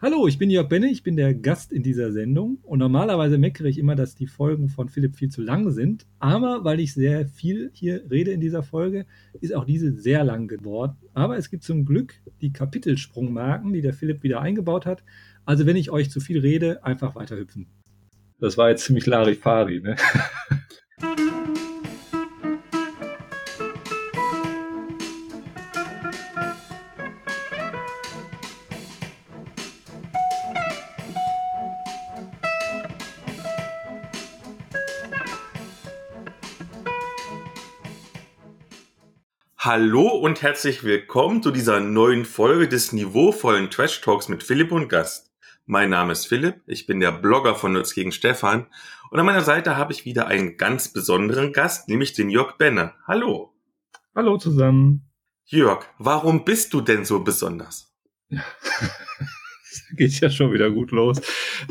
Hallo, ich bin Jörg Benne, ich bin der Gast in dieser Sendung und normalerweise meckere ich immer, dass die Folgen von Philipp viel zu lang sind, aber weil ich sehr viel hier rede in dieser Folge, ist auch diese sehr lang geworden. Aber es gibt zum Glück die Kapitelsprungmarken, die der Philipp wieder eingebaut hat. Also wenn ich euch zu viel rede, einfach weiterhüpfen. Das war jetzt ziemlich Larifari, ne? Hallo und herzlich willkommen zu dieser neuen Folge des niveauvollen Trash Talks mit Philipp und Gast. Mein Name ist Philipp, ich bin der Blogger von Nutz gegen Stefan und an meiner Seite habe ich wieder einen ganz besonderen Gast, nämlich den Jörg Benne. Hallo. Hallo zusammen. Jörg, warum bist du denn so besonders? Geht ja schon wieder gut los.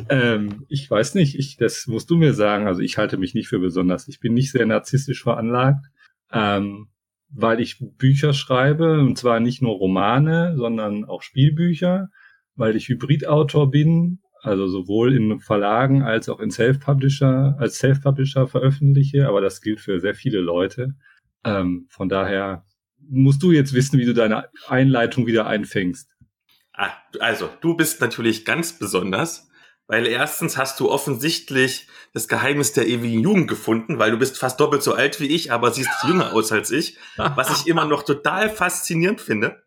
Ähm, ich weiß nicht, ich, das musst du mir sagen. Also ich halte mich nicht für besonders. Ich bin nicht sehr narzisstisch veranlagt. Ähm, weil ich Bücher schreibe, und zwar nicht nur Romane, sondern auch Spielbücher, weil ich Hybridautor bin, also sowohl in Verlagen als auch in Self-Publisher, als Self-Publisher veröffentliche, aber das gilt für sehr viele Leute. Ähm, von daher musst du jetzt wissen, wie du deine Einleitung wieder einfängst. Ah, also, du bist natürlich ganz besonders, weil erstens hast du offensichtlich das Geheimnis der ewigen Jugend gefunden, weil du bist fast doppelt so alt wie ich, aber siehst jünger aus als ich, was ich immer noch total faszinierend finde.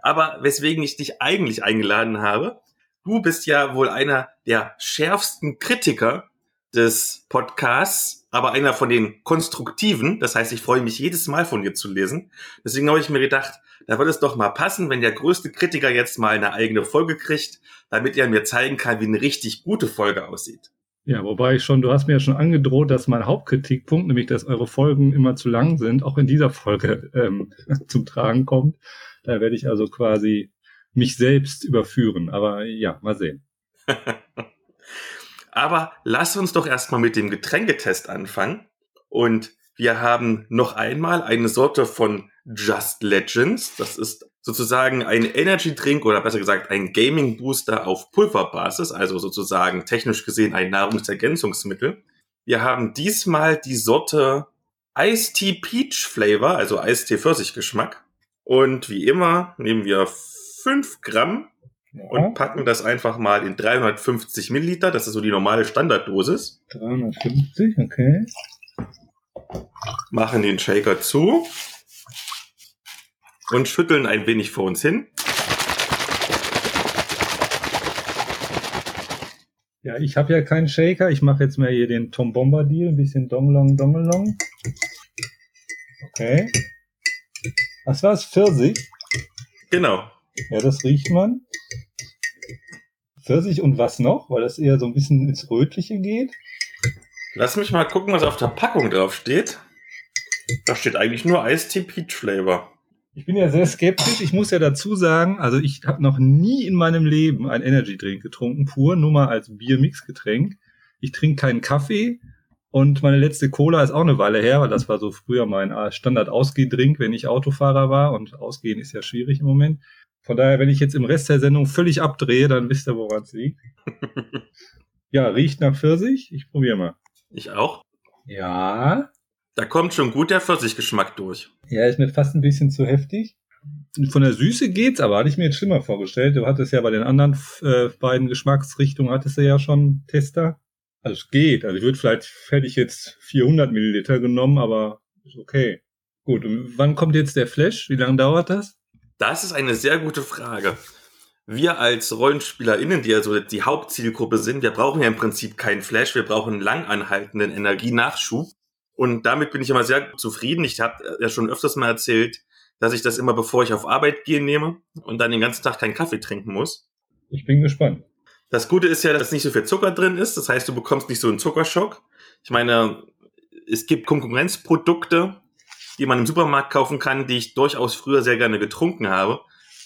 Aber weswegen ich dich eigentlich eingeladen habe, du bist ja wohl einer der schärfsten Kritiker des Podcasts, aber einer von den konstruktiven. Das heißt, ich freue mich jedes Mal von dir zu lesen. Deswegen habe ich mir gedacht, da würde es doch mal passen, wenn der größte Kritiker jetzt mal eine eigene Folge kriegt, damit er mir zeigen kann, wie eine richtig gute Folge aussieht. Ja, wobei ich schon, du hast mir ja schon angedroht, dass mein Hauptkritikpunkt, nämlich dass eure Folgen immer zu lang sind, auch in dieser Folge ähm, zum Tragen kommt. Da werde ich also quasi mich selbst überführen. Aber ja, mal sehen. Aber lass uns doch erstmal mit dem Getränketest anfangen. Und wir haben noch einmal eine Sorte von Just Legends. Das ist sozusagen ein Energy Drink oder besser gesagt ein Gaming Booster auf Pulverbasis, also sozusagen technisch gesehen ein Nahrungsergänzungsmittel. Wir haben diesmal die Sorte Ice Tea Peach Flavor, also Ice Tea Pfirsichgeschmack. Und wie immer nehmen wir fünf Gramm ja. und packen das einfach mal in 350 Milliliter. Das ist so die normale Standarddosis. 350, okay. Machen den Shaker zu und schütteln ein wenig vor uns hin. Ja, ich habe ja keinen Shaker. Ich mache jetzt mal hier den Tom Bombadil, ein bisschen Donglong, Dongelong. Okay. Was war's? Pfirsich? Genau. Ja, das riecht man. Pfirsich und was noch? Weil das eher so ein bisschen ins Rötliche geht. Lass mich mal gucken, was auf der Packung drauf steht. Da steht eigentlich nur Ice Tea Peach Flavor. Ich bin ja sehr skeptisch. Ich muss ja dazu sagen, also ich habe noch nie in meinem Leben ein Energy Drink getrunken, pur, nur mal als Biermix-Getränk. Ich trinke keinen Kaffee und meine letzte Cola ist auch eine Weile her, weil das war so früher mein Standard-Ausgehdrink, wenn ich Autofahrer war und Ausgehen ist ja schwierig im Moment. Von daher, wenn ich jetzt im Rest der Sendung völlig abdrehe, dann wisst ihr, woran es liegt. ja, riecht nach Pfirsich. Ich probiere mal. Ich auch. Ja. Da kommt schon gut der Pfirsichgeschmack durch. Ja, ist mir fast ein bisschen zu heftig. Von der Süße geht's, aber hatte ich mir jetzt schlimmer vorgestellt. Du hattest ja bei den anderen äh, beiden Geschmacksrichtungen hattest du ja schon Tester. Also es geht. Also ich würde vielleicht, hätte ich jetzt 400 Milliliter genommen, aber ist okay. Gut, und wann kommt jetzt der Flash? Wie lange dauert das? Das ist eine sehr gute Frage. Wir als RollenspielerInnen, die ja so die Hauptzielgruppe sind, wir brauchen ja im Prinzip keinen Flash, wir brauchen langanhaltenden Energienachschub. Und damit bin ich immer sehr zufrieden. Ich habe ja schon öfters mal erzählt, dass ich das immer bevor ich auf Arbeit gehe nehme und dann den ganzen Tag keinen Kaffee trinken muss. Ich bin gespannt. Das Gute ist ja, dass nicht so viel Zucker drin ist. Das heißt, du bekommst nicht so einen Zuckerschock. Ich meine, es gibt Konkurrenzprodukte, die man im Supermarkt kaufen kann, die ich durchaus früher sehr gerne getrunken habe,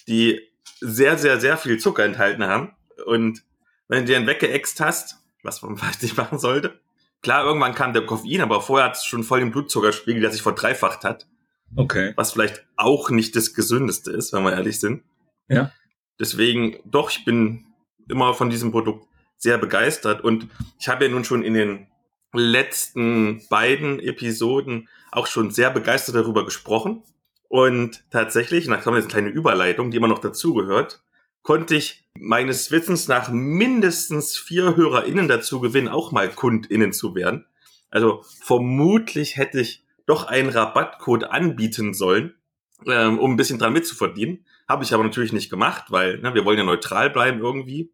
die sehr, sehr, sehr viel Zucker enthalten haben. Und wenn du den weggeext hast, was man vielleicht nicht machen sollte, Klar, irgendwann kam der Koffein, aber vorher hat es schon voll den Blutzuckerspiegel, der sich verdreifacht hat. Okay. Was vielleicht auch nicht das Gesündeste ist, wenn wir ehrlich sind. Ja. Deswegen, doch, ich bin immer von diesem Produkt sehr begeistert und ich habe ja nun schon in den letzten beiden Episoden auch schon sehr begeistert darüber gesprochen. Und tatsächlich, nach kommt jetzt eine kleine Überleitung, die immer noch dazugehört, konnte ich meines Wissens nach mindestens vier HörerInnen dazu gewinnen, auch mal KundInnen zu werden. Also vermutlich hätte ich doch einen Rabattcode anbieten sollen, ähm, um ein bisschen dran mitzuverdienen. Habe ich aber natürlich nicht gemacht, weil ne, wir wollen ja neutral bleiben irgendwie.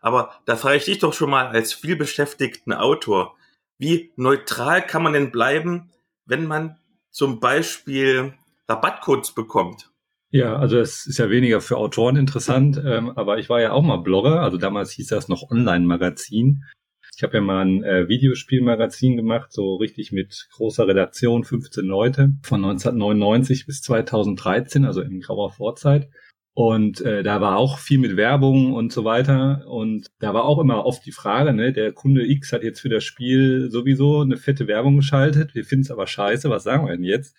Aber da frage ich dich doch schon mal als vielbeschäftigten Autor, wie neutral kann man denn bleiben, wenn man zum Beispiel Rabattcodes bekommt? Ja, also es ist ja weniger für Autoren interessant, ähm, aber ich war ja auch mal Blogger, also damals hieß das noch Online-Magazin. Ich habe ja mal ein äh, Videospielmagazin gemacht, so richtig mit großer Redaktion, 15 Leute, von 1999 bis 2013, also in grauer Vorzeit. Und äh, da war auch viel mit Werbung und so weiter. Und da war auch immer oft die Frage, ne, der Kunde X hat jetzt für das Spiel sowieso eine fette Werbung geschaltet. Wir finden es aber scheiße, was sagen wir denn jetzt?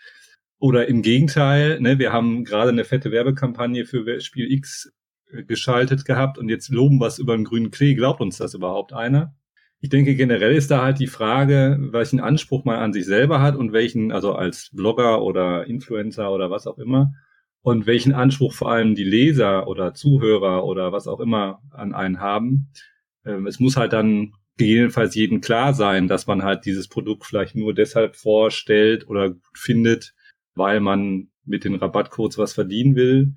Oder im Gegenteil, ne, wir haben gerade eine fette Werbekampagne für Spiel X äh, geschaltet gehabt und jetzt loben was über den grünen Klee. Glaubt uns das überhaupt einer? Ich denke, generell ist da halt die Frage, welchen Anspruch man an sich selber hat und welchen, also als Blogger oder Influencer oder was auch immer, und welchen Anspruch vor allem die Leser oder Zuhörer oder was auch immer an einen haben. Ähm, es muss halt dann gegebenenfalls jedem klar sein, dass man halt dieses Produkt vielleicht nur deshalb vorstellt oder findet, weil man mit den Rabattcodes was verdienen will.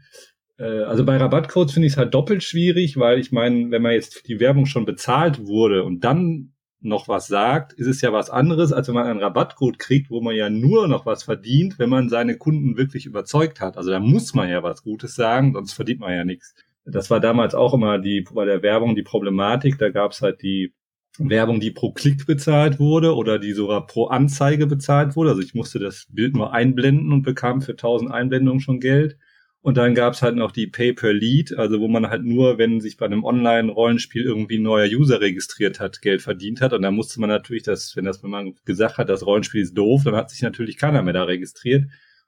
Äh, also bei Rabattcodes finde ich es halt doppelt schwierig, weil ich meine, wenn man jetzt die Werbung schon bezahlt wurde und dann noch was sagt, ist es ja was anderes, als wenn man einen Rabattcode kriegt, wo man ja nur noch was verdient, wenn man seine Kunden wirklich überzeugt hat. Also da muss man ja was Gutes sagen, sonst verdient man ja nichts. Das war damals auch immer die bei der Werbung die Problematik. Da gab es halt die Werbung, die pro Klick bezahlt wurde oder die sogar pro Anzeige bezahlt wurde. Also ich musste das Bild nur einblenden und bekam für 1000 Einblendungen schon Geld. Und dann gab's halt noch die Pay-per-Lead, also wo man halt nur, wenn sich bei einem Online-Rollenspiel irgendwie ein neuer User registriert hat, Geld verdient hat. Und dann musste man natürlich das, wenn das, wenn man gesagt hat, das Rollenspiel ist doof, dann hat sich natürlich keiner mehr da registriert.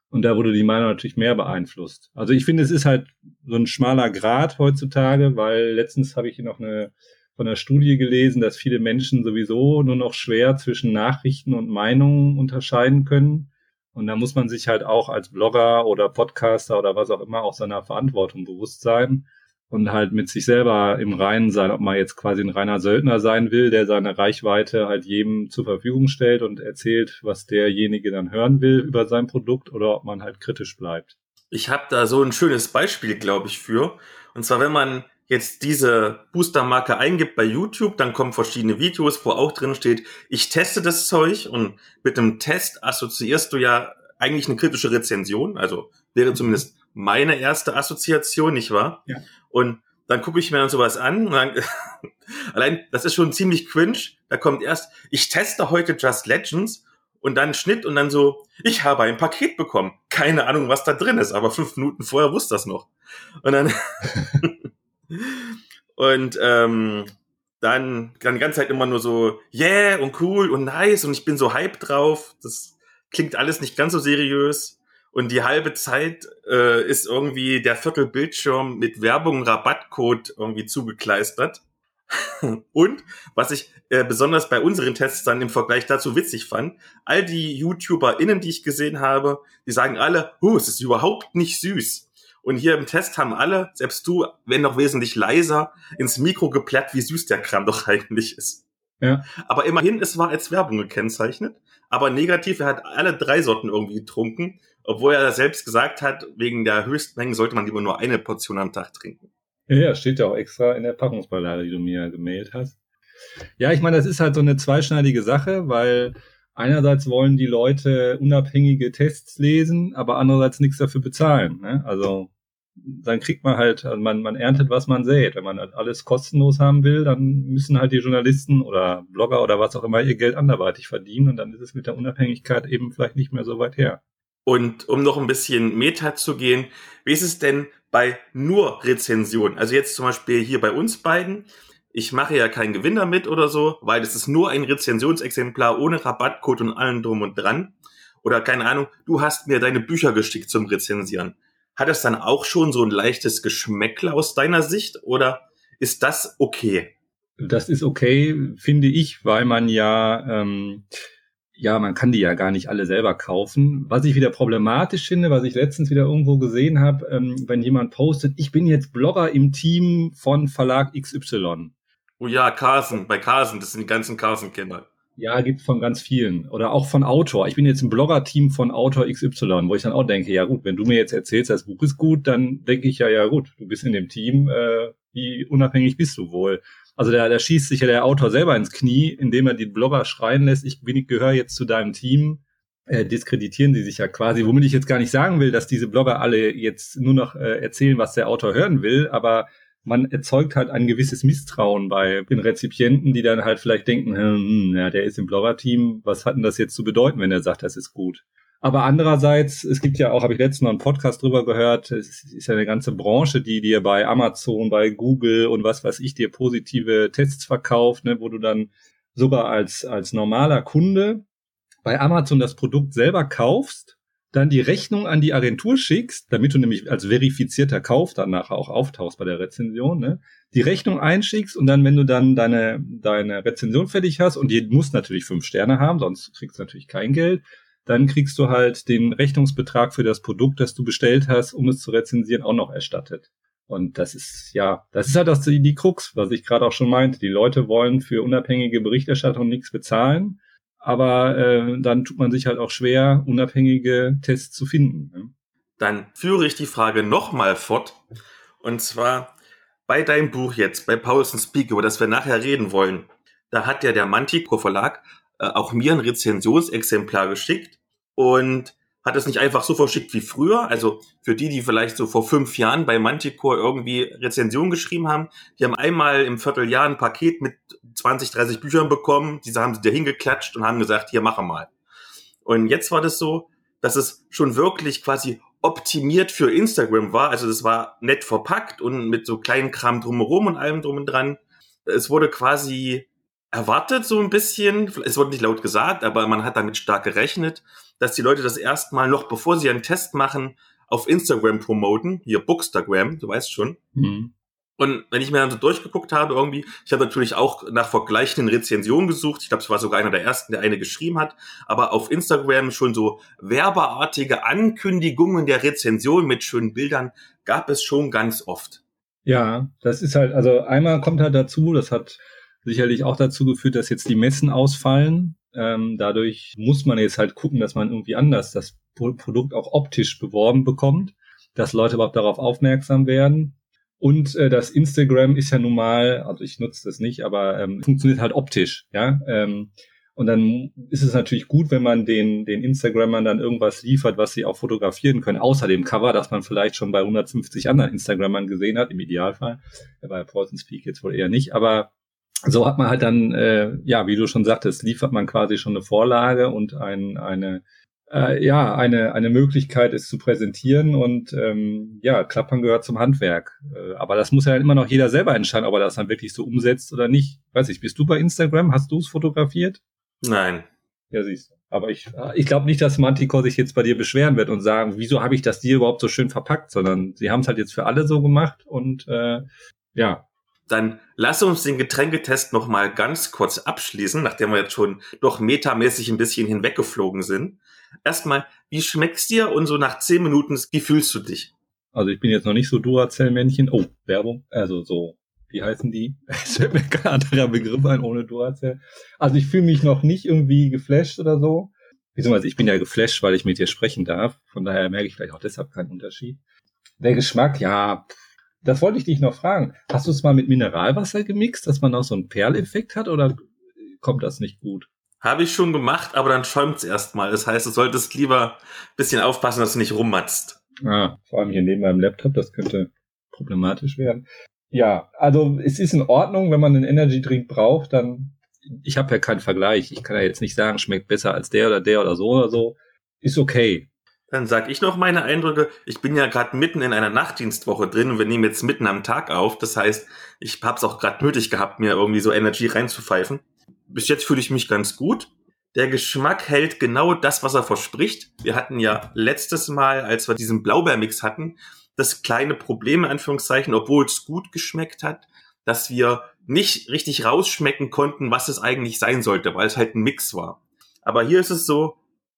Und da wurde die Meinung natürlich mehr beeinflusst. Also ich finde, es ist halt so ein schmaler Grad heutzutage, weil letztens habe ich hier noch eine von der Studie gelesen, dass viele Menschen sowieso nur noch schwer zwischen Nachrichten und Meinungen unterscheiden können. Und da muss man sich halt auch als Blogger oder Podcaster oder was auch immer auch seiner Verantwortung bewusst sein und halt mit sich selber im Reinen sein, ob man jetzt quasi ein reiner Söldner sein will, der seine Reichweite halt jedem zur Verfügung stellt und erzählt, was derjenige dann hören will über sein Produkt oder ob man halt kritisch bleibt. Ich habe da so ein schönes Beispiel, glaube ich, für. Und zwar, wenn man jetzt diese Boostermarke eingibt bei YouTube, dann kommen verschiedene Videos, wo auch drin steht, ich teste das Zeug und mit einem Test assoziierst du ja eigentlich eine kritische Rezension, also wäre zumindest meine erste Assoziation, nicht wahr? Ja. Und dann gucke ich mir dann sowas an und dann, allein, das ist schon ziemlich cringe, da kommt erst, ich teste heute Just Legends und dann Schnitt und dann so, ich habe ein Paket bekommen. Keine Ahnung, was da drin ist, aber fünf Minuten vorher wusste das noch. Und dann Und ähm, dann, dann die ganze Zeit immer nur so, yeah und cool und nice und ich bin so hype drauf. Das klingt alles nicht ganz so seriös. Und die halbe Zeit äh, ist irgendwie der Viertelbildschirm mit Werbung, Rabattcode irgendwie zugekleistert. und was ich äh, besonders bei unseren Tests dann im Vergleich dazu witzig fand, all die YouTuberInnen, die ich gesehen habe, die sagen alle, huh, es ist überhaupt nicht süß. Und hier im Test haben alle, selbst du, wenn noch wesentlich leiser, ins Mikro geplärt, wie süß der Kram doch eigentlich ist. Ja. Aber immerhin, es war als Werbung gekennzeichnet. Aber negativ, er hat alle drei Sorten irgendwie getrunken, obwohl er selbst gesagt hat, wegen der Höchstmengen sollte man lieber nur eine Portion am Tag trinken. Ja, steht ja auch extra in der Packungsbeilage, die du mir gemailt hast. Ja, ich meine, das ist halt so eine zweischneidige Sache, weil einerseits wollen die Leute unabhängige Tests lesen, aber andererseits nichts dafür bezahlen. Ne? Also dann kriegt man halt, also man, man erntet, was man sät. Wenn man halt alles kostenlos haben will, dann müssen halt die Journalisten oder Blogger oder was auch immer ihr Geld anderweitig verdienen und dann ist es mit der Unabhängigkeit eben vielleicht nicht mehr so weit her. Und um noch ein bisschen Meta zu gehen, wie ist es denn bei nur Rezensionen? Also jetzt zum Beispiel hier bei uns beiden. Ich mache ja keinen Gewinn damit oder so, weil es ist nur ein Rezensionsexemplar ohne Rabattcode und allem drum und dran. Oder keine Ahnung, du hast mir deine Bücher geschickt zum Rezensieren hat es dann auch schon so ein leichtes Geschmäckle aus deiner Sicht? Oder Ist das okay? Das ist okay, finde ich, weil man ja, ähm, ja, man kann die ja gar nicht alle selber kaufen. Was ich wieder problematisch finde, was ich letztens wieder irgendwo gesehen habe, ähm, wenn jemand postet, ich bin jetzt Blogger im Team von Verlag XY. Oh ja, Carson, bei Carson, das sind die ganzen Carson-Kinder. Ja, gibt's von ganz vielen. Oder auch von Autor. Ich bin jetzt im Blogger-Team von Autor XY, wo ich dann auch denke, ja gut, wenn du mir jetzt erzählst, das Buch ist gut, dann denke ich ja, ja gut, du bist in dem Team, äh, wie unabhängig bist du wohl? Also da, da schießt sich ja der Autor selber ins Knie, indem er die Blogger schreien lässt, ich bin, gehöre jetzt zu deinem Team. Äh, diskreditieren die sich ja quasi, womit ich jetzt gar nicht sagen will, dass diese Blogger alle jetzt nur noch äh, erzählen, was der Autor hören will, aber man erzeugt halt ein gewisses Misstrauen bei den Rezipienten, die dann halt vielleicht denken, hm, ja, der ist im Blogger-Team, was hat denn das jetzt zu bedeuten, wenn er sagt, das ist gut? Aber andererseits, es gibt ja auch, habe ich letztens noch einen Podcast drüber gehört, es ist ja eine ganze Branche, die dir bei Amazon, bei Google und was weiß ich dir positive Tests verkauft, ne, wo du dann sogar als, als normaler Kunde bei Amazon das Produkt selber kaufst dann die Rechnung an die Agentur schickst, damit du nämlich als verifizierter Kauf danach auch auftauchst bei der Rezension, ne? die Rechnung einschickst und dann, wenn du dann deine, deine Rezension fertig hast und die muss natürlich fünf Sterne haben, sonst kriegst du natürlich kein Geld, dann kriegst du halt den Rechnungsbetrag für das Produkt, das du bestellt hast, um es zu rezensieren, auch noch erstattet. Und das ist, ja, das ist halt das, die, die Krux, was ich gerade auch schon meinte. Die Leute wollen für unabhängige Berichterstattung nichts bezahlen aber äh, dann tut man sich halt auch schwer, unabhängige Tests zu finden. Ne? Dann führe ich die Frage nochmal fort. Und zwar bei deinem Buch jetzt, bei Paulson Speak, über das wir nachher reden wollen. Da hat ja der Mantico Verlag äh, auch mir ein Rezensionsexemplar geschickt. Und hat es nicht einfach so verschickt wie früher. Also für die, die vielleicht so vor fünf Jahren bei Manticore irgendwie Rezensionen geschrieben haben, die haben einmal im Vierteljahr ein Paket mit 20, 30 Büchern bekommen, diese haben sie dir hingeklatscht und haben gesagt, hier, mache mal. Und jetzt war das so, dass es schon wirklich quasi optimiert für Instagram war. Also das war nett verpackt und mit so kleinen Kram drumherum und allem drum und dran. Es wurde quasi erwartet so ein bisschen, es wurde nicht laut gesagt, aber man hat damit stark gerechnet, dass die Leute das erstmal noch, bevor sie einen Test machen, auf Instagram promoten, hier Bookstagram, du weißt schon. Mhm. Und wenn ich mir dann so durchgeguckt habe irgendwie, ich habe natürlich auch nach vergleichenden Rezensionen gesucht. Ich glaube, es war sogar einer der ersten, der eine geschrieben hat. Aber auf Instagram schon so werbeartige Ankündigungen der Rezension mit schönen Bildern gab es schon ganz oft. Ja, das ist halt, also einmal kommt halt dazu, das hat sicherlich auch dazu geführt, dass jetzt die Messen ausfallen. Ähm, dadurch muss man jetzt halt gucken, dass man irgendwie anders das Produkt auch optisch beworben bekommt, dass Leute überhaupt darauf aufmerksam werden. Und äh, das Instagram ist ja nun mal, also ich nutze das nicht, aber ähm, funktioniert halt optisch, ja. Ähm, und dann ist es natürlich gut, wenn man den, den Instagrammern dann irgendwas liefert, was sie auch fotografieren können, außer dem Cover, das man vielleicht schon bei 150 anderen Instagrammern gesehen hat, im Idealfall. Bei Poison Speak jetzt wohl eher nicht, aber so hat man halt dann, äh, ja, wie du schon sagtest, liefert man quasi schon eine Vorlage und ein, eine, äh, ja, eine, eine Möglichkeit, es zu präsentieren und ähm, ja, Klappern gehört zum Handwerk. Äh, aber das muss ja immer noch jeder selber entscheiden, ob er das dann wirklich so umsetzt oder nicht. Weiß ich, bist du bei Instagram? Hast du es fotografiert? Nein. Ja, siehst du. Aber ich, ich glaube nicht, dass Manticore sich jetzt bei dir beschweren wird und sagen, wieso habe ich das dir überhaupt so schön verpackt, sondern sie haben es halt jetzt für alle so gemacht und äh, ja, dann lass uns den Getränketest noch mal ganz kurz abschließen, nachdem wir jetzt schon doch metamäßig ein bisschen hinweggeflogen sind. Erstmal, wie schmeckt's dir und so nach zehn Minuten, wie fühlst du dich? Also ich bin jetzt noch nicht so Duracell-Männchen. Oh, Werbung. Also so, wie heißen die? Es fällt mir kein anderer Begriff ein ohne Duracell. Also ich fühle mich noch nicht irgendwie geflasht oder so. Beziehungsweise ich bin ja geflasht, weil ich mit dir sprechen darf. Von daher merke ich vielleicht auch deshalb keinen Unterschied. Der Geschmack, ja, pff, das wollte ich dich noch fragen. Hast du es mal mit Mineralwasser gemixt, dass man auch so einen Perleffekt hat oder kommt das nicht gut? Habe ich schon gemacht, aber dann schäumt's erstmal. Das heißt, du solltest lieber ein bisschen aufpassen, dass du nicht rummatzt. Ah, vor allem hier neben meinem Laptop, das könnte problematisch werden. Ja, also es ist in Ordnung, wenn man einen Energy Drink braucht, dann ich habe ja keinen Vergleich. Ich kann ja jetzt nicht sagen, schmeckt besser als der oder der oder so oder so. Ist okay. Dann sag ich noch meine Eindrücke. Ich bin ja gerade mitten in einer Nachtdienstwoche drin und wir nehmen jetzt mitten am Tag auf. Das heißt, ich habe es auch gerade nötig gehabt, mir irgendwie so Energy reinzupfeifen. Bis jetzt fühle ich mich ganz gut. Der Geschmack hält genau das, was er verspricht. Wir hatten ja letztes Mal, als wir diesen Blaubeermix hatten, das kleine Problem in Anführungszeichen, obwohl es gut geschmeckt hat, dass wir nicht richtig rausschmecken konnten, was es eigentlich sein sollte, weil es halt ein Mix war. Aber hier ist es so,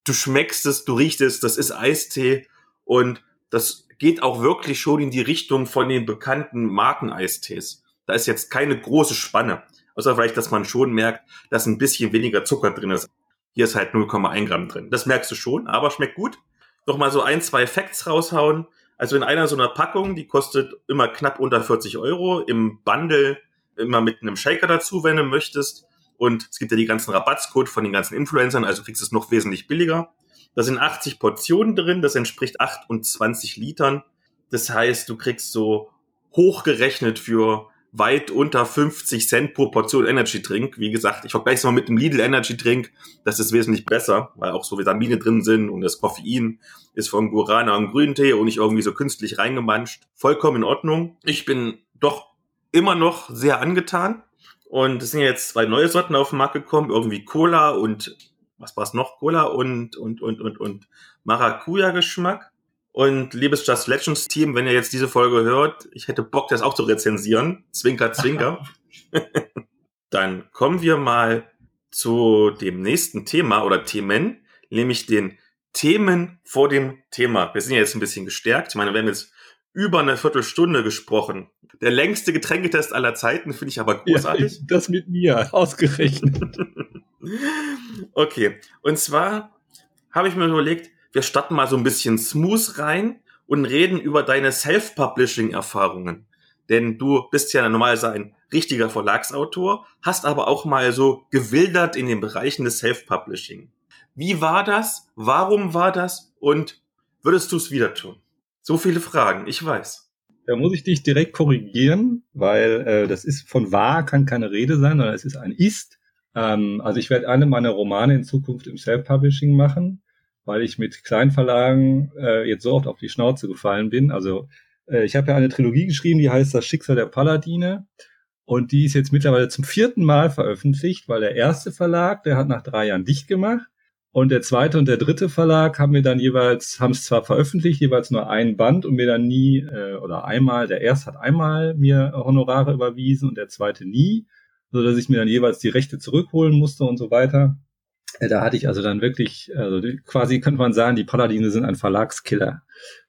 du schmeckst es, du riechst es, das ist Eistee und das geht auch wirklich schon in die Richtung von den bekannten Marken-Eistees. Da ist jetzt keine große Spanne. Außer vielleicht, dass man schon merkt, dass ein bisschen weniger Zucker drin ist. Hier ist halt 0,1 Gramm drin. Das merkst du schon, aber schmeckt gut. Nochmal so ein, zwei Facts raushauen. Also in einer so einer Packung, die kostet immer knapp unter 40 Euro. Im Bundle immer mit einem Shaker dazu, wenn du möchtest. Und es gibt ja die ganzen Rabattscode von den ganzen Influencern, also kriegst du es noch wesentlich billiger. Da sind 80 Portionen drin, das entspricht 28 Litern. Das heißt, du kriegst so hochgerechnet für weit unter 50 Cent pro Portion Energy Drink. Wie gesagt, ich vergleiche es mal mit einem Lidl Energy Drink. Das ist wesentlich besser, weil auch so Vitamine drin sind und das Koffein ist von Guarana und Grüntee und nicht irgendwie so künstlich reingemanscht. Vollkommen in Ordnung. Ich bin doch immer noch sehr angetan. Und es sind jetzt zwei neue Sorten auf den Markt gekommen, irgendwie Cola und was war es noch? Cola und und und und und Maracuja-Geschmack. Und liebes Just Legends Team, wenn ihr jetzt diese Folge hört, ich hätte Bock, das auch zu rezensieren. Zwinker, zwinker. Dann kommen wir mal zu dem nächsten Thema oder Themen, nämlich den Themen vor dem Thema. Wir sind ja jetzt ein bisschen gestärkt. Ich meine, wir haben jetzt über eine Viertelstunde gesprochen. Der längste Getränketest aller Zeiten finde ich aber großartig. Ja, das mit mir ausgerechnet. okay, und zwar habe ich mir überlegt, wir starten mal so ein bisschen smooth rein und reden über deine Self-Publishing-Erfahrungen. Denn du bist ja normalerweise ein richtiger Verlagsautor, hast aber auch mal so gewildert in den Bereichen des Self-Publishing. Wie war das? Warum war das? Und würdest du es wieder tun? So viele Fragen, ich weiß. Da muss ich dich direkt korrigieren, weil äh, das ist von war kann keine Rede sein, sondern es ist ein ist. Ähm, also ich werde alle meine Romane in Zukunft im Self-Publishing machen, weil ich mit Kleinverlagen äh, jetzt so oft auf die Schnauze gefallen bin. Also äh, ich habe ja eine Trilogie geschrieben, die heißt Das Schicksal der Paladine. Und die ist jetzt mittlerweile zum vierten Mal veröffentlicht, weil der erste Verlag, der hat nach drei Jahren dicht gemacht. Und der zweite und der dritte Verlag haben mir dann jeweils, haben es zwar veröffentlicht, jeweils nur ein Band und mir dann nie, äh, oder einmal, der erste hat einmal mir Honorare überwiesen und der zweite nie, so dass ich mir dann jeweils die Rechte zurückholen musste und so weiter. Äh, da hatte ich also dann wirklich, also quasi könnte man sagen, die Paladine sind ein Verlagskiller.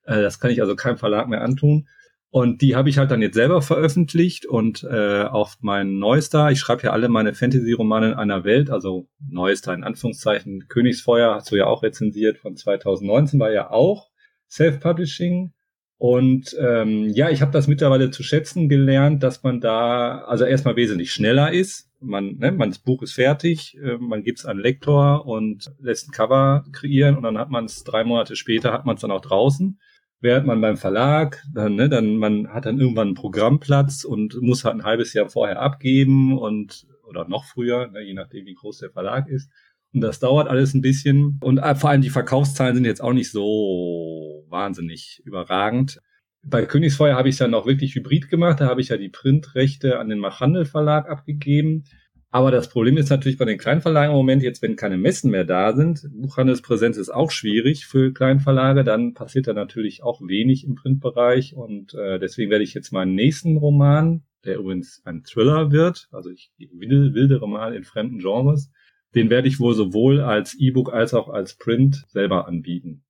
Äh, das kann ich also keinem Verlag mehr antun. Und die habe ich halt dann jetzt selber veröffentlicht und äh, auch mein neuester, ich schreibe ja alle meine Fantasy-Romane in einer Welt, also neuester in Anführungszeichen, Königsfeuer hast du ja auch rezensiert von 2019, war ja auch Self-Publishing. Und ähm, ja, ich habe das mittlerweile zu schätzen gelernt, dass man da also erstmal wesentlich schneller ist. Man, ne, man das Buch ist fertig, äh, man gibt es an Lektor und lässt ein Cover kreieren und dann hat man es drei Monate später, hat man es dann auch draußen während man beim Verlag, dann, ne, dann man hat dann irgendwann einen Programmplatz und muss halt ein halbes Jahr vorher abgeben und oder noch früher, ne, je nachdem wie groß der Verlag ist. Und das dauert alles ein bisschen. Und äh, vor allem die Verkaufszahlen sind jetzt auch nicht so wahnsinnig überragend. Bei Königsfeuer habe ich es ja noch wirklich hybrid gemacht. Da habe ich ja die Printrechte an den Machhandel Verlag abgegeben. Aber das Problem ist natürlich bei den Kleinverlagen im Moment, jetzt wenn keine Messen mehr da sind, Buchhandelspräsenz ist auch schwierig für Kleinverlage, dann passiert da natürlich auch wenig im Printbereich und äh, deswegen werde ich jetzt meinen nächsten Roman, der übrigens ein Thriller wird, also ich wilde, wildere mal in fremden Genres, den werde ich wohl sowohl als E-Book als auch als Print selber anbieten.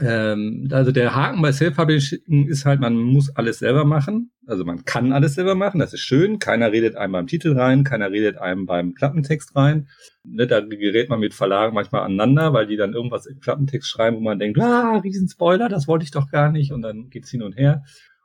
Ähm, also der Haken bei Self-Publishing ist halt, man muss alles selber machen. Also man kann alles selber machen, das ist schön. Keiner redet einem beim Titel rein, keiner redet einem beim Klappentext rein. Ne, da gerät man mit Verlagen manchmal aneinander, weil die dann irgendwas im Klappentext schreiben, wo man denkt, ah, Riesenspoiler, das wollte ich doch gar nicht. Und dann geht's hin und her.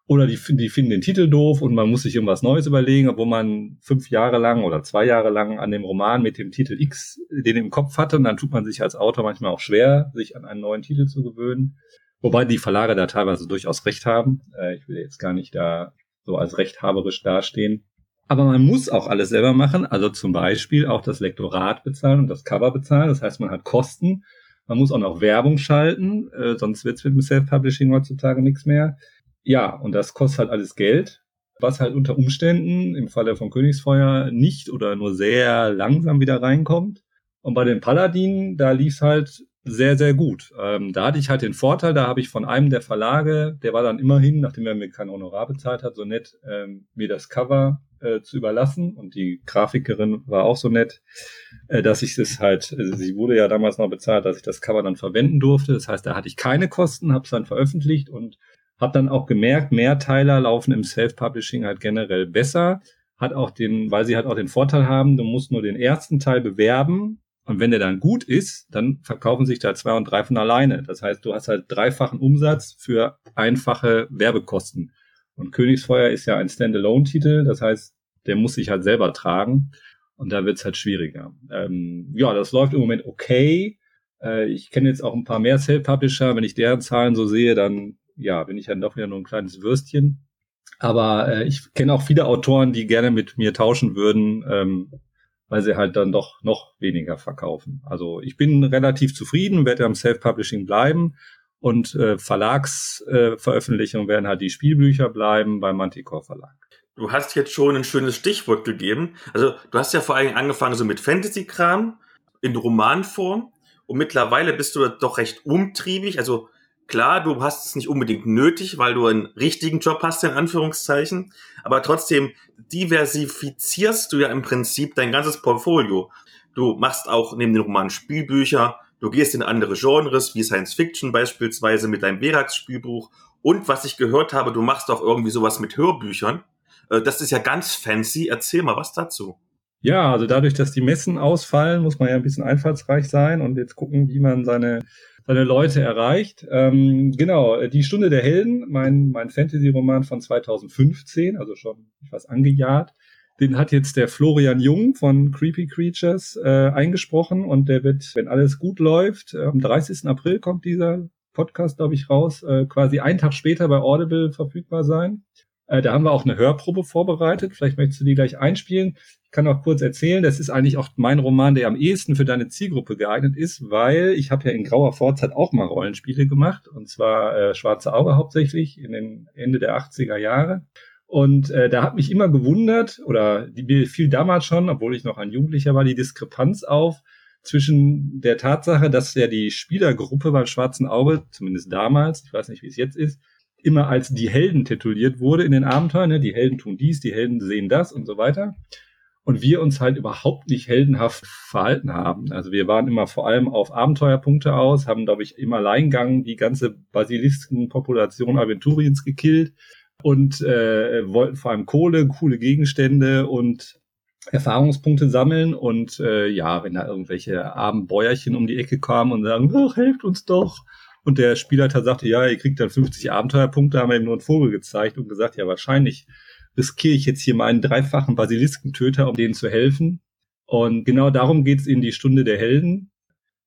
Oder die, die finden den Titel doof und man muss sich irgendwas Neues überlegen, obwohl man fünf Jahre lang oder zwei Jahre lang an dem Roman mit dem Titel X den im Kopf hatte. Und dann tut man sich als Autor manchmal auch schwer, sich an einen neuen Titel zu gewöhnen. Wobei die Verlage da teilweise durchaus recht haben. Äh, ich will jetzt gar nicht da so als rechthaberisch dastehen. Aber man muss auch alles selber machen, also zum Beispiel auch das Lektorat bezahlen und das Cover bezahlen. Das heißt, man hat Kosten. Man muss auch noch Werbung schalten, äh, sonst wird es mit dem Self-Publishing heutzutage nichts mehr. Ja, und das kostet halt alles Geld, was halt unter Umständen im Falle von Königsfeuer nicht oder nur sehr langsam wieder reinkommt. Und bei den Paladinen, da lief's halt sehr, sehr gut. Ähm, da hatte ich halt den Vorteil, da habe ich von einem der Verlage, der war dann immerhin, nachdem er mir kein Honorar bezahlt hat, so nett, ähm, mir das Cover äh, zu überlassen. Und die Grafikerin war auch so nett, äh, dass ich es halt, also sie wurde ja damals noch bezahlt, dass ich das Cover dann verwenden durfte. Das heißt, da hatte ich keine Kosten, habe es dann veröffentlicht und habe dann auch gemerkt, Mehrteiler laufen im Self-Publishing halt generell besser. Hat auch den, weil sie halt auch den Vorteil haben, du musst nur den ersten Teil bewerben und wenn der dann gut ist, dann verkaufen sich da zwei und drei von alleine. Das heißt, du hast halt dreifachen Umsatz für einfache Werbekosten. Und Königsfeuer ist ja ein Standalone-Titel, das heißt, der muss sich halt selber tragen. Und da wird's halt schwieriger. Ähm, ja, das läuft im Moment okay. Äh, ich kenne jetzt auch ein paar mehr Self-Publisher. Wenn ich deren Zahlen so sehe, dann ja, bin ich dann doch wieder nur ein kleines Würstchen. Aber äh, ich kenne auch viele Autoren, die gerne mit mir tauschen würden, ähm, weil sie halt dann doch noch weniger verkaufen. Also ich bin relativ zufrieden, werde am Self-Publishing bleiben und äh, Verlagsveröffentlichungen äh, werden halt die Spielbücher bleiben beim Manticore Verlag. Du hast jetzt schon ein schönes Stichwort gegeben. Also du hast ja vor allem angefangen so mit Fantasy-Kram in Romanform und mittlerweile bist du doch recht umtriebig. Also Klar, du hast es nicht unbedingt nötig, weil du einen richtigen Job hast, in Anführungszeichen. Aber trotzdem diversifizierst du ja im Prinzip dein ganzes Portfolio. Du machst auch neben den Romanen Spielbücher, du gehst in andere Genres, wie Science Fiction beispielsweise mit deinem Verax-Spielbuch. Und was ich gehört habe, du machst auch irgendwie sowas mit Hörbüchern. Äh, das ist ja ganz fancy. Erzähl mal was dazu. Ja, also dadurch, dass die Messen ausfallen, muss man ja ein bisschen einfallsreich sein und jetzt gucken, wie man seine seine Leute erreicht. Ähm, genau, die Stunde der Helden, mein, mein Fantasy-Roman von 2015, also schon etwas angejahrt. Den hat jetzt der Florian Jung von Creepy Creatures äh, eingesprochen und der wird, wenn alles gut läuft, äh, am 30. April kommt dieser Podcast, glaube ich, raus, äh, quasi einen Tag später bei Audible verfügbar sein. Äh, da haben wir auch eine Hörprobe vorbereitet. Vielleicht möchtest du die gleich einspielen. Ich kann auch kurz erzählen, das ist eigentlich auch mein Roman, der am ehesten für deine Zielgruppe geeignet ist, weil ich habe ja in grauer Vorzeit auch mal Rollenspiele gemacht, und zwar äh, Schwarze Auge hauptsächlich in den Ende der 80er Jahre. Und äh, da hat mich immer gewundert, oder die, mir fiel damals schon, obwohl ich noch ein Jugendlicher war, die Diskrepanz auf zwischen der Tatsache, dass ja die Spielergruppe beim Schwarzen Auge, zumindest damals, ich weiß nicht, wie es jetzt ist, immer als die Helden tituliert wurde in den Abenteuern. Ne? Die Helden tun dies, die Helden sehen das und so weiter. Und wir uns halt überhaupt nicht heldenhaft verhalten haben. Also wir waren immer vor allem auf Abenteuerpunkte aus, haben, glaube ich, im Alleingang die ganze Basiliskenpopulation Aventuriens gekillt und äh, wollten vor allem Kohle, coole Gegenstände und Erfahrungspunkte sammeln und äh, ja, wenn da irgendwelche armen Bäuerchen um die Ecke kamen und sagen, ach, helft uns doch, und der Spielleiter sagte, ja, ihr kriegt dann 50 Abenteuerpunkte, haben wir ihm nur einen Vogel gezeigt und gesagt, ja, wahrscheinlich riskiere ich jetzt hier meinen dreifachen Basiliskentöter, um denen zu helfen. Und genau darum geht's in die Stunde der Helden.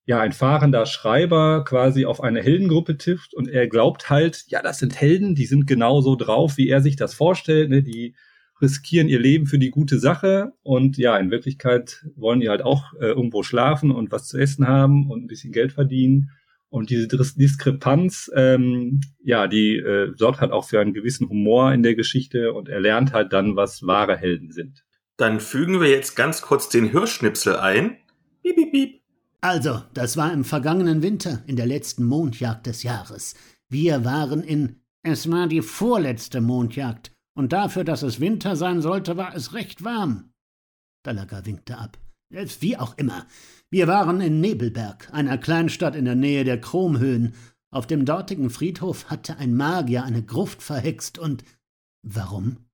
Ja, ein fahrender Schreiber quasi auf eine Heldengruppe trifft und er glaubt halt, ja, das sind Helden, die sind genauso drauf, wie er sich das vorstellt, ne? die riskieren ihr Leben für die gute Sache und ja, in Wirklichkeit wollen die halt auch äh, irgendwo schlafen und was zu essen haben und ein bisschen Geld verdienen und diese Diskrepanz, ähm, ja, die äh, sorgt halt auch für einen gewissen Humor in der Geschichte und er lernt halt dann, was wahre Helden sind. Dann fügen wir jetzt ganz kurz den Hörschnipsel ein. Piep, piep, piep. Also, das war im vergangenen Winter, in der letzten Mondjagd des Jahres. Wir waren in. Es war die vorletzte Mondjagd, und dafür, dass es Winter sein sollte, war es recht warm. Dalaga winkte ab. Wie auch immer. Wir waren in Nebelberg, einer Kleinstadt in der Nähe der Chromhöhen. Auf dem dortigen Friedhof hatte ein Magier eine Gruft verhext und. Warum?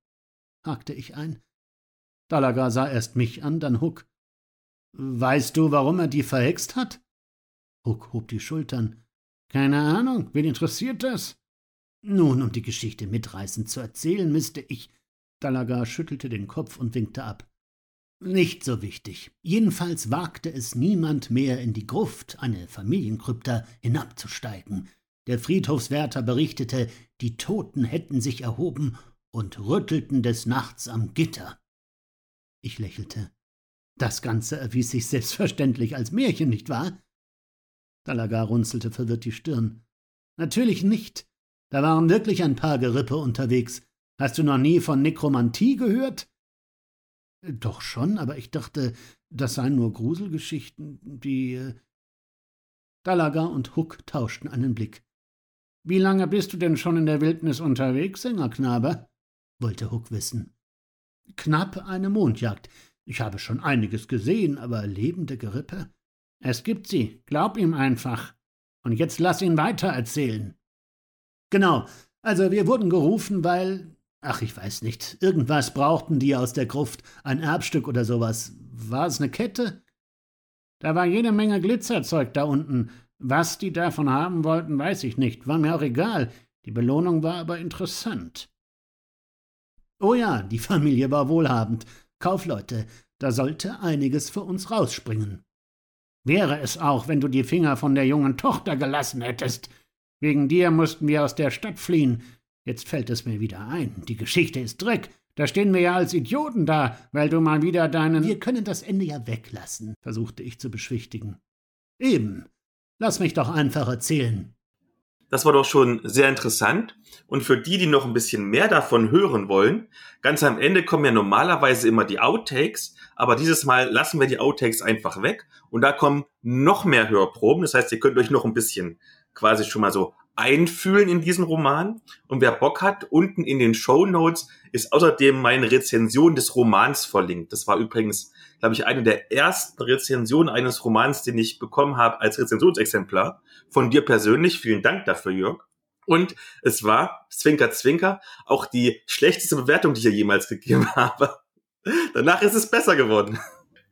hakte ich ein. Dalaga sah erst mich an, dann Huck. Weißt du, warum er die verhext hat? Huck hob die Schultern. Keine Ahnung, wen interessiert das? Nun, um die Geschichte mitreißend zu erzählen, müsste ich. Dalaga schüttelte den Kopf und winkte ab. Nicht so wichtig. Jedenfalls wagte es niemand mehr in die Gruft, eine Familienkrypta, hinabzusteigen. Der Friedhofswärter berichtete, die Toten hätten sich erhoben und rüttelten des Nachts am Gitter. Ich lächelte. Das Ganze erwies sich selbstverständlich als Märchen, nicht wahr? Dalagar runzelte verwirrt die Stirn. Natürlich nicht. Da waren wirklich ein paar Gerippe unterwegs. Hast du noch nie von Nekromantie gehört? Doch schon, aber ich dachte, das seien nur Gruselgeschichten, die. Äh, Dalaga und Huck tauschten einen Blick. Wie lange bist du denn schon in der Wildnis unterwegs, Sängerknabe? wollte Huck wissen. Knapp eine Mondjagd. Ich habe schon einiges gesehen, aber lebende Gerippe? Es gibt sie, glaub ihm einfach. Und jetzt lass ihn weiter erzählen. Genau, also wir wurden gerufen, weil. Ach, ich weiß nicht. Irgendwas brauchten die aus der Gruft. Ein Erbstück oder sowas. War es eine Kette? Da war jede Menge Glitzerzeug da unten. Was die davon haben wollten, weiß ich nicht. War mir auch egal. Die Belohnung war aber interessant. Oh ja, die Familie war wohlhabend. Kaufleute, da sollte einiges für uns rausspringen. Wäre es auch, wenn du die Finger von der jungen Tochter gelassen hättest. Wegen dir mussten wir aus der Stadt fliehen. Jetzt fällt es mir wieder ein. Die Geschichte ist Dreck. Da stehen wir ja als Idioten da, weil du mal wieder deinen. Wir können das Ende ja weglassen, versuchte ich zu beschwichtigen. Eben. Lass mich doch einfach erzählen. Das war doch schon sehr interessant. Und für die, die noch ein bisschen mehr davon hören wollen, ganz am Ende kommen ja normalerweise immer die Outtakes, aber dieses Mal lassen wir die Outtakes einfach weg und da kommen noch mehr Hörproben. Das heißt, ihr könnt euch noch ein bisschen quasi schon mal so einfühlen in diesen Roman. Und wer Bock hat, unten in den Show Notes ist außerdem meine Rezension des Romans verlinkt. Das war übrigens, glaube ich, eine der ersten Rezensionen eines Romans, den ich bekommen habe als Rezensionsexemplar. Von dir persönlich. Vielen Dank dafür, Jörg. Und es war, Zwinker, Zwinker, auch die schlechteste Bewertung, die ich hier jemals gegeben habe. Danach ist es besser geworden.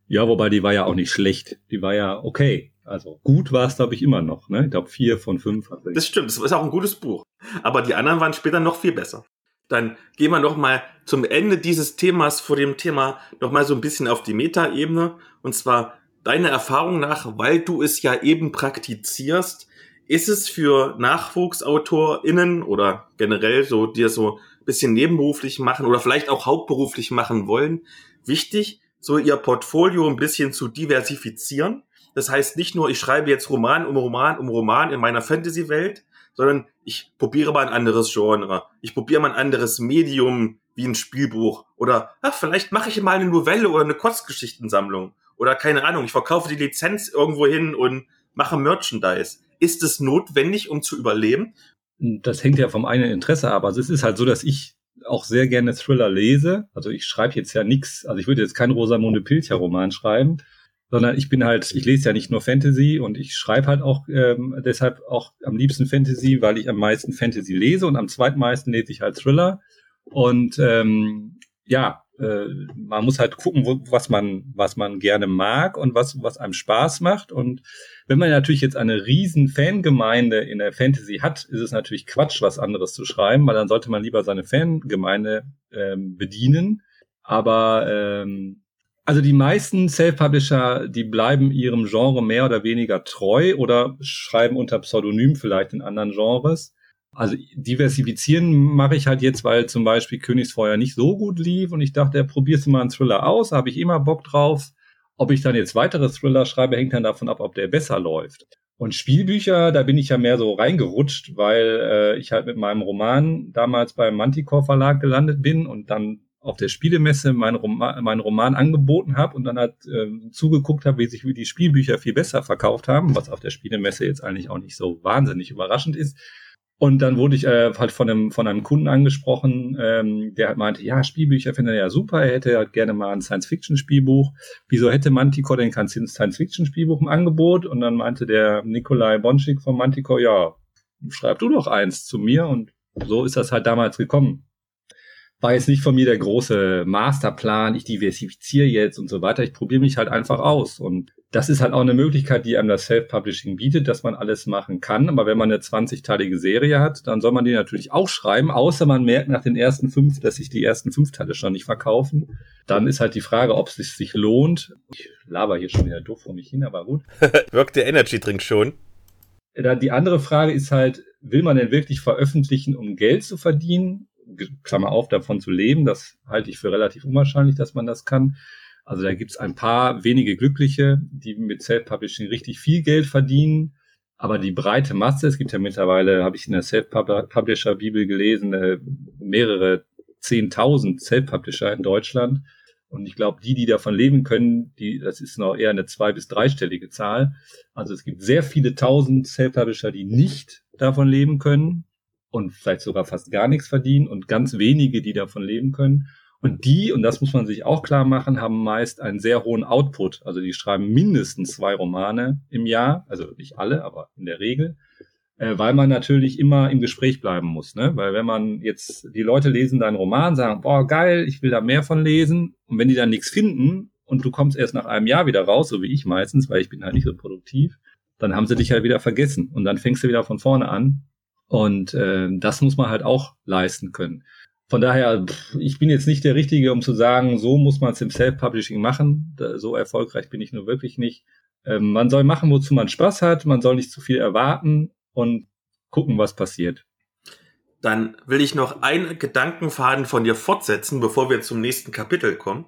Ja, wobei die war ja auch nicht schlecht. Die war ja okay. Also gut war es, glaube ich, immer noch. Ne? Ich glaube, vier von fünf. Das stimmt, das ist auch ein gutes Buch. Aber die anderen waren später noch viel besser. Dann gehen wir noch mal zum Ende dieses Themas vor dem Thema noch mal so ein bisschen auf die Metaebene. Und zwar deine Erfahrung nach, weil du es ja eben praktizierst, ist es für NachwuchsautorInnen oder generell so, die es so ein bisschen nebenberuflich machen oder vielleicht auch hauptberuflich machen wollen, wichtig, so ihr Portfolio ein bisschen zu diversifizieren? Das heißt nicht nur, ich schreibe jetzt Roman um Roman um Roman in meiner Fantasy-Welt, sondern ich probiere mal ein anderes Genre. Ich probiere mal ein anderes Medium wie ein Spielbuch. Oder ach, vielleicht mache ich mal eine Novelle oder eine Kurzgeschichtensammlung. Oder keine Ahnung, ich verkaufe die Lizenz irgendwo hin und mache Merchandise. Ist es notwendig, um zu überleben? Das hängt ja vom eigenen Interesse ab. Also es ist halt so, dass ich auch sehr gerne Thriller lese. Also ich schreibe jetzt ja nichts, also ich würde jetzt keinen Rosamunde Pilcher Roman schreiben, sondern ich bin halt, ich lese ja nicht nur Fantasy und ich schreibe halt auch ähm, deshalb auch am liebsten Fantasy, weil ich am meisten Fantasy lese und am zweitmeisten lese ich halt Thriller. Und ähm, ja, äh, man muss halt gucken, wo, was man, was man gerne mag und was, was einem Spaß macht. Und wenn man natürlich jetzt eine riesen Fangemeinde in der Fantasy hat, ist es natürlich Quatsch, was anderes zu schreiben, weil dann sollte man lieber seine Fangemeinde ähm, bedienen. Aber ähm, also die meisten Self-Publisher, die bleiben ihrem Genre mehr oder weniger treu oder schreiben unter Pseudonym vielleicht in anderen Genres. Also diversifizieren mache ich halt jetzt, weil zum Beispiel Königsfeuer nicht so gut lief und ich dachte, ja, probierst du mal einen Thriller aus, habe ich immer Bock drauf. Ob ich dann jetzt weitere Thriller schreibe, hängt dann davon ab, ob der besser läuft. Und Spielbücher, da bin ich ja mehr so reingerutscht, weil äh, ich halt mit meinem Roman damals beim Manticore Verlag gelandet bin und dann auf der Spielemesse meinen Roman, meinen Roman angeboten habe und dann halt äh, zugeguckt habe, wie sich die Spielbücher viel besser verkauft haben, was auf der Spielemesse jetzt eigentlich auch nicht so wahnsinnig überraschend ist. Und dann wurde ich äh, halt von einem, von einem Kunden angesprochen, ähm, der halt meinte, ja, Spielbücher findet er ja super, er hätte halt gerne mal ein Science-Fiction-Spielbuch. Wieso hätte Manticore denn kein Science-Fiction-Spielbuch im Angebot? Und dann meinte der Nikolai Bonschik von Manticore, ja, schreib du doch eins zu mir. Und so ist das halt damals gekommen war jetzt nicht von mir der große Masterplan, ich diversifiziere jetzt und so weiter. Ich probiere mich halt einfach aus. Und das ist halt auch eine Möglichkeit, die einem das Self-Publishing bietet, dass man alles machen kann. Aber wenn man eine 20-teilige Serie hat, dann soll man die natürlich auch schreiben, außer man merkt nach den ersten fünf, dass sich die ersten fünf Teile schon nicht verkaufen. Dann ist halt die Frage, ob es sich lohnt. Ich laber hier schon wieder doof vor mich hin, aber gut. Wirkt der Energy Drink schon? Die andere Frage ist halt, will man denn wirklich veröffentlichen, um Geld zu verdienen? Klammer auf, davon zu leben. Das halte ich für relativ unwahrscheinlich, dass man das kann. Also da gibt es ein paar wenige Glückliche, die mit Self-Publishing richtig viel Geld verdienen. Aber die breite Masse, es gibt ja mittlerweile, habe ich in der Self-Publisher-Bibel gelesen, äh, mehrere Zehntausend Self-Publisher in Deutschland. Und ich glaube, die, die davon leben können, die, das ist noch eher eine zwei- bis dreistellige Zahl. Also es gibt sehr viele tausend Self-Publisher, die nicht davon leben können und vielleicht sogar fast gar nichts verdienen und ganz wenige, die davon leben können. Und die, und das muss man sich auch klar machen, haben meist einen sehr hohen Output. Also die schreiben mindestens zwei Romane im Jahr, also nicht alle, aber in der Regel, äh, weil man natürlich immer im Gespräch bleiben muss. Ne? Weil wenn man jetzt, die Leute lesen deinen Roman, sagen, boah, geil, ich will da mehr von lesen. Und wenn die dann nichts finden und du kommst erst nach einem Jahr wieder raus, so wie ich meistens, weil ich bin halt nicht so produktiv, dann haben sie dich halt wieder vergessen. Und dann fängst du wieder von vorne an. Und äh, das muss man halt auch leisten können. Von daher, ich bin jetzt nicht der Richtige, um zu sagen, so muss man es im Self-Publishing machen. So erfolgreich bin ich nur wirklich nicht. Ähm, man soll machen, wozu man Spaß hat. Man soll nicht zu viel erwarten und gucken, was passiert. Dann will ich noch einen Gedankenfaden von dir fortsetzen, bevor wir zum nächsten Kapitel kommen.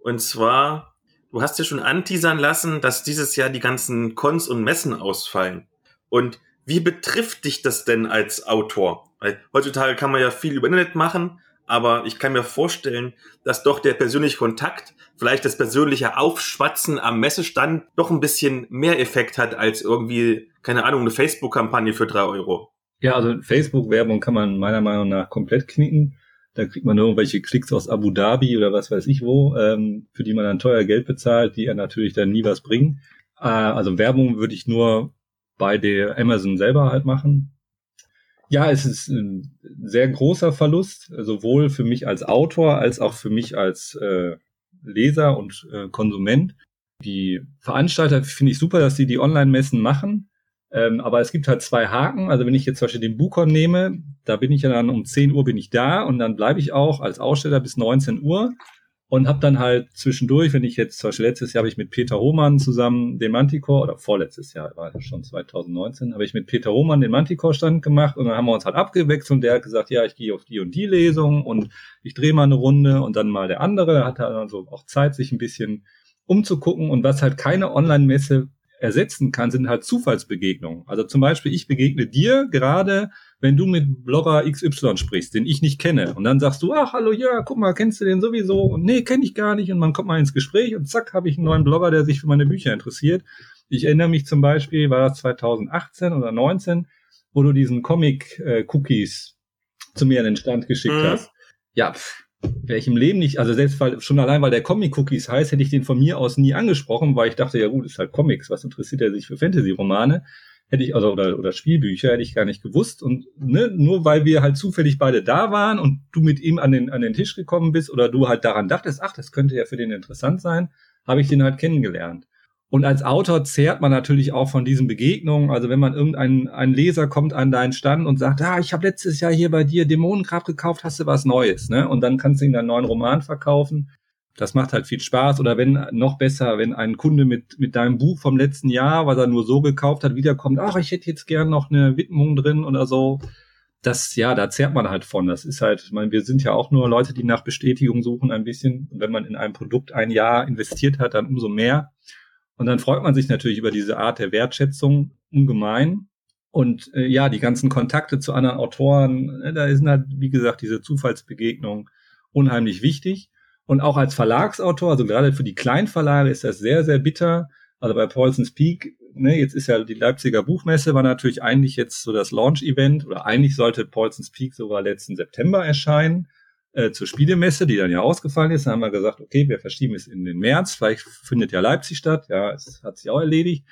Und zwar, du hast ja schon anteasern lassen, dass dieses Jahr die ganzen Cons und Messen ausfallen. Und wie betrifft dich das denn als Autor? Weil heutzutage kann man ja viel über Internet machen, aber ich kann mir vorstellen, dass doch der persönliche Kontakt, vielleicht das persönliche Aufschwatzen am Messestand doch ein bisschen mehr Effekt hat als irgendwie, keine Ahnung, eine Facebook-Kampagne für drei Euro. Ja, also Facebook-Werbung kann man meiner Meinung nach komplett knicken. Da kriegt man irgendwelche Klicks aus Abu Dhabi oder was weiß ich wo, ähm, für die man dann teuer Geld bezahlt, die ja natürlich dann nie was bringen. Äh, also Werbung würde ich nur bei der Amazon selber halt machen. Ja, es ist ein sehr großer Verlust, sowohl für mich als Autor als auch für mich als äh, Leser und äh, Konsument. Die Veranstalter finde ich super, dass sie die Online-Messen machen. Ähm, aber es gibt halt zwei Haken. Also wenn ich jetzt zum Beispiel den Bukon nehme, da bin ich ja dann um 10 Uhr bin ich da und dann bleibe ich auch als Aussteller bis 19 Uhr und habe dann halt zwischendurch, wenn ich jetzt zum Beispiel letztes Jahr habe ich mit Peter Hohmann zusammen den Manticore oder vorletztes Jahr war das schon 2019, habe ich mit Peter Hohmann den Manticore Stand gemacht und dann haben wir uns halt abgewechselt und der hat gesagt, ja, ich gehe auf die und die Lesung und ich drehe mal eine Runde und dann mal der andere, da hat er also auch Zeit, sich ein bisschen umzugucken und was halt keine Online-Messe ersetzen kann, sind halt Zufallsbegegnungen. Also zum Beispiel, ich begegne dir gerade wenn du mit Blogger XY sprichst, den ich nicht kenne, und dann sagst du, ach, hallo, ja, guck mal, kennst du den sowieso? Und nee, kenne ich gar nicht. Und man kommt mal ins Gespräch und zack, habe ich einen neuen Blogger, der sich für meine Bücher interessiert. Ich erinnere mich zum Beispiel, war das 2018 oder 19, wo du diesen Comic-Cookies zu mir in den Stand geschickt mhm. hast. Ja, wäre ich im Leben nicht, also selbst weil, schon allein, weil der Comic-Cookies heißt, hätte ich den von mir aus nie angesprochen, weil ich dachte, ja gut, ist halt Comics, was interessiert er sich für Fantasy-Romane? Hätte ich, also, oder, oder Spielbücher, hätte ich gar nicht gewusst. Und ne, nur weil wir halt zufällig beide da waren und du mit ihm an den, an den Tisch gekommen bist oder du halt daran dachtest, ach, das könnte ja für den interessant sein, habe ich den halt kennengelernt. Und als Autor zehrt man natürlich auch von diesen Begegnungen. Also wenn man irgendein ein Leser kommt an deinen Stand und sagt, ah, ich habe letztes Jahr hier bei dir Dämonenkraft gekauft, hast du was Neues, ne? Und dann kannst du ihm einen neuen Roman verkaufen das macht halt viel Spaß. Oder wenn, noch besser, wenn ein Kunde mit, mit deinem Buch vom letzten Jahr, was er nur so gekauft hat, wiederkommt, ach, ich hätte jetzt gern noch eine Widmung drin oder so. Das, ja, da zehrt man halt von. Das ist halt, ich meine, wir sind ja auch nur Leute, die nach Bestätigung suchen ein bisschen. Und wenn man in ein Produkt ein Jahr investiert hat, dann umso mehr. Und dann freut man sich natürlich über diese Art der Wertschätzung ungemein. Und äh, ja, die ganzen Kontakte zu anderen Autoren, äh, da sind halt, wie gesagt, diese Zufallsbegegnungen unheimlich wichtig. Und auch als Verlagsautor, also gerade für die Kleinverlage ist das sehr, sehr bitter. Also bei Paulson's Peak, ne, jetzt ist ja die Leipziger Buchmesse, war natürlich eigentlich jetzt so das Launch-Event oder eigentlich sollte Paulson's Peak sogar letzten September erscheinen äh, zur Spielemesse, die dann ja ausgefallen ist. Dann haben wir gesagt, okay, wir verschieben es in den März, vielleicht findet ja Leipzig statt. Ja, es hat sich auch erledigt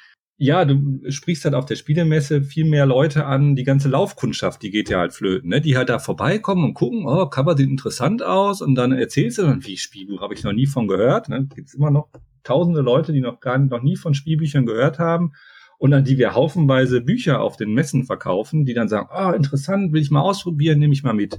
ja, du sprichst halt auf der Spielemesse viel mehr Leute an, die ganze Laufkundschaft, die geht ja halt flöten, ne? Die halt da vorbeikommen und gucken, oh, Cover sieht interessant aus und dann erzählst du dann, wie Spielbuch habe ich noch nie von gehört, ne? Gibt's immer noch tausende Leute, die noch gar noch nie von Spielbüchern gehört haben und an die wir haufenweise Bücher auf den Messen verkaufen, die dann sagen, oh, interessant, will ich mal ausprobieren, nehme ich mal mit.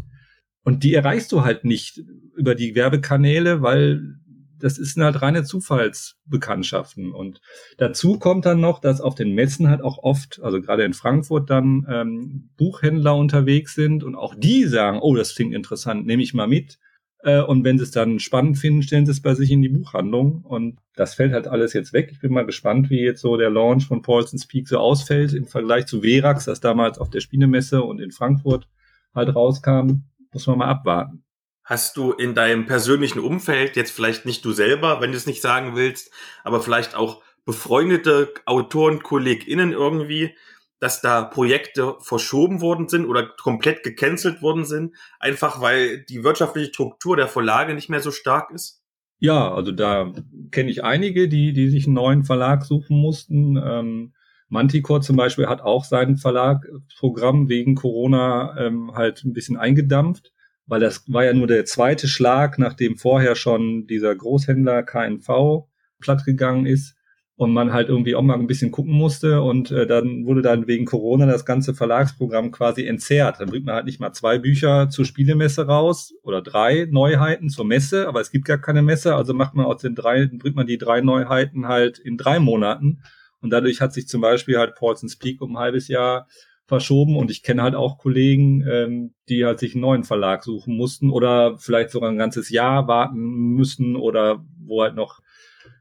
Und die erreichst du halt nicht über die Werbekanäle, weil das ist halt reine Zufallsbekanntschaften. Und dazu kommt dann noch, dass auf den Messen halt auch oft, also gerade in Frankfurt dann ähm, Buchhändler unterwegs sind und auch die sagen, oh, das klingt interessant, nehme ich mal mit. Äh, und wenn sie es dann spannend finden, stellen sie es bei sich in die Buchhandlung. Und das fällt halt alles jetzt weg. Ich bin mal gespannt, wie jetzt so der Launch von Paulson's Peak so ausfällt im Vergleich zu Verax, das damals auf der Spielemesse und in Frankfurt halt rauskam. Muss man mal abwarten. Hast du in deinem persönlichen Umfeld, jetzt vielleicht nicht du selber, wenn du es nicht sagen willst, aber vielleicht auch befreundete Autoren, KollegInnen irgendwie, dass da Projekte verschoben worden sind oder komplett gecancelt worden sind, einfach weil die wirtschaftliche Struktur der Verlage nicht mehr so stark ist? Ja, also da kenne ich einige, die, die sich einen neuen Verlag suchen mussten. Ähm, Manticore zum Beispiel hat auch sein Verlagprogramm wegen Corona ähm, halt ein bisschen eingedampft, weil das war ja nur der zweite Schlag, nachdem vorher schon dieser Großhändler KNV platt gegangen ist und man halt irgendwie auch mal ein bisschen gucken musste. Und äh, dann wurde dann wegen Corona das ganze Verlagsprogramm quasi entzerrt. Dann bringt man halt nicht mal zwei Bücher zur Spielemesse raus oder drei Neuheiten zur Messe, aber es gibt gar keine Messe, also macht man aus den drei, bringt man die drei Neuheiten halt in drei Monaten. Und dadurch hat sich zum Beispiel halt Paulson's Peak um ein halbes Jahr verschoben und ich kenne halt auch Kollegen, ähm, die halt sich einen neuen Verlag suchen mussten oder vielleicht sogar ein ganzes Jahr warten müssen oder wo halt noch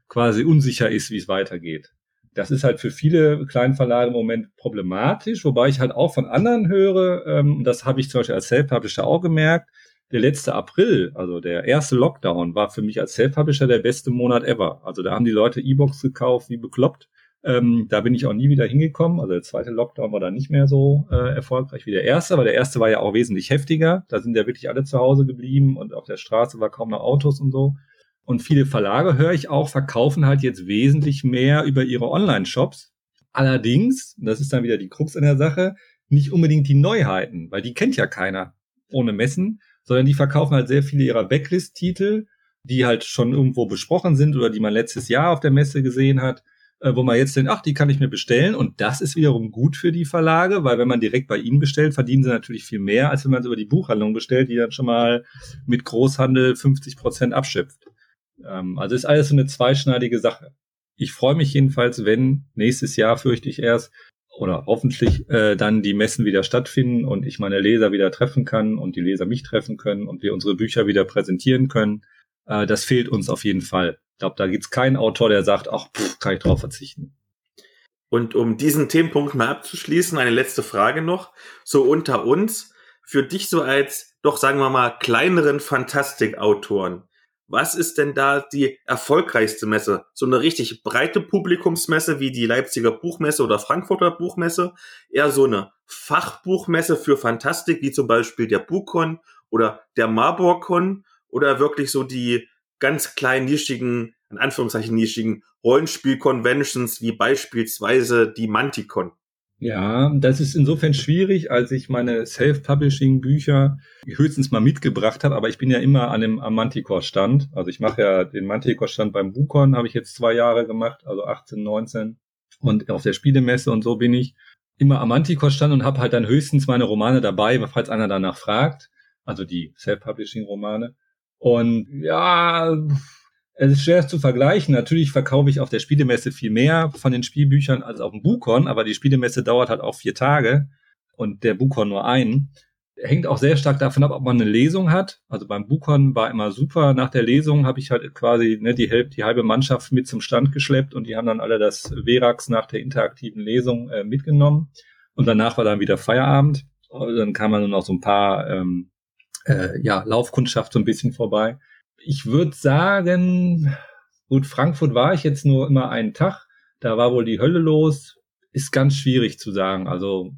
quasi unsicher ist, wie es weitergeht. Das ist halt für viele Kleinverlage im Moment problematisch, wobei ich halt auch von anderen höre, ähm, das habe ich zum Beispiel als Self-Publisher auch gemerkt, der letzte April, also der erste Lockdown, war für mich als Self-Publisher der beste Monat ever. Also da haben die Leute E-Books gekauft wie bekloppt. Ähm, da bin ich auch nie wieder hingekommen. Also der zweite Lockdown war dann nicht mehr so äh, erfolgreich wie der erste, aber der erste war ja auch wesentlich heftiger. Da sind ja wirklich alle zu Hause geblieben und auf der Straße war kaum noch Autos und so. Und viele Verlage, höre ich auch, verkaufen halt jetzt wesentlich mehr über ihre Online-Shops. Allerdings, das ist dann wieder die Krux in der Sache, nicht unbedingt die Neuheiten, weil die kennt ja keiner ohne Messen, sondern die verkaufen halt sehr viele ihrer Backlist-Titel, die halt schon irgendwo besprochen sind oder die man letztes Jahr auf der Messe gesehen hat, wo man jetzt denkt, ach, die kann ich mir bestellen. Und das ist wiederum gut für die Verlage, weil wenn man direkt bei ihnen bestellt, verdienen sie natürlich viel mehr, als wenn man es über die Buchhandlung bestellt, die dann schon mal mit Großhandel 50 Prozent abschöpft. Ähm, also ist alles so eine zweischneidige Sache. Ich freue mich jedenfalls, wenn nächstes Jahr fürchte ich erst oder hoffentlich äh, dann die Messen wieder stattfinden und ich meine Leser wieder treffen kann und die Leser mich treffen können und wir unsere Bücher wieder präsentieren können. Äh, das fehlt uns auf jeden Fall. Ich glaube, da gibt's keinen Autor, der sagt, ach, pff, kann ich drauf verzichten. Und um diesen Themenpunkt mal abzuschließen, eine letzte Frage noch. So unter uns, für dich so als, doch sagen wir mal, kleineren Fantastikautoren, was ist denn da die erfolgreichste Messe? So eine richtig breite Publikumsmesse wie die Leipziger Buchmesse oder Frankfurter Buchmesse? Eher so eine Fachbuchmesse für Fantastik, wie zum Beispiel der Buchcon oder der Marburgcon? Oder wirklich so die ganz kleinen, nischigen, in Anführungszeichen nischigen Rollenspiel-Conventions wie beispielsweise die Manticon? Ja, das ist insofern schwierig, als ich meine Self-Publishing-Bücher höchstens mal mitgebracht habe, aber ich bin ja immer an dem am Manticore-Stand. Also ich mache ja den Manticore-Stand beim Bukon, habe ich jetzt zwei Jahre gemacht, also 18, 19. Und auf der Spielemesse und so bin ich immer am Manticore-Stand und habe halt dann höchstens meine Romane dabei, falls einer danach fragt. Also die Self-Publishing-Romane. Und ja, es ist schwer zu vergleichen. Natürlich verkaufe ich auf der Spielemesse viel mehr von den Spielbüchern als auf dem Buchhorn, aber die Spielemesse dauert halt auch vier Tage und der Buchhorn nur einen. Hängt auch sehr stark davon ab, ob man eine Lesung hat. Also beim Buchhorn war immer super. Nach der Lesung habe ich halt quasi ne, die, die halbe Mannschaft mit zum Stand geschleppt und die haben dann alle das Verax nach der interaktiven Lesung äh, mitgenommen. Und danach war dann wieder Feierabend. Und dann kam man nur noch so ein paar ähm, äh, ja, Laufkundschaft so ein bisschen vorbei ich würde sagen, gut, Frankfurt war ich jetzt nur immer einen Tag. Da war wohl die Hölle los. Ist ganz schwierig zu sagen. Also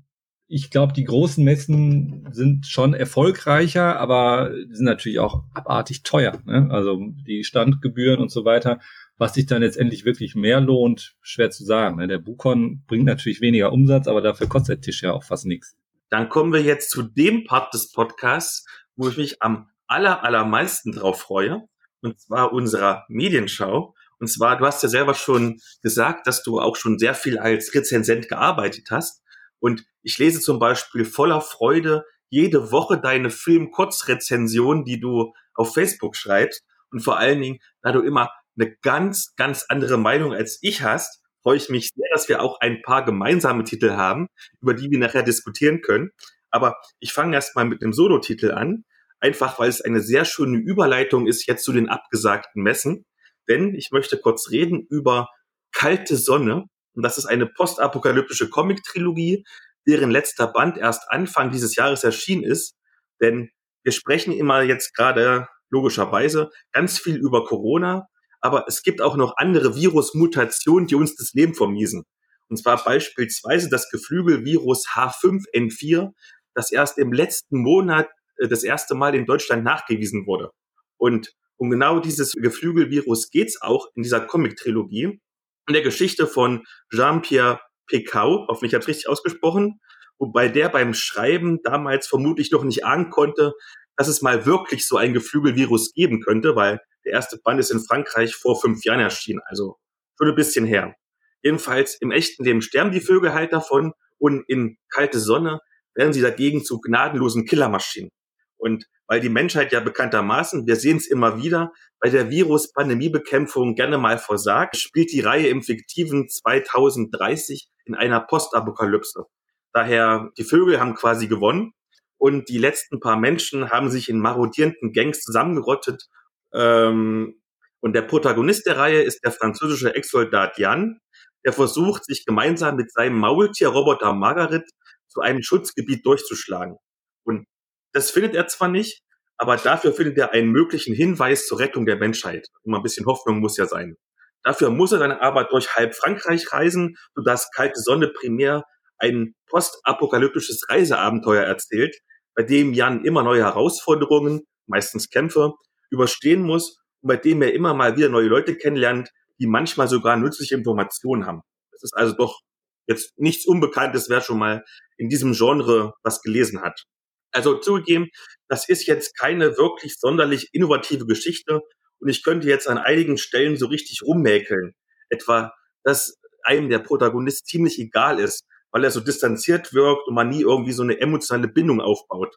ich glaube, die großen Messen sind schon erfolgreicher, aber sind natürlich auch abartig teuer. Ne? Also die Standgebühren und so weiter. Was sich dann letztendlich wirklich mehr lohnt, schwer zu sagen. Ne? Der Bukon bringt natürlich weniger Umsatz, aber dafür kostet der Tisch ja auch fast nichts. Dann kommen wir jetzt zu dem Part des Podcasts, wo ich mich am aller, allermeisten drauf freue, und zwar unserer Medienschau. Und zwar, du hast ja selber schon gesagt, dass du auch schon sehr viel als Rezensent gearbeitet hast. Und ich lese zum Beispiel voller Freude jede Woche deine Film-Kurzrezension, die du auf Facebook schreibst. Und vor allen Dingen, da du immer eine ganz, ganz andere Meinung als ich hast, freue ich mich sehr, dass wir auch ein paar gemeinsame Titel haben, über die wir nachher diskutieren können. Aber ich fange erst mal mit dem Solo-Titel an einfach weil es eine sehr schöne Überleitung ist jetzt zu den abgesagten Messen. Denn ich möchte kurz reden über Kalte Sonne. Und das ist eine postapokalyptische Comic-Trilogie, deren letzter Band erst Anfang dieses Jahres erschienen ist. Denn wir sprechen immer jetzt gerade logischerweise ganz viel über Corona, aber es gibt auch noch andere Virusmutationen, die uns das Leben vermiesen. Und zwar beispielsweise das Geflügelvirus H5N4, das erst im letzten Monat äh, das erste Mal in Deutschland nachgewiesen wurde. Und um genau dieses Geflügelvirus geht's auch in dieser Comic-Trilogie. In der Geschichte von Jean-Pierre Pecau, hoffentlich habe ich richtig ausgesprochen, wobei der beim Schreiben damals vermutlich noch nicht ahnen konnte, dass es mal wirklich so ein Geflügelvirus geben könnte, weil der erste Band ist in Frankreich vor fünf Jahren erschienen, also schon ein bisschen her. Jedenfalls im echten Leben sterben die Vögel halt davon und in kalte Sonne werden sie dagegen zu gnadenlosen Killermaschinen. Und weil die Menschheit ja bekanntermaßen, wir sehen es immer wieder, bei der Virus-Pandemiebekämpfung gerne mal versagt, spielt die Reihe im fiktiven 2030 in einer Postapokalypse. Daher, die Vögel haben quasi gewonnen und die letzten paar Menschen haben sich in marodierenden Gangs zusammengerottet. Ähm, und der Protagonist der Reihe ist der französische Ex-Soldat Jan, der versucht, sich gemeinsam mit seinem Maultierroboter Margaret zu einem Schutzgebiet durchzuschlagen. Und das findet er zwar nicht, aber dafür findet er einen möglichen Hinweis zur Rettung der Menschheit. Immer ein bisschen Hoffnung muss ja sein. Dafür muss er dann aber durch halb Frankreich reisen, sodass kalte Sonne primär ein postapokalyptisches Reiseabenteuer erzählt, bei dem Jan immer neue Herausforderungen, meistens Kämpfe, überstehen muss und bei dem er immer mal wieder neue Leute kennenlernt, die manchmal sogar nützliche Informationen haben. Das ist also doch jetzt nichts Unbekanntes, wer schon mal in diesem Genre was gelesen hat. Also zugegeben, das ist jetzt keine wirklich sonderlich innovative Geschichte und ich könnte jetzt an einigen Stellen so richtig rummäkeln. Etwa, dass einem der Protagonist ziemlich egal ist, weil er so distanziert wirkt und man nie irgendwie so eine emotionale Bindung aufbaut.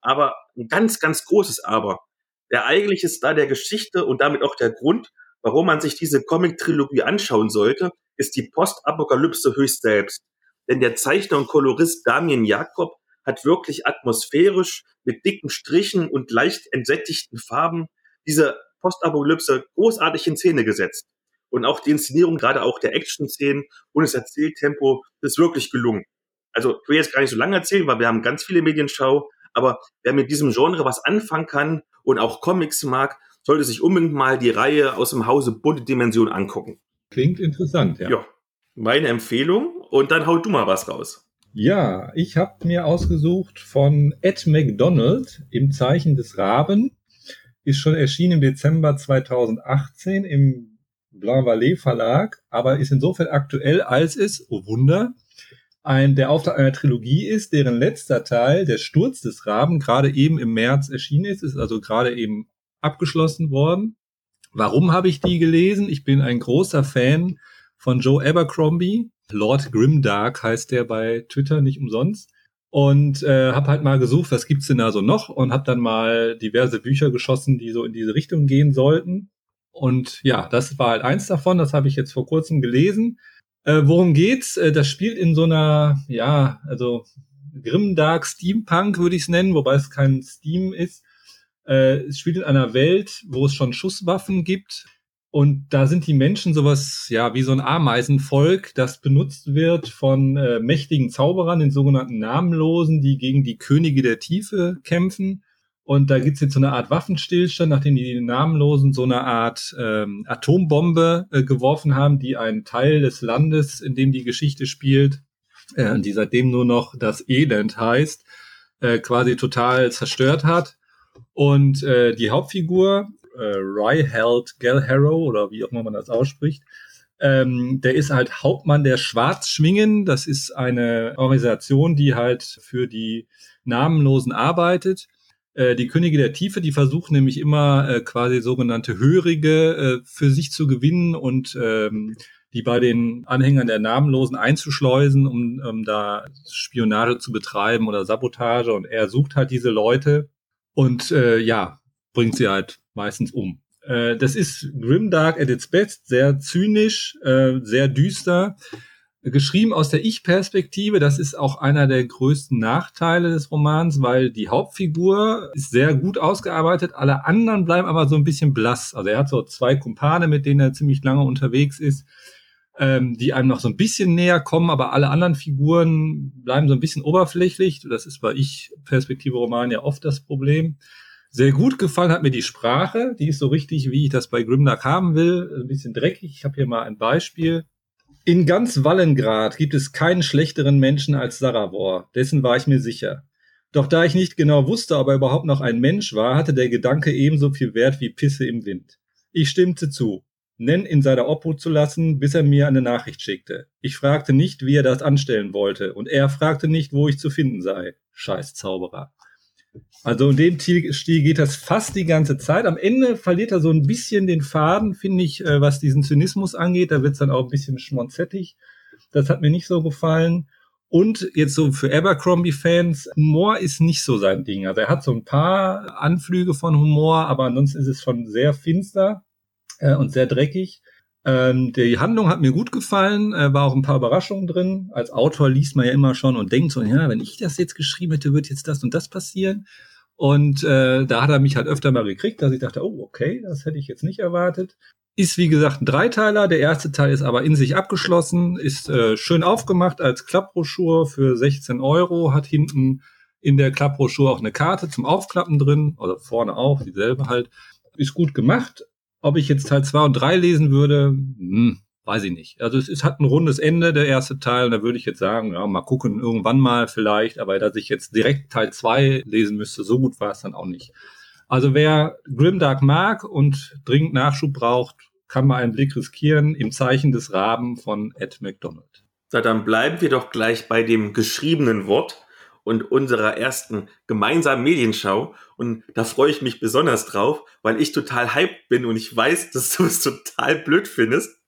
Aber ein ganz, ganz großes Aber. Der eigentliche Star der Geschichte und damit auch der Grund, warum man sich diese Comic-Trilogie anschauen sollte, ist die Postapokalypse höchst selbst. Denn der Zeichner und Kolorist Damien Jakob hat wirklich atmosphärisch mit dicken Strichen und leicht entsättigten Farben diese Postapokalypse großartig in Szene gesetzt. Und auch die Inszenierung, gerade auch der Action-Szenen und das Erzähltempo, ist wirklich gelungen. Also ich will jetzt gar nicht so lange erzählen, weil wir haben ganz viele Medienschau, aber wer mit diesem Genre was anfangen kann und auch Comics mag, sollte sich unbedingt mal die Reihe aus dem Hause Bunte Dimension angucken. Klingt interessant, ja. Ja, meine Empfehlung und dann haut du mal was raus. Ja, ich habe mir ausgesucht von Ed McDonald im Zeichen des Raben. Ist schon erschienen im Dezember 2018 im Blanc Vallée Verlag, aber ist insofern aktuell, als es, oh Wunder, ein, der Auftrag einer Trilogie ist, deren letzter Teil, der Sturz des Raben, gerade eben im März erschienen ist, ist also gerade eben abgeschlossen worden. Warum habe ich die gelesen? Ich bin ein großer Fan von Joe Abercrombie. Lord Grimdark heißt der bei Twitter nicht umsonst. Und äh, habe halt mal gesucht, was gibt's denn da so noch und habe dann mal diverse Bücher geschossen, die so in diese Richtung gehen sollten. Und ja, das war halt eins davon, das habe ich jetzt vor kurzem gelesen. Äh, worum geht's? Äh, das spielt in so einer, ja, also Grimdark Steampunk würde ich es nennen, wobei es kein Steam ist. Äh, es spielt in einer Welt, wo es schon Schusswaffen gibt. Und da sind die Menschen sowas, ja, wie so ein Ameisenvolk, das benutzt wird von äh, mächtigen Zauberern, den sogenannten Namenlosen, die gegen die Könige der Tiefe kämpfen. Und da gibt's jetzt so eine Art Waffenstillstand, nachdem die Namenlosen so eine Art ähm, Atombombe äh, geworfen haben, die einen Teil des Landes, in dem die Geschichte spielt, äh, die seitdem nur noch das Elend heißt, äh, quasi total zerstört hat. Und äh, die Hauptfigur, äh, Ryheld Galharrow oder wie auch immer man das ausspricht, ähm, der ist halt Hauptmann der Schwarzschwingen. Das ist eine Organisation, die halt für die Namenlosen arbeitet. Äh, die Könige der Tiefe, die versuchen nämlich immer äh, quasi sogenannte Hörige äh, für sich zu gewinnen und ähm, die bei den Anhängern der Namenlosen einzuschleusen, um, um da Spionage zu betreiben oder Sabotage. Und er sucht halt diese Leute und äh, ja, bringt sie halt meistens um. Äh, das ist Grimdark at its best, sehr zynisch, äh, sehr düster. Geschrieben aus der Ich-Perspektive, das ist auch einer der größten Nachteile des Romans, weil die Hauptfigur ist sehr gut ausgearbeitet, alle anderen bleiben aber so ein bisschen blass. Also er hat so zwei Kumpane, mit denen er ziemlich lange unterwegs ist ähm, die einem noch so ein bisschen näher kommen, aber alle anderen Figuren bleiben so ein bisschen oberflächlich. Das ist bei Ich-Perspektive-Roman ja oft das Problem. Sehr gut gefallen hat mir die Sprache. Die ist so richtig, wie ich das bei Grimdark haben will. Ein bisschen dreckig. Ich habe hier mal ein Beispiel. In ganz Wallengrad gibt es keinen schlechteren Menschen als Saravor, dessen war ich mir sicher. Doch da ich nicht genau wusste, ob er überhaupt noch ein Mensch war, hatte der Gedanke ebenso viel Wert wie Pisse im Wind. Ich stimmte zu, Nen in seiner Obhut zu lassen, bis er mir eine Nachricht schickte. Ich fragte nicht, wie er das anstellen wollte, und er fragte nicht, wo ich zu finden sei. Scheiß Zauberer. Also in dem Stil geht das fast die ganze Zeit. Am Ende verliert er so ein bisschen den Faden, finde ich, äh, was diesen Zynismus angeht. Da wird es dann auch ein bisschen schmonzettig. Das hat mir nicht so gefallen. Und jetzt so für Abercrombie-Fans, Humor ist nicht so sein Ding. Also er hat so ein paar Anflüge von Humor, aber ansonsten ist es schon sehr finster äh, und sehr dreckig. Ähm, die Handlung hat mir gut gefallen, äh, war auch ein paar Überraschungen drin. Als Autor liest man ja immer schon und denkt so, ja, wenn ich das jetzt geschrieben hätte, wird jetzt das und das passieren. Und äh, da hat er mich halt öfter mal gekriegt, dass ich dachte, oh, okay, das hätte ich jetzt nicht erwartet. Ist wie gesagt ein Dreiteiler. Der erste Teil ist aber in sich abgeschlossen, ist äh, schön aufgemacht als Klappbroschur für 16 Euro, hat hinten in der Klappbroschur auch eine Karte zum Aufklappen drin, oder vorne auch, dieselbe halt. Ist gut gemacht, ob ich jetzt Teil 2 und 3 lesen würde, hm, weiß ich nicht. Also es, es hat ein rundes Ende, der erste Teil, und da würde ich jetzt sagen, ja, mal gucken, irgendwann mal vielleicht, aber dass ich jetzt direkt Teil 2 lesen müsste, so gut war es dann auch nicht. Also wer Grimdark mag und dringend Nachschub braucht, kann mal einen Blick riskieren im Zeichen des Raben von Ed McDonald. So, dann bleiben wir doch gleich bei dem geschriebenen Wort und unserer ersten gemeinsamen Medienschau. Und da freue ich mich besonders drauf, weil ich total hyped bin und ich weiß, dass du es total blöd findest.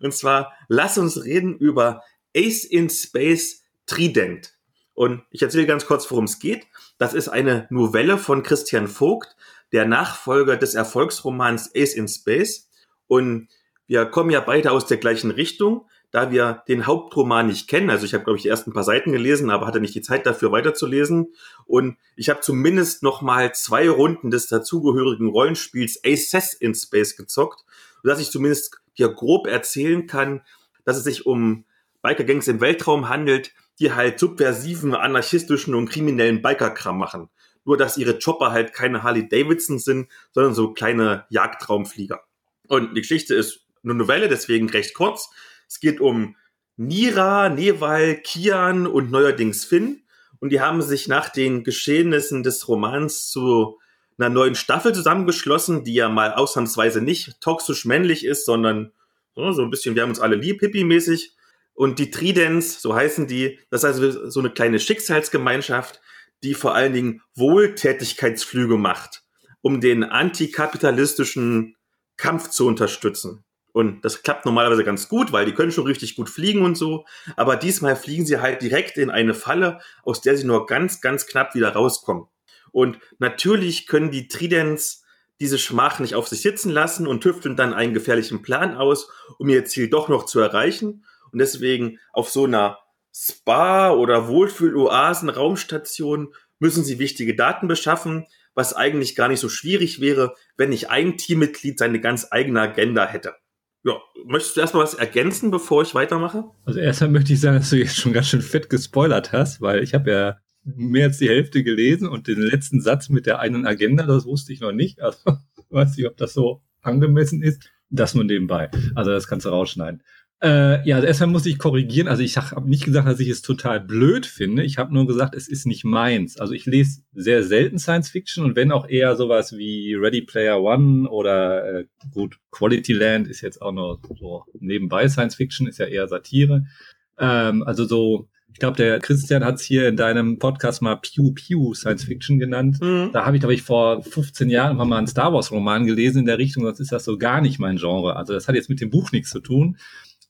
Und zwar, lass uns reden über Ace in Space Trident. Und ich erzähle ganz kurz, worum es geht. Das ist eine Novelle von Christian Vogt, der Nachfolger des Erfolgsromans Ace in Space. Und wir kommen ja beide aus der gleichen Richtung da wir den Hauptroman nicht kennen, also ich habe, glaube ich, die ersten paar Seiten gelesen, aber hatte nicht die Zeit dafür weiterzulesen. Und ich habe zumindest noch mal zwei Runden des dazugehörigen Rollenspiels Aces in Space gezockt, sodass ich zumindest hier grob erzählen kann, dass es sich um Biker-Gangs im Weltraum handelt, die halt subversiven, anarchistischen und kriminellen Bikerkram machen. Nur, dass ihre Chopper halt keine Harley Davidson sind, sondern so kleine Jagdtraumflieger. Und die Geschichte ist eine Novelle, deswegen recht kurz. Es geht um Nira, Newal, Kian und neuerdings Finn. Und die haben sich nach den Geschehnissen des Romans zu einer neuen Staffel zusammengeschlossen, die ja mal ausnahmsweise nicht toxisch männlich ist, sondern so, so ein bisschen, wir haben uns alle lieb, hippie-mäßig. Und die Tridents, so heißen die, das ist also so eine kleine Schicksalsgemeinschaft, die vor allen Dingen Wohltätigkeitsflüge macht, um den antikapitalistischen Kampf zu unterstützen. Und das klappt normalerweise ganz gut, weil die können schon richtig gut fliegen und so. Aber diesmal fliegen sie halt direkt in eine Falle, aus der sie nur ganz, ganz knapp wieder rauskommen. Und natürlich können die Tridents diese Schmach nicht auf sich sitzen lassen und tüfteln dann einen gefährlichen Plan aus, um ihr Ziel doch noch zu erreichen. Und deswegen auf so einer Spa- oder Wohlfühl-Oasen-Raumstation müssen sie wichtige Daten beschaffen, was eigentlich gar nicht so schwierig wäre, wenn nicht ein Teammitglied seine ganz eigene Agenda hätte. Ja, möchtest du erstmal was ergänzen, bevor ich weitermache? Also erstmal möchte ich sagen, dass du jetzt schon ganz schön fett gespoilert hast, weil ich habe ja mehr als die Hälfte gelesen und den letzten Satz mit der einen Agenda, das wusste ich noch nicht. Also weiß nicht, ob das so angemessen ist. Das nur nebenbei. Also das kannst du rausschneiden. Äh, ja, also erstmal muss ich korrigieren. Also ich habe nicht gesagt, dass ich es total blöd finde. Ich habe nur gesagt, es ist nicht meins. Also ich lese sehr selten Science Fiction und wenn auch eher sowas wie Ready Player One oder äh, gut, Quality Land ist jetzt auch noch so nebenbei Science Fiction, ist ja eher Satire. Ähm, also so, ich glaube, der Christian hat es hier in deinem Podcast mal Pew Pew Science Fiction genannt. Mhm. Da habe ich, glaube ich, vor 15 Jahren mal einen Star Wars Roman gelesen in der Richtung, sonst ist das so gar nicht mein Genre. Also das hat jetzt mit dem Buch nichts zu tun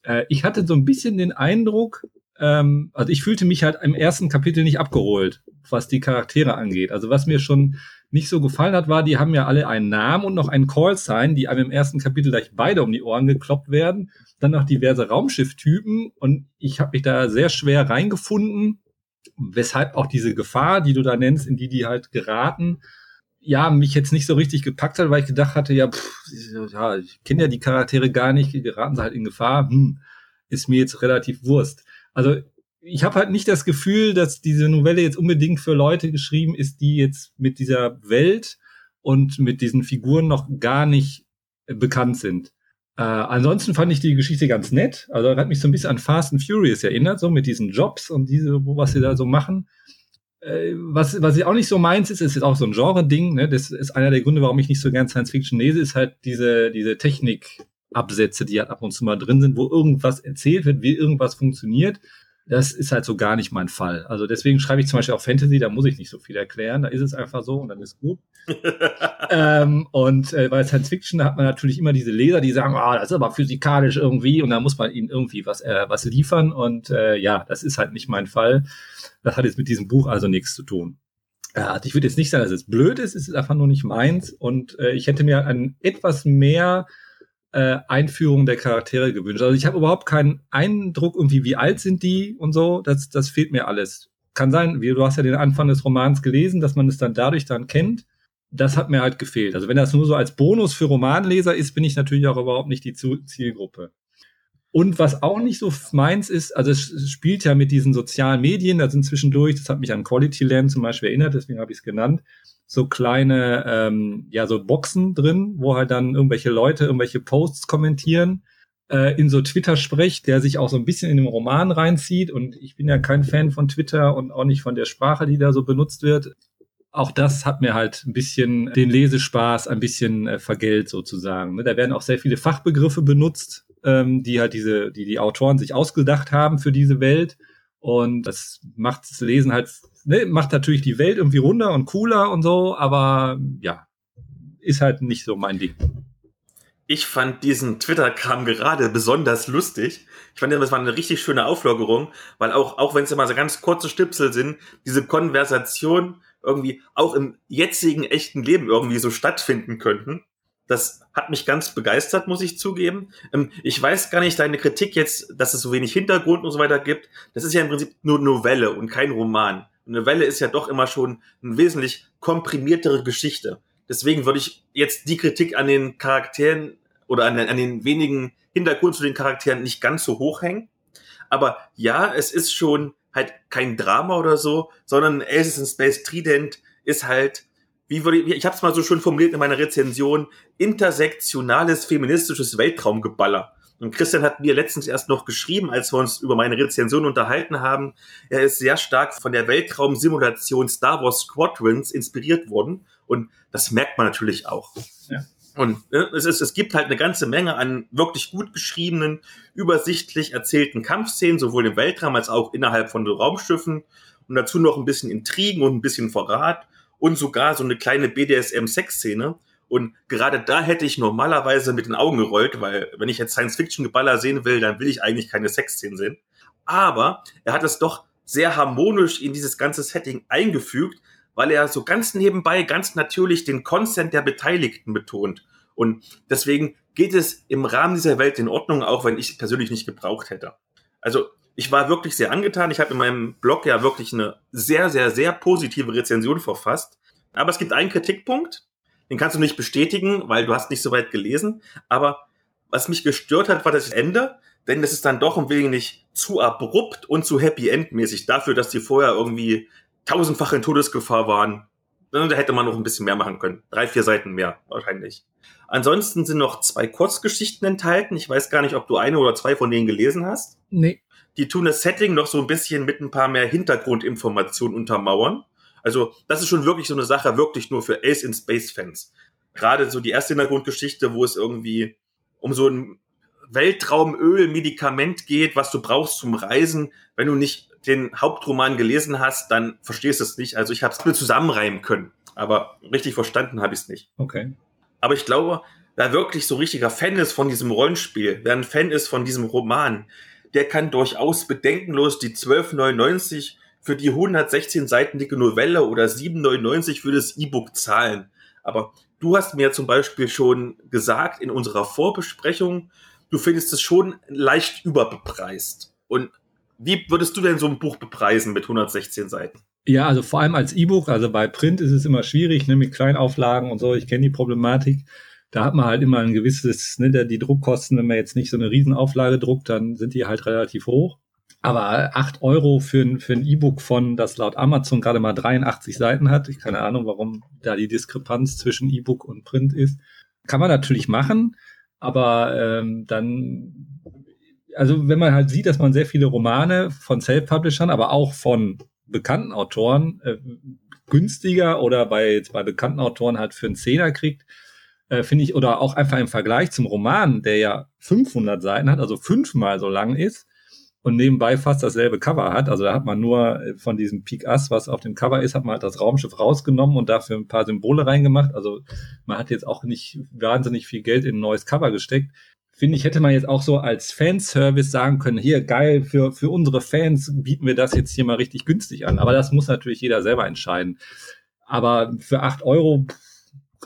äh, ich hatte so ein bisschen den Eindruck, ähm, also ich fühlte mich halt im ersten Kapitel nicht abgeholt, was die Charaktere angeht. Also was mir schon nicht so gefallen hat, war, die haben ja alle einen Namen und noch einen Call-Sign, die einem im ersten Kapitel gleich beide um die Ohren gekloppt werden. Dann noch diverse Raumschifftypen und ich habe mich da sehr schwer reingefunden, weshalb auch diese Gefahr, die du da nennst, in die die halt geraten, ja, mich jetzt nicht so richtig gepackt hat, weil ich gedacht hatte, ja, pff, ja ich kenne ja die Charaktere gar nicht, geraten sie halt in Gefahr, hm, ist mir jetzt relativ Wurst. Also ich habe halt nicht das Gefühl, dass diese Novelle jetzt unbedingt für Leute geschrieben ist, die jetzt mit dieser Welt und mit diesen Figuren noch gar nicht bekannt sind. Äh, ansonsten fand ich die Geschichte ganz nett. Also hat mich so ein bisschen an Fast and Furious erinnert, so mit diesen Jobs und diese, was sie da so machen. Äh, was, was ich auch nicht so meins ist, ist jetzt auch so ein Genre-Ding. Ne? Das ist einer der Gründe, warum ich nicht so gern Science Fiction lese, ist halt diese, diese Technik-Absätze, die halt ab und zu mal drin sind, wo irgendwas erzählt wird, wie irgendwas funktioniert. Das ist halt so gar nicht mein Fall. Also deswegen schreibe ich zum Beispiel auch Fantasy, da muss ich nicht so viel erklären, da ist es einfach so und dann ist gut. ähm, und äh, bei Science Fiction hat man natürlich immer diese Leser, die sagen, ah, oh, das ist aber physikalisch irgendwie und da muss man ihnen irgendwie was, äh, was liefern und äh, ja, das ist halt nicht mein Fall. Das hat jetzt mit diesem Buch also nichts zu tun. Ja, ich würde jetzt nicht sagen, dass es blöd ist, es ist einfach nur nicht meins und äh, ich hätte mir ein etwas mehr äh, Einführung der Charaktere gewünscht. Also ich habe überhaupt keinen Eindruck, irgendwie, wie alt sind die und so. Das, das fehlt mir alles. Kann sein, wie du hast ja den Anfang des Romans gelesen, dass man es dann dadurch dann kennt. Das hat mir halt gefehlt. Also wenn das nur so als Bonus für Romanleser ist, bin ich natürlich auch überhaupt nicht die Zielgruppe. Und was auch nicht so meins ist, also es spielt ja mit diesen sozialen Medien, da sind zwischendurch, das hat mich an Quality Land zum Beispiel erinnert, deswegen habe ich es genannt, so kleine, ähm, ja, so Boxen drin, wo halt dann irgendwelche Leute irgendwelche Posts kommentieren, äh, in so Twitter-Sprech, der sich auch so ein bisschen in den Roman reinzieht. Und ich bin ja kein Fan von Twitter und auch nicht von der Sprache, die da so benutzt wird. Auch das hat mir halt ein bisschen den Lesespaß ein bisschen äh, vergällt sozusagen. Ne? Da werden auch sehr viele Fachbegriffe benutzt, ähm, die halt diese, die die Autoren sich ausgedacht haben für diese Welt. Und das macht das Lesen halt ne, macht natürlich die Welt irgendwie runder und cooler und so, aber ja, ist halt nicht so mein Ding. Ich fand diesen Twitter-Kram gerade besonders lustig. Ich fand, das war eine richtig schöne Auflockerung, weil auch, auch wenn es immer so ganz kurze Stipsel sind, diese Konversation irgendwie auch im jetzigen echten Leben irgendwie so stattfinden könnten. Das hat mich ganz begeistert, muss ich zugeben. Ähm, ich weiß gar nicht, deine Kritik jetzt, dass es so wenig Hintergrund und so weiter gibt. Das ist ja im Prinzip nur Novelle und kein Roman eine Welle ist ja doch immer schon eine wesentlich komprimiertere Geschichte. Deswegen würde ich jetzt die Kritik an den Charakteren oder an den, an den wenigen Hintergrund zu den Charakteren nicht ganz so hoch hängen. Aber ja, es ist schon halt kein Drama oder so, sondern Aces in Space Trident ist halt, wie würde ich, ich habe es mal so schön formuliert in meiner Rezension, intersektionales feministisches Weltraumgeballer. Und Christian hat mir letztens erst noch geschrieben, als wir uns über meine Rezension unterhalten haben. Er ist sehr stark von der Weltraumsimulation Star Wars Squadrons inspiriert worden. Und das merkt man natürlich auch. Ja. Und ne, es, ist, es gibt halt eine ganze Menge an wirklich gut geschriebenen, übersichtlich erzählten Kampfszenen, sowohl im Weltraum als auch innerhalb von Raumschiffen. Und dazu noch ein bisschen Intrigen und ein bisschen Verrat und sogar so eine kleine BDSM-Sex-Szene. Und gerade da hätte ich normalerweise mit den Augen gerollt, weil wenn ich jetzt Science-Fiction-Geballer sehen will, dann will ich eigentlich keine Sexszenen sehen. Aber er hat es doch sehr harmonisch in dieses ganze Setting eingefügt, weil er so ganz nebenbei, ganz natürlich den Consent der Beteiligten betont. Und deswegen geht es im Rahmen dieser Welt in Ordnung, auch wenn ich es persönlich nicht gebraucht hätte. Also ich war wirklich sehr angetan. Ich habe in meinem Blog ja wirklich eine sehr, sehr, sehr positive Rezension verfasst. Aber es gibt einen Kritikpunkt, den kannst du nicht bestätigen, weil du hast nicht so weit gelesen. Aber was mich gestört hat, war das Ende, denn das ist dann doch ein wenig zu abrupt und zu Happy End mäßig dafür, dass die vorher irgendwie tausendfach in Todesgefahr waren. Da hätte man noch ein bisschen mehr machen können. Drei, vier Seiten mehr wahrscheinlich. Ansonsten sind noch zwei Kurzgeschichten enthalten. Ich weiß gar nicht, ob du eine oder zwei von denen gelesen hast. Nee. Die tun das Setting noch so ein bisschen mit ein paar mehr Hintergrundinformationen untermauern. Also das ist schon wirklich so eine Sache, wirklich nur für Ace in Space Fans. Gerade so die erste Hintergrundgeschichte, wo es irgendwie um so ein Weltraumöl-Medikament geht, was du brauchst zum Reisen. Wenn du nicht den Hauptroman gelesen hast, dann verstehst du es nicht. Also ich habe es nur zusammenreimen können, aber richtig verstanden habe ich es nicht. Okay. Aber ich glaube, wer wirklich so richtiger Fan ist von diesem Rollenspiel, wer ein Fan ist von diesem Roman, der kann durchaus bedenkenlos die 1299 für die 116 Seiten dicke Novelle oder 7,99 für das E-Book zahlen. Aber du hast mir zum Beispiel schon gesagt in unserer Vorbesprechung, du findest es schon leicht überbepreist. Und wie würdest du denn so ein Buch bepreisen mit 116 Seiten? Ja, also vor allem als E-Book, also bei Print ist es immer schwierig, ne, mit Kleinauflagen und so, ich kenne die Problematik. Da hat man halt immer ein gewisses, ne, die Druckkosten, wenn man jetzt nicht so eine Riesenauflage druckt, dann sind die halt relativ hoch. Aber acht Euro für ein, für ein E-Book von, das laut Amazon gerade mal 83 Seiten hat, ich keine Ahnung, warum da die Diskrepanz zwischen E-Book und Print ist, kann man natürlich machen. Aber ähm, dann, also wenn man halt sieht, dass man sehr viele Romane von Self-Publishern, aber auch von bekannten Autoren äh, günstiger oder bei, bei bekannten Autoren halt für einen Zehner kriegt, äh, finde ich, oder auch einfach im Vergleich zum Roman, der ja 500 Seiten hat, also fünfmal so lang ist und nebenbei fast dasselbe Cover hat. Also da hat man nur äh, von diesem Peak Ass, was auf dem Cover ist, hat man halt das Raumschiff rausgenommen und dafür ein paar Symbole reingemacht. Also man hat jetzt auch nicht wahnsinnig viel Geld in ein neues Cover gesteckt. Finde ich, hätte man jetzt auch so als Fanservice sagen können, hier geil, für, für unsere Fans bieten wir das jetzt hier mal richtig günstig an. Aber das muss natürlich jeder selber entscheiden. Aber für acht Euro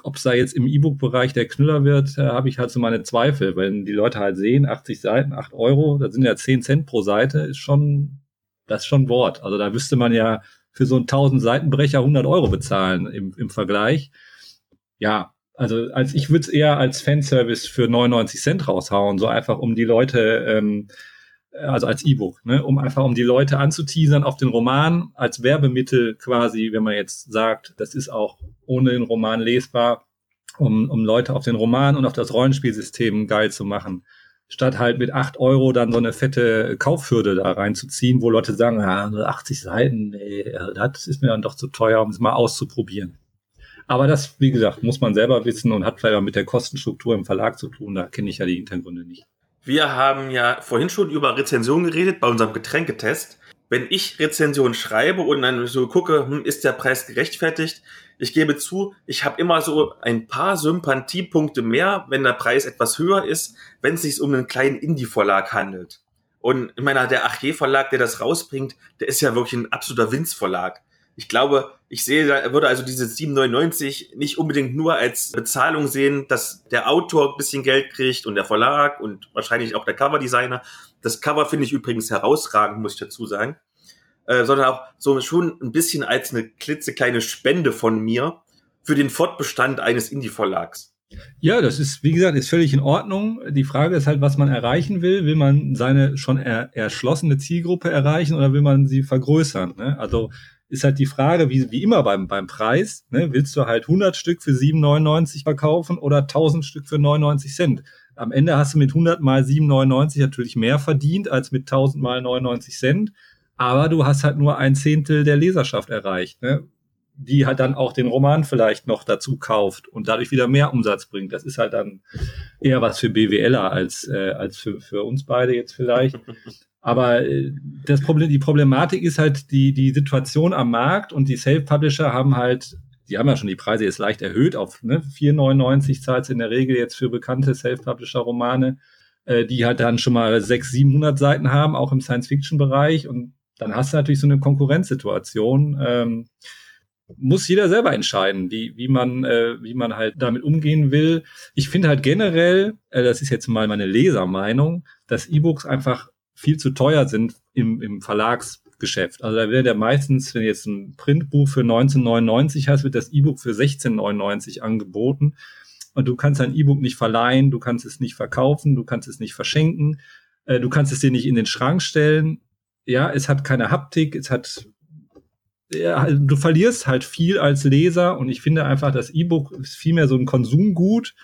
ob es da jetzt im E-Book-Bereich der Knüller wird, äh, habe ich halt so meine Zweifel. Wenn die Leute halt sehen, 80 Seiten, 8 Euro, das sind ja 10 Cent pro Seite, ist schon, das ist schon Wort. Also da wüsste man ja für so einen 1000 Seitenbrecher 100 Euro bezahlen im, im Vergleich. Ja, also als ich würde es eher als Fanservice für 99 Cent raushauen, so einfach um die Leute ähm, also als E-Book, ne, um einfach um die Leute anzuteasern auf den Roman als Werbemittel quasi, wenn man jetzt sagt, das ist auch ohne den Roman lesbar, um, um Leute auf den Roman und auf das Rollenspielsystem geil zu machen. Statt halt mit acht Euro dann so eine fette Kaufhürde da reinzuziehen, wo Leute sagen, ja, nur 80 Seiten, nee, das ist mir dann doch zu teuer, um es mal auszuprobieren. Aber das, wie gesagt, muss man selber wissen und hat vielleicht auch mit der Kostenstruktur im Verlag zu tun. Da kenne ich ja die Hintergründe nicht. Wir haben ja vorhin schon über Rezensionen geredet bei unserem Getränketest. Wenn ich Rezensionen schreibe und dann so gucke, hm, ist der Preis gerechtfertigt? Ich gebe zu, ich habe immer so ein paar Sympathiepunkte mehr, wenn der Preis etwas höher ist, wenn es sich um einen kleinen Indie-Verlag handelt. Und ich meine, der Achier-Verlag, der das rausbringt, der ist ja wirklich ein absoluter Winz-Verlag ich glaube, ich sehe, würde also diese 7,99 nicht unbedingt nur als Bezahlung sehen, dass der Autor ein bisschen Geld kriegt und der Verlag und wahrscheinlich auch der Coverdesigner. Das Cover finde ich übrigens herausragend, muss ich dazu sagen. Äh, sondern auch so schon ein bisschen als eine klitzekleine Spende von mir für den Fortbestand eines Indie-Verlags. Ja, das ist, wie gesagt, ist völlig in Ordnung. Die Frage ist halt, was man erreichen will. Will man seine schon er, erschlossene Zielgruppe erreichen oder will man sie vergrößern? Ne? Also ist halt die Frage, wie, wie immer beim, beim Preis, ne, willst du halt 100 Stück für 7,99 verkaufen oder 1000 Stück für 99 Cent? Am Ende hast du mit 100 mal 7,99 natürlich mehr verdient als mit 1000 mal 99 Cent, aber du hast halt nur ein Zehntel der Leserschaft erreicht, ne? die halt dann auch den Roman vielleicht noch dazu kauft und dadurch wieder mehr Umsatz bringt. Das ist halt dann eher was für BWLer als, äh, als für, für uns beide jetzt vielleicht. Aber äh, das Problem, die Problematik ist halt die, die Situation am Markt und die Self-Publisher haben halt, die haben ja schon die Preise jetzt leicht erhöht auf ne, 4,99 zahlt in der Regel jetzt für bekannte Self-Publisher-Romane, äh, die halt dann schon mal 600, 700 Seiten haben, auch im Science-Fiction-Bereich. Und dann hast du natürlich so eine Konkurrenzsituation. Ähm, muss jeder selber entscheiden, wie, wie man, äh, wie man halt damit umgehen will. Ich finde halt generell, äh, das ist jetzt mal meine Lesermeinung, dass E-Books einfach viel zu teuer sind im, im Verlagsgeschäft. Also da wird ja meistens, wenn jetzt ein Printbuch für 1999 hast, wird das E-Book für 16,99 angeboten. Und du kannst ein E-Book nicht verleihen, du kannst es nicht verkaufen, du kannst es nicht verschenken, äh, du kannst es dir nicht in den Schrank stellen. Ja, es hat keine Haptik, es hat ja, du verlierst halt viel als Leser und ich finde einfach, das E-Book ist vielmehr so ein Konsumgut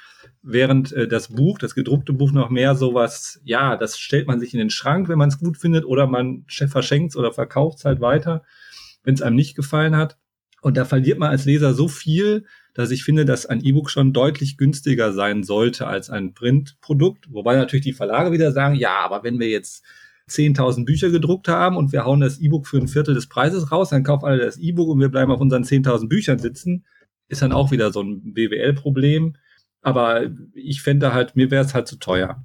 während äh, das Buch, das gedruckte Buch noch mehr sowas, ja, das stellt man sich in den Schrank, wenn man es gut findet, oder man verschenkt es oder verkauft es halt weiter, wenn es einem nicht gefallen hat. Und da verliert man als Leser so viel, dass ich finde, dass ein E-Book schon deutlich günstiger sein sollte als ein Printprodukt. Wobei natürlich die Verlage wieder sagen, ja, aber wenn wir jetzt 10.000 Bücher gedruckt haben und wir hauen das E-Book für ein Viertel des Preises raus, dann kaufen alle das E-Book und wir bleiben auf unseren 10.000 Büchern sitzen, ist dann auch wieder so ein BWL-Problem. Aber ich fände halt, mir wäre es halt zu teuer.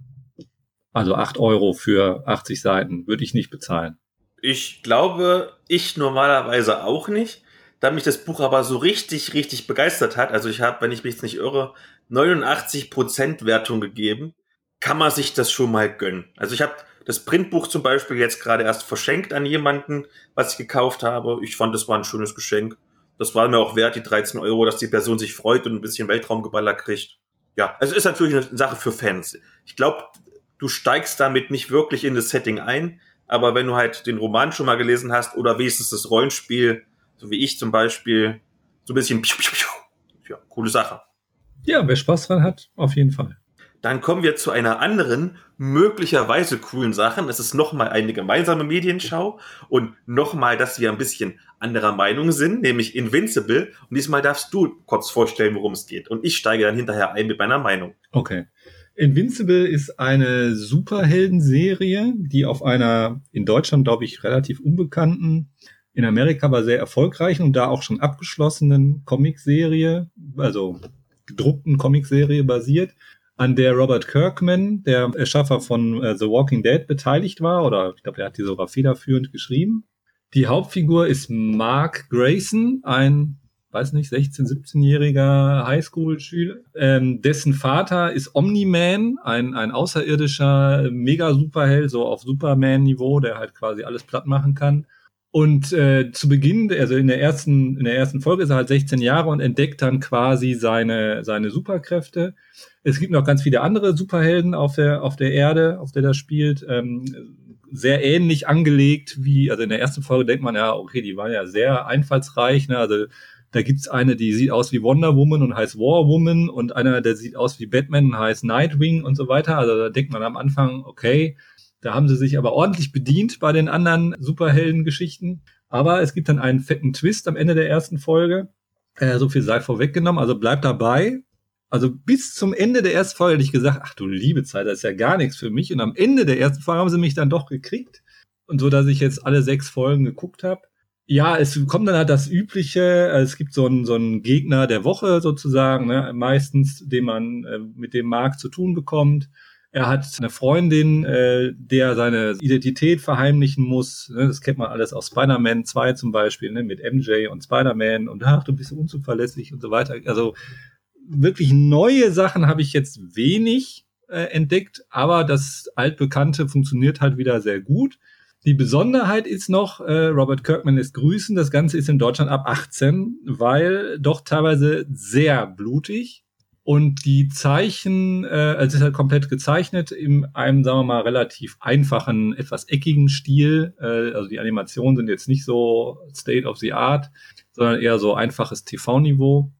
Also acht Euro für 80 Seiten würde ich nicht bezahlen. Ich glaube, ich normalerweise auch nicht. Da mich das Buch aber so richtig, richtig begeistert hat, also ich habe, wenn ich mich jetzt nicht irre, 89% Wertung gegeben, kann man sich das schon mal gönnen. Also ich habe das Printbuch zum Beispiel jetzt gerade erst verschenkt an jemanden, was ich gekauft habe. Ich fand, das war ein schönes Geschenk. Das war mir auch wert, die 13 Euro, dass die Person sich freut und ein bisschen Weltraumgeballer kriegt ja, es ist natürlich eine Sache für Fans. Ich glaube, du steigst damit nicht wirklich in das Setting ein, aber wenn du halt den Roman schon mal gelesen hast oder wenigstens das Rollenspiel, so wie ich zum Beispiel, so ein bisschen, ja, coole Sache. Ja, wer Spaß dran hat, auf jeden Fall. Dann kommen wir zu einer anderen, möglicherweise coolen Sache. Das ist nochmal eine gemeinsame Medienschau und nochmal, dass wir ein bisschen anderer Meinung sind, nämlich Invincible. Und diesmal darfst du kurz vorstellen, worum es geht. Und ich steige dann hinterher ein mit meiner Meinung. Okay. Invincible ist eine Superheldenserie, die auf einer in Deutschland, glaube ich, relativ unbekannten, in Amerika aber sehr erfolgreichen und da auch schon abgeschlossenen Comicserie, also gedruckten Comicserie basiert an der Robert Kirkman, der Erschaffer von äh, The Walking Dead, beteiligt war, oder ich glaube, er hat die sogar federführend geschrieben. Die Hauptfigur ist Mark Grayson, ein, weiß nicht, 16-, 17-jähriger Highschool-Schüler. Ähm, dessen Vater ist Omni-Man, ein, ein außerirdischer Mega-Superheld, so auf Superman-Niveau, der halt quasi alles platt machen kann. Und äh, zu Beginn, also in der ersten, in der ersten Folge ist er halt 16 Jahre und entdeckt dann quasi seine, seine Superkräfte. Es gibt noch ganz viele andere Superhelden auf der, auf der Erde, auf der das spielt. Ähm, sehr ähnlich angelegt wie, also in der ersten Folge denkt man ja, okay, die waren ja sehr einfallsreich, ne? Also da gibt's eine, die sieht aus wie Wonder Woman und heißt War Woman und einer, der sieht aus wie Batman und heißt Nightwing und so weiter. Also da denkt man am Anfang, okay, da haben sie sich aber ordentlich bedient bei den anderen Superhelden-Geschichten. Aber es gibt dann einen fetten Twist am Ende der ersten Folge. Äh, so viel sei vorweggenommen. Also bleibt dabei. Also bis zum Ende der ersten Folge hätte ich gesagt, ach du liebe Zeit, das ist ja gar nichts für mich. Und am Ende der ersten Folge haben sie mich dann doch gekriegt. Und so, dass ich jetzt alle sechs Folgen geguckt habe. Ja, es kommt dann halt das Übliche. Es gibt so einen, so einen Gegner der Woche sozusagen, ne, meistens, den man äh, mit dem Markt zu tun bekommt. Er hat eine Freundin, äh, der seine Identität verheimlichen muss. Ne? Das kennt man alles aus Spider-Man 2 zum Beispiel, ne? mit MJ und Spider-Man und ach, du bist unzuverlässig und so weiter. Also wirklich neue Sachen habe ich jetzt wenig äh, entdeckt, aber das altbekannte funktioniert halt wieder sehr gut. Die Besonderheit ist noch, äh, Robert Kirkman ist grüßen, das Ganze ist in Deutschland ab 18, weil doch teilweise sehr blutig und die Zeichen, äh, also es ist halt komplett gezeichnet in einem, sagen wir mal, relativ einfachen, etwas eckigen Stil. Äh, also die Animationen sind jetzt nicht so State of the Art, sondern eher so einfaches TV-Niveau.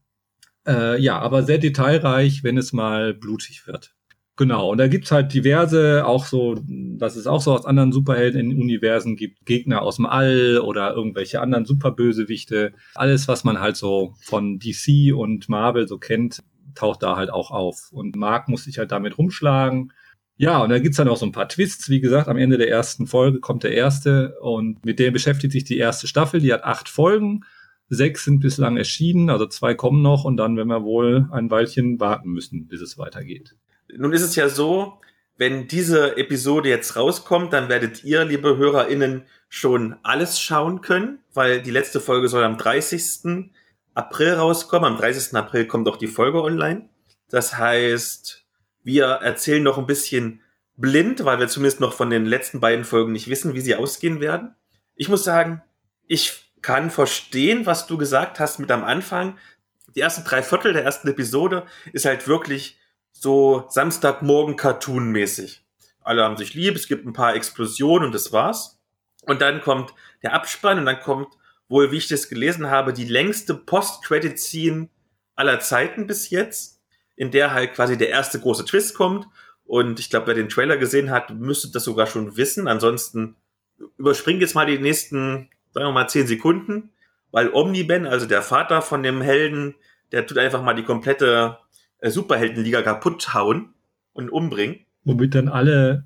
Äh, ja, aber sehr detailreich, wenn es mal blutig wird. Genau, und da gibt's halt diverse, auch so, dass es auch so aus anderen Superhelden-Universen gibt, Gegner aus dem All oder irgendwelche anderen Superbösewichte. Alles, was man halt so von DC und Marvel so kennt, taucht da halt auch auf. Und Mark muss sich halt damit rumschlagen. Ja, und da gibt's dann auch so ein paar Twists. Wie gesagt, am Ende der ersten Folge kommt der erste und mit dem beschäftigt sich die erste Staffel. Die hat acht Folgen. Sechs sind bislang erschienen, also zwei kommen noch und dann werden wir wohl ein Weilchen warten müssen, bis es weitergeht. Nun ist es ja so, wenn diese Episode jetzt rauskommt, dann werdet ihr, liebe HörerInnen, schon alles schauen können, weil die letzte Folge soll am 30. April rauskommen. Am 30. April kommt auch die Folge online. Das heißt, wir erzählen noch ein bisschen blind, weil wir zumindest noch von den letzten beiden Folgen nicht wissen, wie sie ausgehen werden. Ich muss sagen, ich kann verstehen, was du gesagt hast mit am Anfang. Die ersten drei Viertel der ersten Episode ist halt wirklich so Samstagmorgen Cartoon-mäßig. Alle haben sich lieb, es gibt ein paar Explosionen und das war's. Und dann kommt der Abspann und dann kommt wohl, wie ich das gelesen habe, die längste Post-Credit-Scene aller Zeiten bis jetzt, in der halt quasi der erste große Twist kommt. Und ich glaube, wer den Trailer gesehen hat, müsste das sogar schon wissen. Ansonsten überspringt jetzt mal die nächsten, sagen wir mal, zehn Sekunden, weil Omni-Ben, also der Vater von dem Helden, der tut einfach mal die komplette äh, Superheldenliga kaputt hauen und umbringen womit dann alle,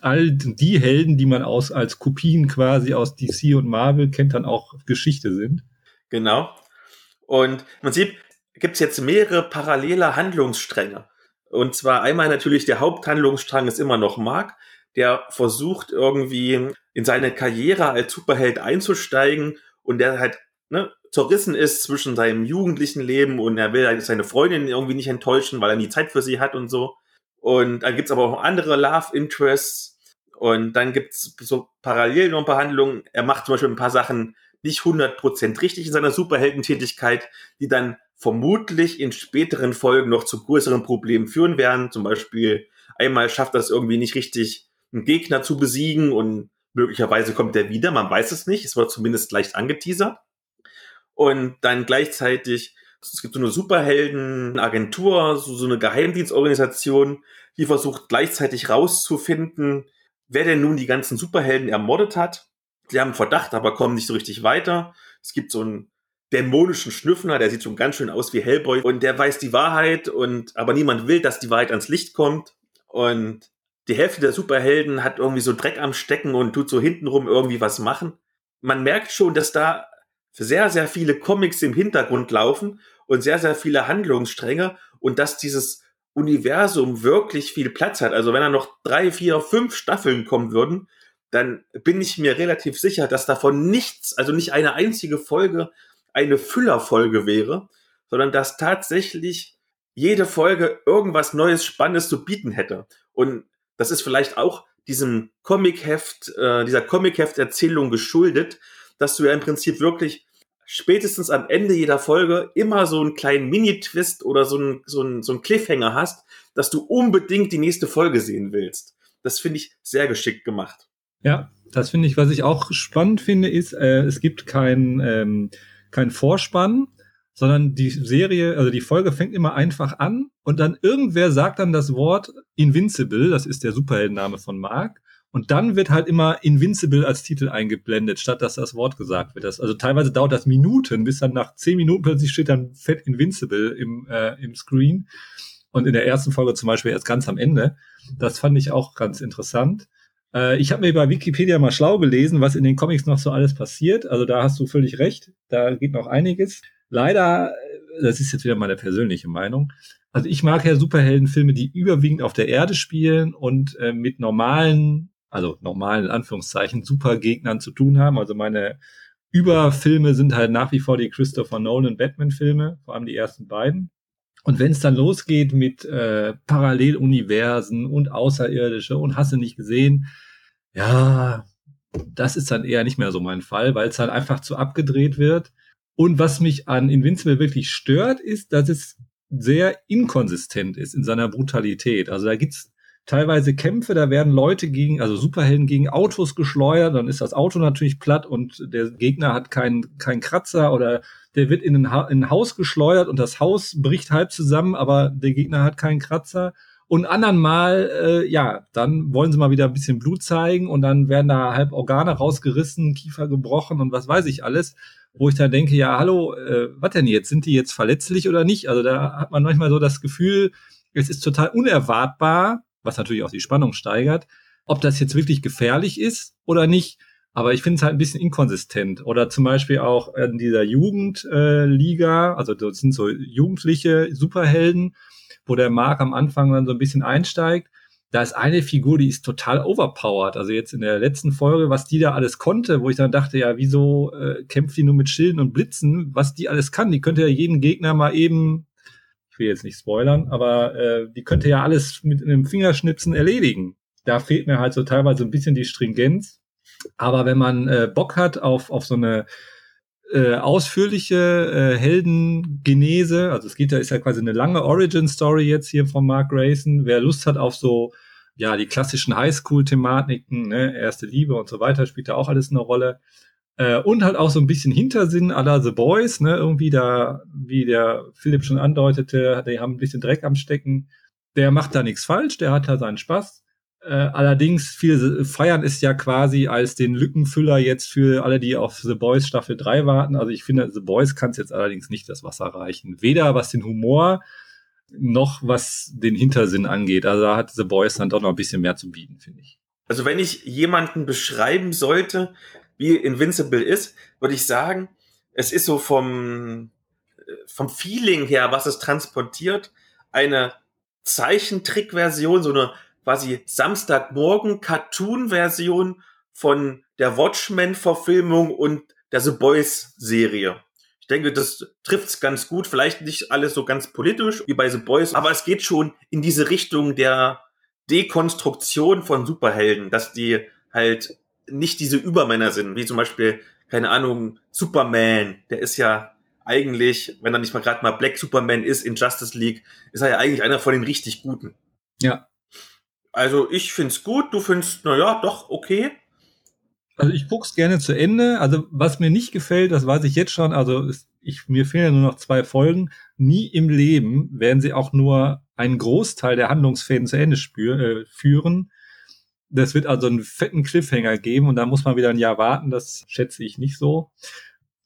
all die Helden, die man aus, als Kopien quasi aus DC und Marvel kennt, dann auch Geschichte sind. Genau. Und im Prinzip gibt es jetzt mehrere parallele Handlungsstränge. Und zwar einmal natürlich der Haupthandlungsstrang ist immer noch Mark, der versucht irgendwie in seine Karriere als Superheld einzusteigen und der halt ne, zerrissen ist zwischen seinem jugendlichen Leben und er will halt seine Freundin irgendwie nicht enttäuschen, weil er nie Zeit für sie hat und so. Und dann gibt's aber auch andere Love Interests. Und dann gibt's so parallel noch Behandlungen. Er macht zum Beispiel ein paar Sachen nicht 100% richtig in seiner Superheldentätigkeit, die dann vermutlich in späteren Folgen noch zu größeren Problemen führen werden. Zum Beispiel einmal schafft er es irgendwie nicht richtig, einen Gegner zu besiegen und möglicherweise kommt er wieder, man weiß es nicht. Es wird zumindest leicht angeteasert. Und dann gleichzeitig Es gibt so eine Superheldenagentur, so, so eine Geheimdienstorganisation, die versucht gleichzeitig rauszufinden, wer denn nun die ganzen Superhelden ermordet hat. Sie haben Verdacht, aber kommen nicht so richtig weiter. Es gibt so einen dämonischen Schnüffner, der sieht schon ganz schön aus wie Hellboy und der weiß die Wahrheit und aber niemand will, dass die Wahrheit ans Licht kommt und die Hälfte der Superhelden hat irgendwie so Dreck am Stecken und tut so hintenrum irgendwie was machen. Man merkt schon, dass da sehr, sehr viele Comics im Hintergrund laufen und sehr, sehr viele Handlungsstränge und dass dieses Universum wirklich viel Platz hat. Also wenn da noch drei, vier, fünf Staffeln kommen würden, dann bin ich mir relativ sicher, dass davon nichts, also nicht eine einzige Folge eine Füllerfolge wäre, sondern dass tatsächlich jede Folge irgendwas Neues, Spannendes zu bieten hätte. Und das ist vielleicht auch diesem Comicheft, äh, dieser Comicheft-Erzählung geschuldet, dass du ja im Prinzip wirklich spätestens am Ende jeder Folge immer so einen kleinen Mini-Twist oder so einen, so, einen, so einen Cliffhanger hast, dass du unbedingt die nächste Folge sehen willst. Das finde ich sehr geschickt gemacht. Ja, das finde ich, was ich auch spannend finde, ist, äh, es gibt kein, ähm, kein Vorspann, sondern die Serie, also die Folge fängt immer einfach an und dann irgendwer sagt dann das Wort Invincible, das ist der Superheldenname von Mark. Und dann wird halt immer Invincible als Titel eingeblendet, statt dass das Wort gesagt wird. Also teilweise dauert das Minuten, bis dann nach zehn Minuten plötzlich steht dann fett Invincible im, äh, im Screen. Und in der ersten Folge zum Beispiel erst ganz am Ende. Das fand ich auch ganz interessant. Äh, ich habe mir bei Wikipedia mal schlau gelesen, was in den Comics noch so alles passiert. Also da hast du völlig recht. Da geht noch einiges. Leider, äh, das ist jetzt wieder meine persönliche Meinung, also ich mag ja Superheldenfilme, die überwiegend auf der Erde spielen und äh, mit normalen, also normalen in Anführungszeichen, Supergegnern zu tun haben. Also meine Überfilme sind halt nach wie vor die Christopher Nolan Batman-Filme, vor allem die ersten beiden. Und wenn es dann losgeht mit äh, Paralleluniversen und Außerirdische und hast du nicht gesehen, ja, das ist dann eher nicht mehr so mein Fall, weil es halt einfach zu abgedreht wird. Und was mich an Invincible wirklich stört, ist, dass es sehr inkonsistent ist in seiner Brutalität. Also da gibt's teilweise Kämpfe, da werden Leute gegen, also Superhelden gegen Autos geschleudert, dann ist das Auto natürlich platt und der Gegner hat keinen keinen Kratzer oder der wird in ein, ha in ein Haus geschleudert und das Haus bricht halb zusammen, aber der Gegner hat keinen Kratzer. Und anderen Mal, äh, ja, dann wollen sie mal wieder ein bisschen Blut zeigen und dann werden da halb Organe rausgerissen, Kiefer gebrochen und was weiß ich alles wo ich dann denke, ja, hallo, äh, was denn jetzt? Sind die jetzt verletzlich oder nicht? Also da hat man manchmal so das Gefühl, es ist total unerwartbar, was natürlich auch die Spannung steigert, ob das jetzt wirklich gefährlich ist oder nicht. Aber ich finde es halt ein bisschen inkonsistent. Oder zum Beispiel auch in dieser Jugendliga, äh, also das sind so jugendliche Superhelden, wo der Mark am Anfang dann so ein bisschen einsteigt da ist eine Figur, die ist total overpowered. Also jetzt in der letzten Folge, was die da alles konnte, wo ich dann dachte, ja, wieso äh, kämpft die nur mit Schilden und Blitzen? Was die alles kann, die könnte ja jeden Gegner mal eben, ich will jetzt nicht spoilern, aber äh, die könnte ja alles mit einem Fingerschnipsen erledigen. Da fehlt mir halt so teilweise ein bisschen die Stringenz. Aber wenn man äh, Bock hat auf, auf so eine äh, ausführliche äh, Heldengenese. Also es geht da ist ja quasi eine lange Origin Story jetzt hier von Mark Grayson. Wer Lust hat auf so ja die klassischen Highschool-Thematiken, ne, erste Liebe und so weiter, spielt da auch alles eine Rolle. Äh, und halt auch so ein bisschen Hintersinn aller The Boys, ne, irgendwie da, wie der Philipp schon andeutete, die haben ein bisschen Dreck am Stecken. Der macht da nichts falsch, der hat da seinen Spaß. Äh, allerdings, viele feiern es ja quasi als den Lückenfüller jetzt für alle, die auf The Boys Staffel 3 warten. Also ich finde, The Boys kann es jetzt allerdings nicht das Wasser reichen. Weder was den Humor noch was den Hintersinn angeht. Also da hat The Boys dann doch noch ein bisschen mehr zu bieten, finde ich. Also wenn ich jemanden beschreiben sollte, wie Invincible ist, würde ich sagen, es ist so vom, vom Feeling her, was es transportiert, eine Zeichentrickversion, so eine quasi Samstagmorgen Cartoon-Version von der Watchmen-Verfilmung und der The Boys-Serie. Ich denke, das trifft's ganz gut. Vielleicht nicht alles so ganz politisch wie bei The Boys, aber es geht schon in diese Richtung der Dekonstruktion von Superhelden, dass die halt nicht diese Übermänner sind, wie zum Beispiel, keine Ahnung, Superman. Der ist ja eigentlich, wenn er nicht mal gerade mal Black Superman ist in Justice League, ist er ja eigentlich einer von den richtig Guten. Ja. Also ich find's gut, du findest, naja, doch, okay. Also ich guck's gerne zu Ende. Also was mir nicht gefällt, das weiß ich jetzt schon, also ich, mir fehlen ja nur noch zwei Folgen. nie im Leben werden sie auch nur einen Großteil der Handlungsfäden zu Ende spür, äh, führen. Das wird also einen fetten Cliffhanger geben und da muss man wieder ein Jahr warten. Das schätze ich nicht so.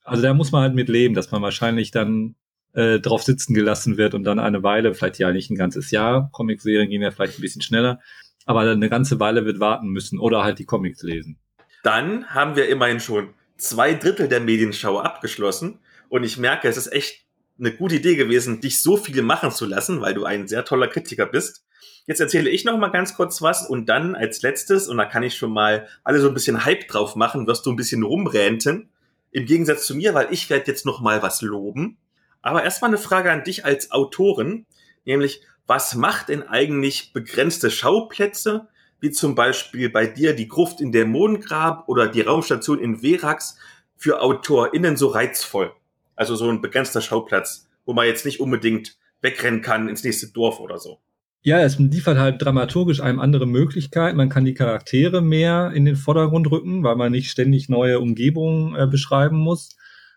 Also da muss man halt mit leben, dass man wahrscheinlich dann äh, drauf sitzen gelassen wird und dann eine Weile, vielleicht ja nicht ein ganzes Jahr, Comicserien gehen ja vielleicht ein bisschen schneller, aber dann eine ganze Weile wird warten müssen oder halt die Comics lesen. Dann haben wir immerhin schon zwei Drittel der Medienschau abgeschlossen und ich merke, es ist echt eine gute Idee gewesen, dich so viel machen zu lassen, weil du ein sehr toller Kritiker bist. Jetzt erzähle ich noch mal ganz kurz was und dann als letztes, und da kann ich schon mal alle so ein bisschen Hype drauf machen, wirst du ein bisschen rumränten. Im Gegensatz zu mir, weil ich werde jetzt noch mal was loben. Aber erstmal eine Frage an dich als Autorin, nämlich was macht denn eigentlich begrenzte Schauplätze, wie zum Beispiel bei dir die Gruft in der Mondgrab oder die Raumstation in Verax, für AutorInnen so reizvoll? Also so ein begrenzter Schauplatz, wo man jetzt nicht unbedingt wegrennen kann ins nächste Dorf oder so. Ja, es liefert halt dramaturgisch einem andere Möglichkeit. Man kann die Charaktere mehr in den Vordergrund rücken, weil man nicht ständig neue Umgebungen äh, beschreiben muss.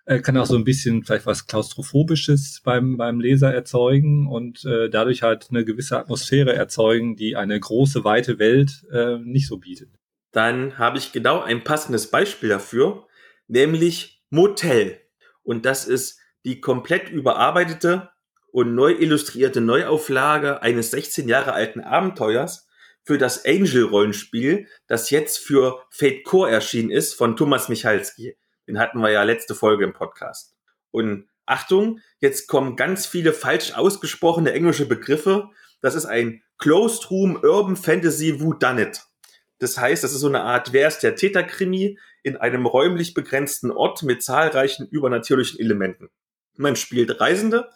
Er kann auch so ein bisschen vielleicht was Klaustrophobisches beim, beim Leser erzeugen und äh, dadurch halt eine gewisse Atmosphäre erzeugen, die eine große, weite Welt äh, nicht so bietet. Dann habe ich genau ein passendes Beispiel dafür, nämlich Motel. Und das ist die komplett überarbeitete und neu illustrierte Neuauflage eines 16 Jahre alten Abenteuers für das Angel-Rollenspiel, das jetzt für Fate Core erschienen ist von Thomas Michalski. Den hatten wir ja letzte Folge im Podcast. Und Achtung, jetzt kommen ganz viele falsch ausgesprochene englische Begriffe. Das ist ein Closed Room Urban Fantasy Who Done It. Das heißt, das ist so eine Art Wer ist der Täterkrimi in einem räumlich begrenzten Ort mit zahlreichen übernatürlichen Elementen. Man spielt Reisende,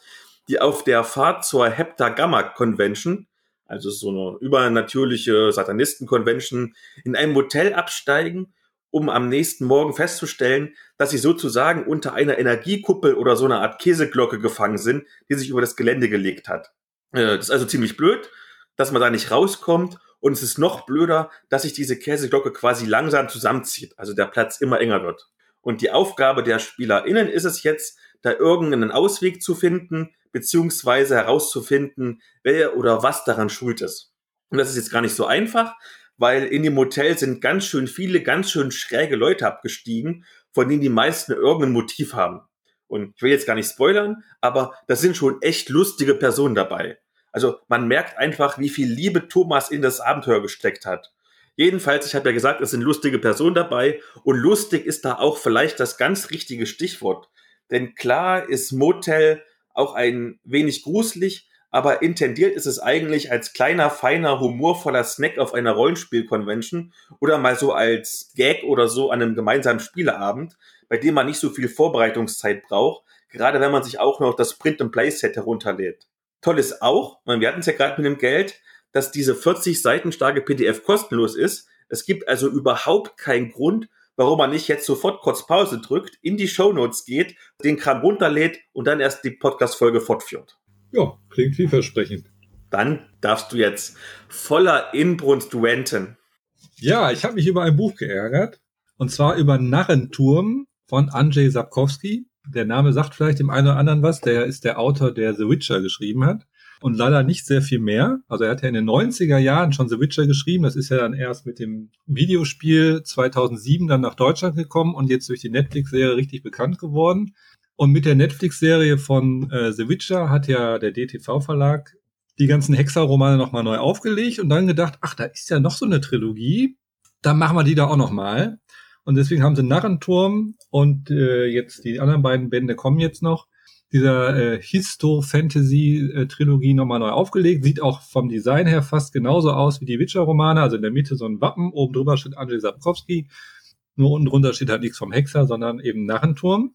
die auf der Fahrt zur Heptagamma Convention, also so eine übernatürliche Satanisten-Convention, in einem Hotel absteigen, um am nächsten Morgen festzustellen, dass sie sozusagen unter einer Energiekuppel oder so einer Art Käseglocke gefangen sind, die sich über das Gelände gelegt hat. Äh, das ist also ziemlich blöd, dass man da nicht rauskommt und es ist noch blöder, dass sich diese Käseglocke quasi langsam zusammenzieht, also der Platz immer enger wird. Und die Aufgabe der SpielerInnen ist es jetzt, da irgendeinen Ausweg zu finden, beziehungsweise herauszufinden, wer oder was daran schuld ist. Und das ist jetzt gar nicht so einfach, weil in dem Hotel sind ganz schön viele, ganz schön schräge Leute abgestiegen, von denen die meisten irgendein Motiv haben. Und ich will jetzt gar nicht spoilern, aber da sind schon echt lustige Personen dabei. Also man merkt einfach, wie viel Liebe Thomas in das Abenteuer gesteckt hat. Jedenfalls, ich habe ja gesagt, es sind lustige Personen dabei und lustig ist da auch vielleicht das ganz richtige Stichwort. Denn klar ist Motel auch ein wenig gruselig, aber intendiert ist es eigentlich als kleiner, feiner, humorvoller Snack auf einer Rollenspiel-Convention oder mal so als Gag oder so an einem gemeinsamen Spieleabend, bei dem man nicht so viel Vorbereitungszeit braucht, gerade wenn man sich auch noch das Print-and-Play-Set herunterlädt. Toll ist auch, wir hatten es ja gerade mit dem Geld, dass diese 40 Seiten starke PDF kostenlos ist. Es gibt also überhaupt keinen Grund, warum man nicht jetzt sofort kurz Pause drückt, in die Show Notes geht, den Kram runterlädt und dann erst die Podcast-Folge fortführt. Ja, klingt vielversprechend. Dann darfst du jetzt voller Inbrunst wenten. Ja, ich habe mich über ein Buch geärgert. Und zwar über Narrenturm von Andrzej Sapkowski der Name sagt vielleicht dem einen oder anderen was. Der ist der Autor, der The Witcher geschrieben hat. Und leider nicht sehr viel mehr. Also er hat ja in den 90er Jahren schon The Witcher geschrieben. Das ist ja dann erst mit dem Videospiel 2007 dann nach Deutschland gekommen und jetzt durch die Netflix-Serie richtig bekannt geworden. Und mit der Netflix-Serie von äh, The Witcher hat ja der DTV-Verlag die ganzen Hexer-Romane nochmal neu aufgelegt und dann gedacht, ach, da ist ja noch so eine Trilogie. Dann machen wir die da auch nochmal. Und deswegen haben sie Narrenturm und äh, jetzt die anderen beiden Bände kommen jetzt noch. Dieser äh, Histo-Fantasy-Trilogie nochmal neu aufgelegt. Sieht auch vom Design her fast genauso aus wie die Witcher-Romane. Also in der Mitte so ein Wappen, oben drüber steht Andrzej Sapkowski. Nur unten drunter steht halt nichts vom Hexer, sondern eben Narrenturm.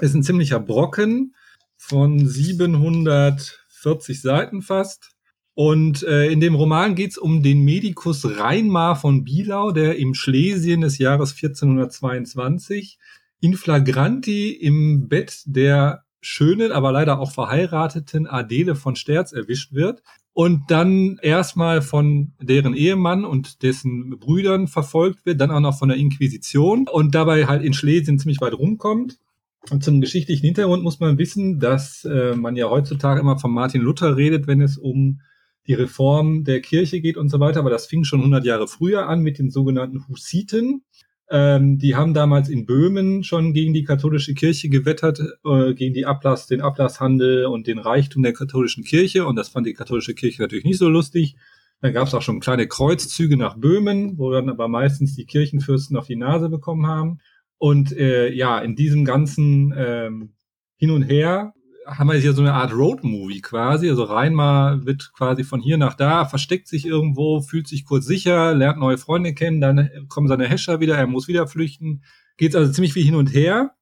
Ist ein ziemlicher Brocken von 740 Seiten fast. Und äh, in dem Roman geht es um den Medikus Reinmar von Bielau, der im Schlesien des Jahres 1422 in flagranti im Bett der schönen, aber leider auch verheirateten Adele von Sterz erwischt wird und dann erstmal von deren Ehemann und dessen Brüdern verfolgt wird, dann auch noch von der Inquisition und dabei halt in Schlesien ziemlich weit rumkommt Und zum geschichtlichen Hintergrund muss man wissen, dass äh, man ja heutzutage immer von Martin Luther redet, wenn es um die Reform der Kirche geht und so weiter. Aber das fing schon 100 Jahre früher an mit den sogenannten Hussiten. Ähm, die haben damals in Böhmen schon gegen die katholische Kirche gewettert, äh, gegen die Ablass, den Ablasshandel und den Reichtum der katholischen Kirche. Und das fand die katholische Kirche natürlich nicht so lustig. Dann gab es auch schon kleine Kreuzzüge nach Böhmen, wo dann aber meistens die Kirchenfürsten auf die Nase bekommen haben. Und äh, ja, in diesem ganzen ähm, Hin und Her haben wir hier so eine Art Road-Movie quasi. Also Reinmar wird quasi von hier nach da, versteckt sich irgendwo, fühlt sich kurz sicher, lernt neue Freunde kennen, dann kommen seine Hescher wieder, er muss wieder flüchten. Geht also ziemlich viel hin und her.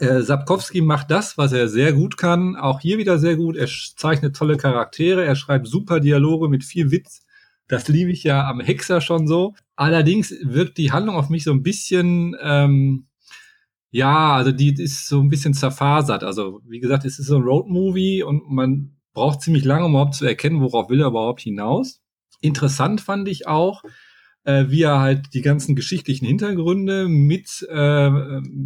Äh, Sapkowski macht das, was er sehr gut kann, auch hier wieder sehr gut. Er zeichnet tolle Charaktere, er schreibt super Dialoge mit viel Witz. Das liebe ich ja am Hexer schon so. Allerdings wirkt die Handlung auf mich so ein bisschen ähm, ja, also die ist so ein bisschen zerfasert. Also wie gesagt, es ist so ein Roadmovie und man braucht ziemlich lange, um überhaupt zu erkennen, worauf will er überhaupt hinaus. Interessant fand ich auch, äh, wie er halt die ganzen geschichtlichen Hintergründe mit äh,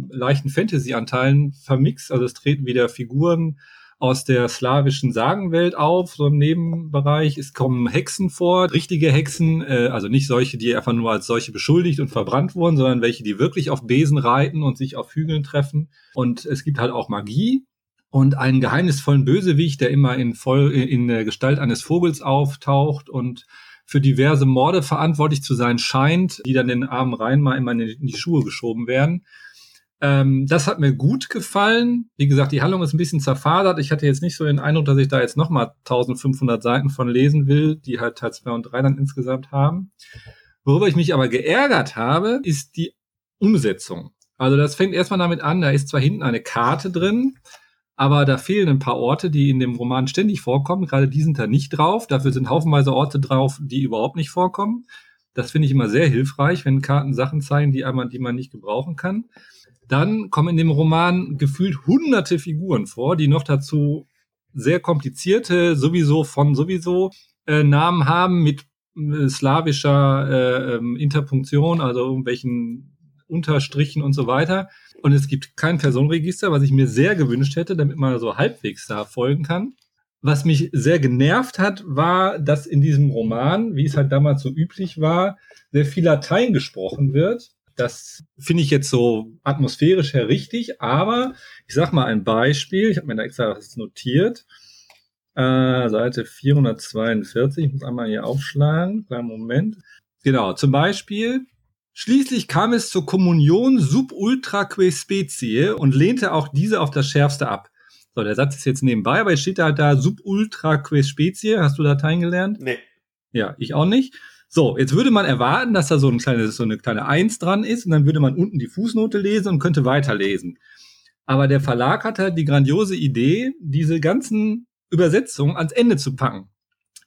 leichten Fantasy-Anteilen vermixt. Also es treten wieder Figuren aus der slawischen Sagenwelt auf, so im Nebenbereich. Es kommen Hexen vor, richtige Hexen, äh, also nicht solche, die einfach nur als solche beschuldigt und verbrannt wurden, sondern welche, die wirklich auf Besen reiten und sich auf Hügeln treffen. Und es gibt halt auch Magie und einen geheimnisvollen Bösewicht, der immer in, voll, in der Gestalt eines Vogels auftaucht und für diverse Morde verantwortlich zu sein scheint, die dann den armen Rhein mal immer in die Schuhe geschoben werden. Ähm, das hat mir gut gefallen. Wie gesagt, die Handlung ist ein bisschen zerfadert. Ich hatte jetzt nicht so den Eindruck, dass ich da jetzt nochmal 1500 Seiten von lesen will, die halt Teil 2 und 3 dann insgesamt haben. Worüber ich mich aber geärgert habe, ist die Umsetzung. Also das fängt erstmal damit an, da ist zwar hinten eine Karte drin, aber da fehlen ein paar Orte, die in dem Roman ständig vorkommen. Gerade die sind da nicht drauf. Dafür sind haufenweise Orte drauf, die überhaupt nicht vorkommen. Das finde ich immer sehr hilfreich, wenn Karten Sachen zeigen, die einmal, die man nicht gebrauchen kann. Dann kommen in dem Roman gefühlt hunderte Figuren vor, die noch dazu sehr komplizierte, sowieso von sowieso äh, Namen haben mit äh, slawischer äh, ähm, Interpunktion, also irgendwelchen Unterstrichen und so weiter. Und es gibt kein Personenregister, was ich mir sehr gewünscht hätte, damit man so halbwegs da folgen kann. Was mich sehr genervt hat, war, dass in diesem Roman, wie es halt damals so üblich war, sehr viel Latein gesprochen wird das finde ich jetzt so atmosphärisch her richtig, aber ich sag mal ein Beispiel, ich habe mir da extra was notiert. Äh, Seite 442, ich muss einmal hier aufschlagen, kleinen Moment. Genau, zum Beispiel, schließlich kam es zur Kommunion sub ultra que specie und lehnte auch diese auf das Schärfste ab. So, der Satz ist jetzt nebenbei, aber es steht halt da sub ultra que specie. Hast du Latein gelernt? Nee. Ja, ich auch nicht. So, jetzt würde man erwarten, dass da so, ein kleines, so eine kleine Eins dran ist und dann würde man unten die Fußnote lesen und könnte weiterlesen. Aber der Verlag hat halt die grandiose Idee, diese ganzen Übersetzungen ans Ende zu packen.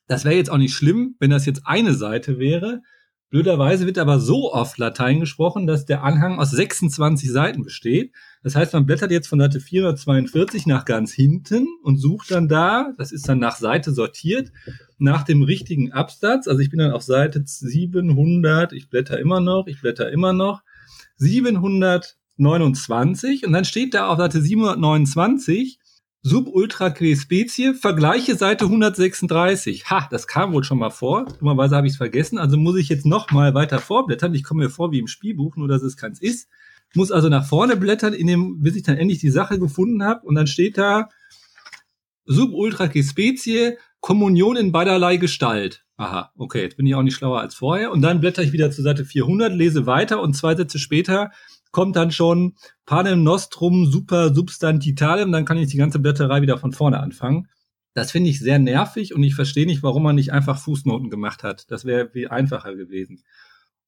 Das wäre jetzt auch nicht schlimm, wenn das jetzt eine Seite wäre. Blöderweise wird aber so oft Latein gesprochen, dass der Anhang aus 26 Seiten besteht. Das heißt, man blättert jetzt von Seite 442 nach ganz hinten und sucht dann da, das ist dann nach Seite sortiert, nach dem richtigen Absatz. Also ich bin dann auf Seite 700, ich blätter immer noch, ich blätter immer noch, 729 und dann steht da auf Seite 729 Subultra Spezie, Vergleiche Seite 136. Ha, das kam wohl schon mal vor. Dummerweise habe ich es vergessen. Also muss ich jetzt noch mal weiter vorblättern. Ich komme mir vor wie im Spielbuch, nur dass es keins ist muss also nach vorne blättern, in dem, bis ich dann endlich die Sache gefunden habe. Und dann steht da Sub ultra Spezie, Kommunion in beiderlei Gestalt. Aha, okay, jetzt bin ich auch nicht schlauer als vorher. Und dann blätter ich wieder zur Seite 400, lese weiter und zwei Sätze später kommt dann schon Panem Nostrum Super Substantitalem. Dann kann ich die ganze Blätterei wieder von vorne anfangen. Das finde ich sehr nervig und ich verstehe nicht, warum man nicht einfach Fußnoten gemacht hat. Das wäre viel einfacher gewesen.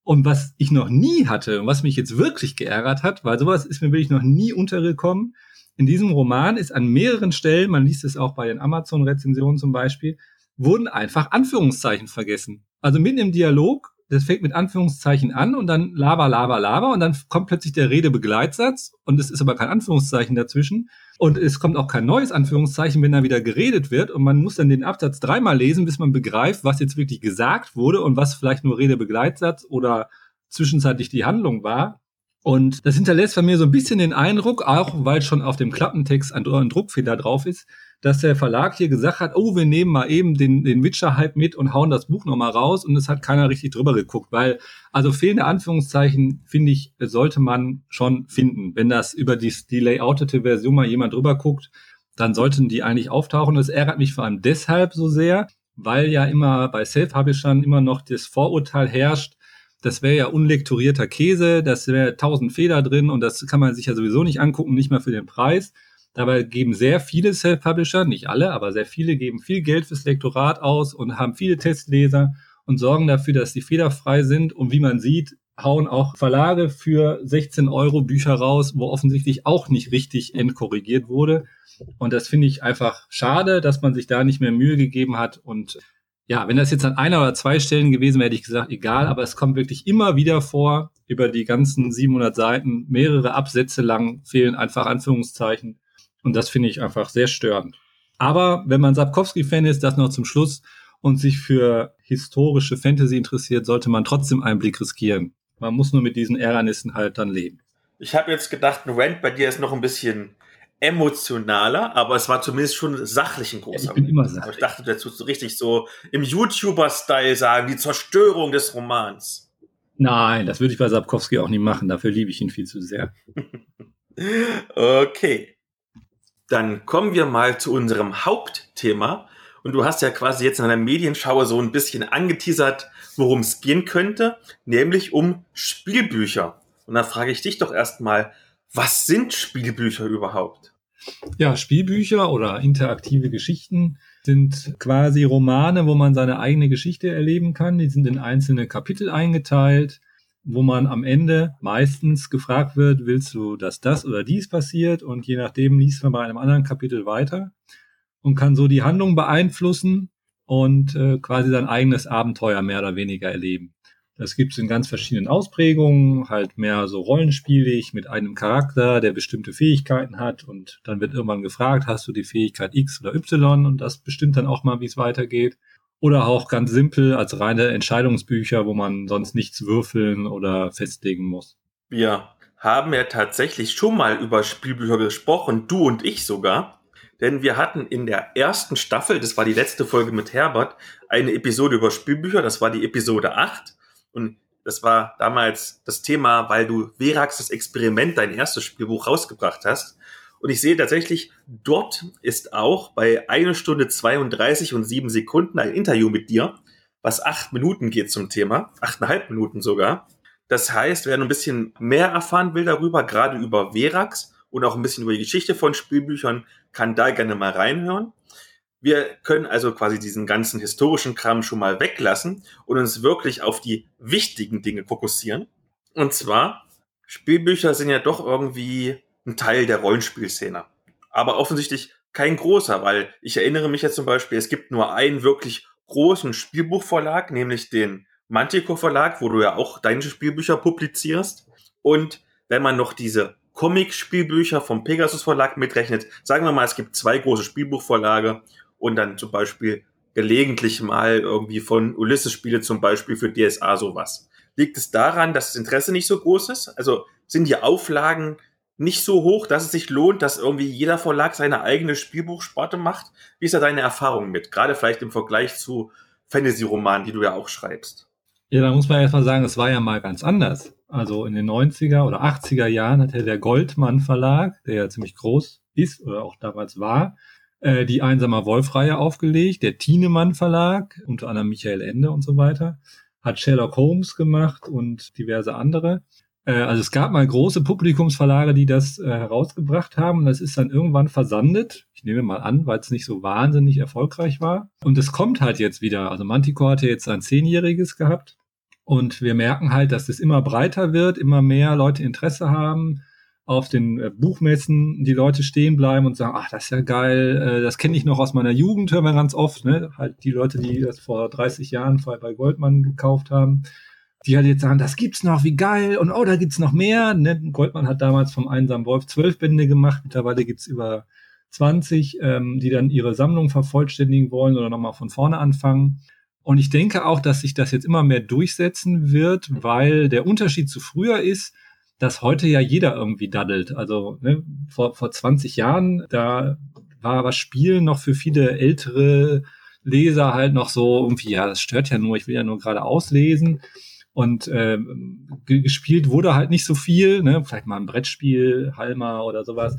Und was ich noch nie hatte und was mich jetzt wirklich geärgert hat, weil sowas ist mir wirklich noch nie untergekommen, in diesem Roman ist an mehreren Stellen, man liest es auch bei den Amazon-Rezensionen zum Beispiel, wurden einfach Anführungszeichen vergessen. Also mitten im Dialog das fängt mit Anführungszeichen an und dann laber, laber, laber und dann kommt plötzlich der Redebegleitsatz und es ist aber kein Anführungszeichen dazwischen und es kommt auch kein neues Anführungszeichen, wenn da wieder geredet wird und man muss dann den Absatz dreimal lesen, bis man begreift, was jetzt wirklich gesagt wurde und was vielleicht nur Redebegleitsatz oder zwischenzeitlich die Handlung war. Und das hinterlässt bei mir so ein bisschen den Eindruck, auch weil schon auf dem Klappentext ein, ein Druckfehler drauf ist, dass der Verlag hier gesagt hat, oh, wir nehmen mal eben den, den Witcher-Hype mit und hauen das Buch nochmal raus und es hat keiner richtig drüber geguckt, weil, also fehlende Anführungszeichen, finde ich, sollte man schon finden. Wenn das über die, die layoutete Version mal jemand drüber guckt, dann sollten die eigentlich auftauchen. Das ärgert mich vor allem deshalb so sehr, weil ja immer bei Self-Publishern immer noch das Vorurteil herrscht, das wäre ja unlektorierter Käse, das wäre tausend Fehler drin und das kann man sich ja sowieso nicht angucken, nicht mal für den Preis. Dabei geben sehr viele Self-Publisher, nicht alle, aber sehr viele geben viel Geld fürs Lektorat aus und haben viele Testleser und sorgen dafür, dass die fehlerfrei sind. Und wie man sieht, hauen auch Verlage für 16 Euro Bücher raus, wo offensichtlich auch nicht richtig entkorrigiert wurde. Und das finde ich einfach schade, dass man sich da nicht mehr Mühe gegeben hat und ja, wenn das jetzt an einer oder zwei Stellen gewesen wäre, hätte ich gesagt, egal, aber es kommt wirklich immer wieder vor, über die ganzen 700 Seiten, mehrere Absätze lang fehlen einfach Anführungszeichen. Und das finde ich einfach sehr störend. Aber wenn man Sapkowski-Fan ist, das noch zum Schluss und sich für historische Fantasy interessiert, sollte man trotzdem einen Blick riskieren. Man muss nur mit diesen Ärgernissen halt dann leben. Ich habe jetzt gedacht, ein Rant bei dir ist noch ein bisschen emotionaler, aber es war zumindest schon sachlich ein großer. Ich bin immer sachlich. Aber ich dachte, du so richtig so im YouTuber-Style sagen, die Zerstörung des Romans. Nein, das würde ich bei Sapkowski auch nie machen. Dafür liebe ich ihn viel zu sehr. okay. Dann kommen wir mal zu unserem Hauptthema. Und du hast ja quasi jetzt in deiner Medienschau so ein bisschen angeteasert, worum es gehen könnte, nämlich um Spielbücher. Und da frage ich dich doch erstmal, was sind Spielbücher überhaupt? Ja, Spielbücher oder interaktive Geschichten sind quasi Romane, wo man seine eigene Geschichte erleben kann. Die sind in einzelne Kapitel eingeteilt, wo man am Ende meistens gefragt wird, willst du, dass das oder dies passiert? Und je nachdem liest man bei einem anderen Kapitel weiter und kann so die Handlung beeinflussen und äh, quasi sein eigenes Abenteuer mehr oder weniger erleben. Das gibt es in ganz verschiedenen Ausprägungen, halt mehr so rollenspielig mit einem Charakter, der bestimmte Fähigkeiten hat und dann wird irgendwann gefragt, hast du die Fähigkeit X oder Y und das bestimmt dann auch mal, wie es weitergeht. Oder auch ganz simpel als reine Entscheidungsbücher, wo man sonst nichts würfeln oder festlegen muss. Wir haben ja tatsächlich schon mal über Spielbücher gesprochen, du und ich sogar. Denn wir hatten in der ersten Staffel, das war die letzte Folge mit Herbert, eine Episode über Spielbücher, das war die Episode 8. Und das war damals das Thema, weil du Verax das Experiment, dein erstes Spielbuch, rausgebracht hast. Und ich sehe tatsächlich, dort ist auch bei einer Stunde 32 und sieben Sekunden ein Interview mit dir, was acht Minuten geht zum Thema, achteinhalb Minuten sogar. Das heißt, wer ein bisschen mehr erfahren will darüber, gerade über Verax und auch ein bisschen über die Geschichte von Spielbüchern, kann da gerne mal reinhören. Wir können also quasi diesen ganzen historischen Kram schon mal weglassen und uns wirklich auf die wichtigen Dinge fokussieren. Und zwar, Spielbücher sind ja doch irgendwie ein Teil der Rollenspielszene. Aber offensichtlich kein großer, weil ich erinnere mich jetzt zum Beispiel, es gibt nur einen wirklich großen Spielbuchverlag, nämlich den Mantico Verlag, wo du ja auch deine Spielbücher publizierst. Und wenn man noch diese Comic-Spielbücher vom Pegasus Verlag mitrechnet, sagen wir mal, es gibt zwei große Spielbuchverlage und dann zum Beispiel gelegentlich mal irgendwie von Ulysses-Spiele zum Beispiel für DSA sowas. Liegt es daran, dass das Interesse nicht so groß ist? Also sind die Auflagen nicht so hoch, dass es sich lohnt, dass irgendwie jeder Verlag seine eigene Spielbuchsparte macht? Wie ist da deine Erfahrung mit? Gerade vielleicht im Vergleich zu Fantasy-Romanen, die du ja auch schreibst. Ja, da muss man erstmal sagen, es war ja mal ganz anders. Also in den 90er oder 80er Jahren hatte der Goldmann Verlag, der ja ziemlich groß ist oder auch damals war, äh, die Einsamer Wolf-Reihe aufgelegt, der Thienemann Verlag, unter anderem Michael Ende und so weiter, hat Sherlock Holmes gemacht und diverse andere. Äh, also es gab mal große Publikumsverlage, die das äh, herausgebracht haben. Das ist dann irgendwann versandet. Ich nehme mal an, weil es nicht so wahnsinnig erfolgreich war. Und es kommt halt jetzt wieder. Also Manticore hatte jetzt sein Zehnjähriges gehabt. Und wir merken halt, dass es immer breiter wird, immer mehr Leute Interesse haben auf den äh, Buchmessen die Leute stehen bleiben und sagen, ach, das ist ja geil, äh, das kenne ich noch aus meiner Jugend, hören wir ganz oft, ne? Halt die Leute, die das vor 30 Jahren bei Goldmann gekauft haben, die halt jetzt sagen, das gibt's noch, wie geil, und oh, da gibt's noch mehr. Ne? Goldmann hat damals vom einsamen Wolf zwölf Bände gemacht, mittlerweile gibt's über 20, ähm, die dann ihre Sammlung vervollständigen wollen oder nochmal von vorne anfangen. Und ich denke auch, dass sich das jetzt immer mehr durchsetzen wird, weil der Unterschied zu früher ist, dass heute ja jeder irgendwie daddelt. Also ne, vor, vor 20 Jahren, da war was Spielen noch für viele ältere Leser halt noch so irgendwie, ja, das stört ja nur, ich will ja nur gerade auslesen. Und äh, gespielt wurde halt nicht so viel, ne? vielleicht mal ein Brettspiel, Halma oder sowas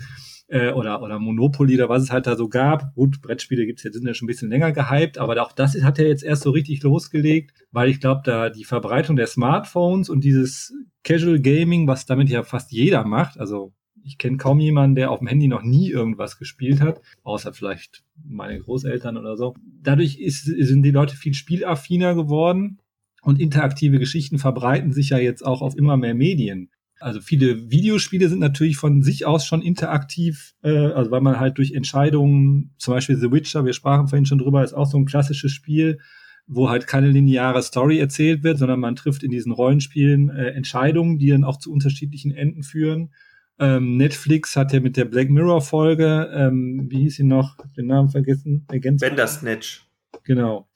äh, oder, oder Monopoly oder was es halt da so gab. Gut, Brettspiele gibt's jetzt, sind ja schon ein bisschen länger gehypt, aber auch das hat ja jetzt erst so richtig losgelegt, weil ich glaube, da die Verbreitung der Smartphones und dieses Casual Gaming, was damit ja fast jeder macht, also ich kenne kaum jemanden, der auf dem Handy noch nie irgendwas gespielt hat, außer vielleicht meine Großeltern oder so. Dadurch ist, sind die Leute viel spielaffiner geworden und interaktive Geschichten verbreiten sich ja jetzt auch auf immer mehr Medien. Also viele Videospiele sind natürlich von sich aus schon interaktiv, äh, also weil man halt durch Entscheidungen, zum Beispiel The Witcher, wir sprachen vorhin schon drüber, ist auch so ein klassisches Spiel, wo halt keine lineare Story erzählt wird, sondern man trifft in diesen Rollenspielen äh, Entscheidungen, die dann auch zu unterschiedlichen Enden führen. Ähm, Netflix hat ja mit der Black Mirror Folge, ähm, wie hieß sie noch, den Namen vergessen, ergänzt. Bandersnatch. Genau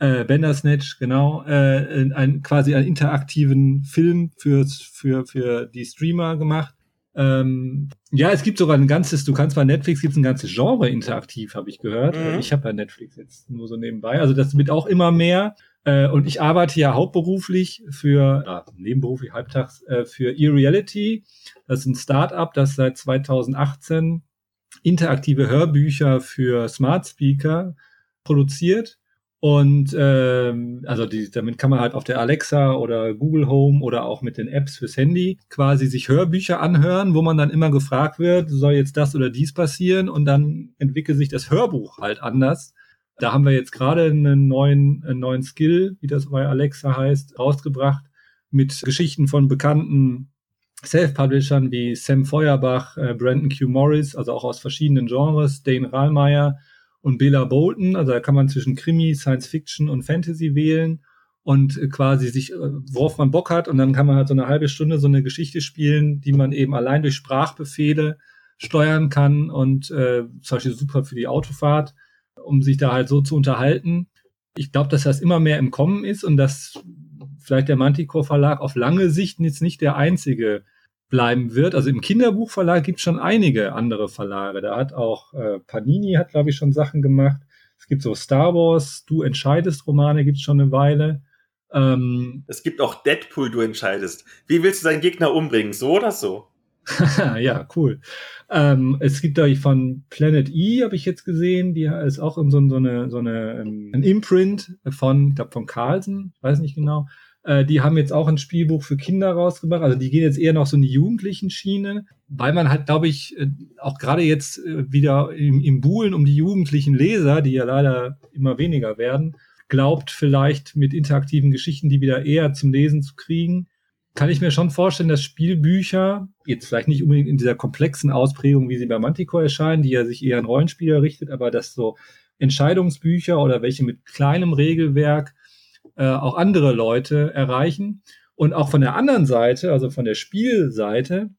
äh, Bandersnatch, genau, äh, ein, quasi einen interaktiven Film für, für, für die Streamer gemacht. Ähm, ja, es gibt sogar ein ganzes, du kannst bei Netflix gibt es ein ganzes Genre interaktiv, habe ich gehört. Mhm. Ich habe bei Netflix jetzt nur so nebenbei. Also das wird auch immer mehr. Äh, und ich arbeite ja hauptberuflich für, äh, nebenberuflich halbtags, äh, für eReality. Das ist ein Startup, das seit 2018 interaktive Hörbücher für Smart Speaker produziert und ähm, also die, damit kann man halt auf der Alexa oder Google Home oder auch mit den Apps fürs Handy quasi sich Hörbücher anhören, wo man dann immer gefragt wird, soll jetzt das oder dies passieren und dann entwickelt sich das Hörbuch halt anders. Da haben wir jetzt gerade einen neuen, einen neuen Skill, wie das bei Alexa heißt, rausgebracht mit Geschichten von bekannten Self-Publishern wie Sam Feuerbach, äh, Brandon Q. Morris, also auch aus verschiedenen Genres, Dane Rahlmeier und Bela Bolton. Also da kann man zwischen Krimi, Science Fiction und Fantasy wählen und quasi sich, äh, worauf man Bock hat. Und dann kann man halt so eine halbe Stunde so eine Geschichte spielen, die man eben allein durch Sprachbefehle steuern kann und äh, zum Beispiel super für die Autofahrt, um sich da halt so zu unterhalten. Ich glaube, dass das immer mehr im Kommen ist und dass vielleicht der Manticore Verlag auf lange Sicht jetzt nicht der einzige bleiben wird. Also im Kinderbuchverlag gibt es schon einige andere Verlage. Da hat auch äh, Panini hat, glaube ich, schon Sachen gemacht. Es gibt so Star Wars, Du entscheidest Romane, gibt es schon eine Weile. Ähm, es gibt auch Deadpool, du entscheidest. Wie willst du deinen Gegner umbringen? So oder so? ja, cool. Ähm, es gibt da von Planet E, habe ich jetzt gesehen, die ist auch in so, so eine, so eine ähm, ein Imprint von, ich glaube von Carlsen, weiß nicht genau. Äh, die haben jetzt auch ein Spielbuch für Kinder rausgebracht. Also die gehen jetzt eher noch so in die jugendlichen Schiene, weil man halt, glaube ich, äh, auch gerade jetzt äh, wieder im, im Buhlen um die jugendlichen Leser, die ja leider immer weniger werden, glaubt vielleicht mit interaktiven Geschichten die wieder eher zum Lesen zu kriegen. Kann ich mir schon vorstellen, dass Spielbücher, jetzt vielleicht nicht unbedingt in dieser komplexen Ausprägung, wie sie bei Manticore erscheinen, die ja sich eher an Rollenspieler richtet, aber dass so Entscheidungsbücher oder welche mit kleinem Regelwerk äh, auch andere Leute erreichen. Und auch von der anderen Seite, also von der Spielseite,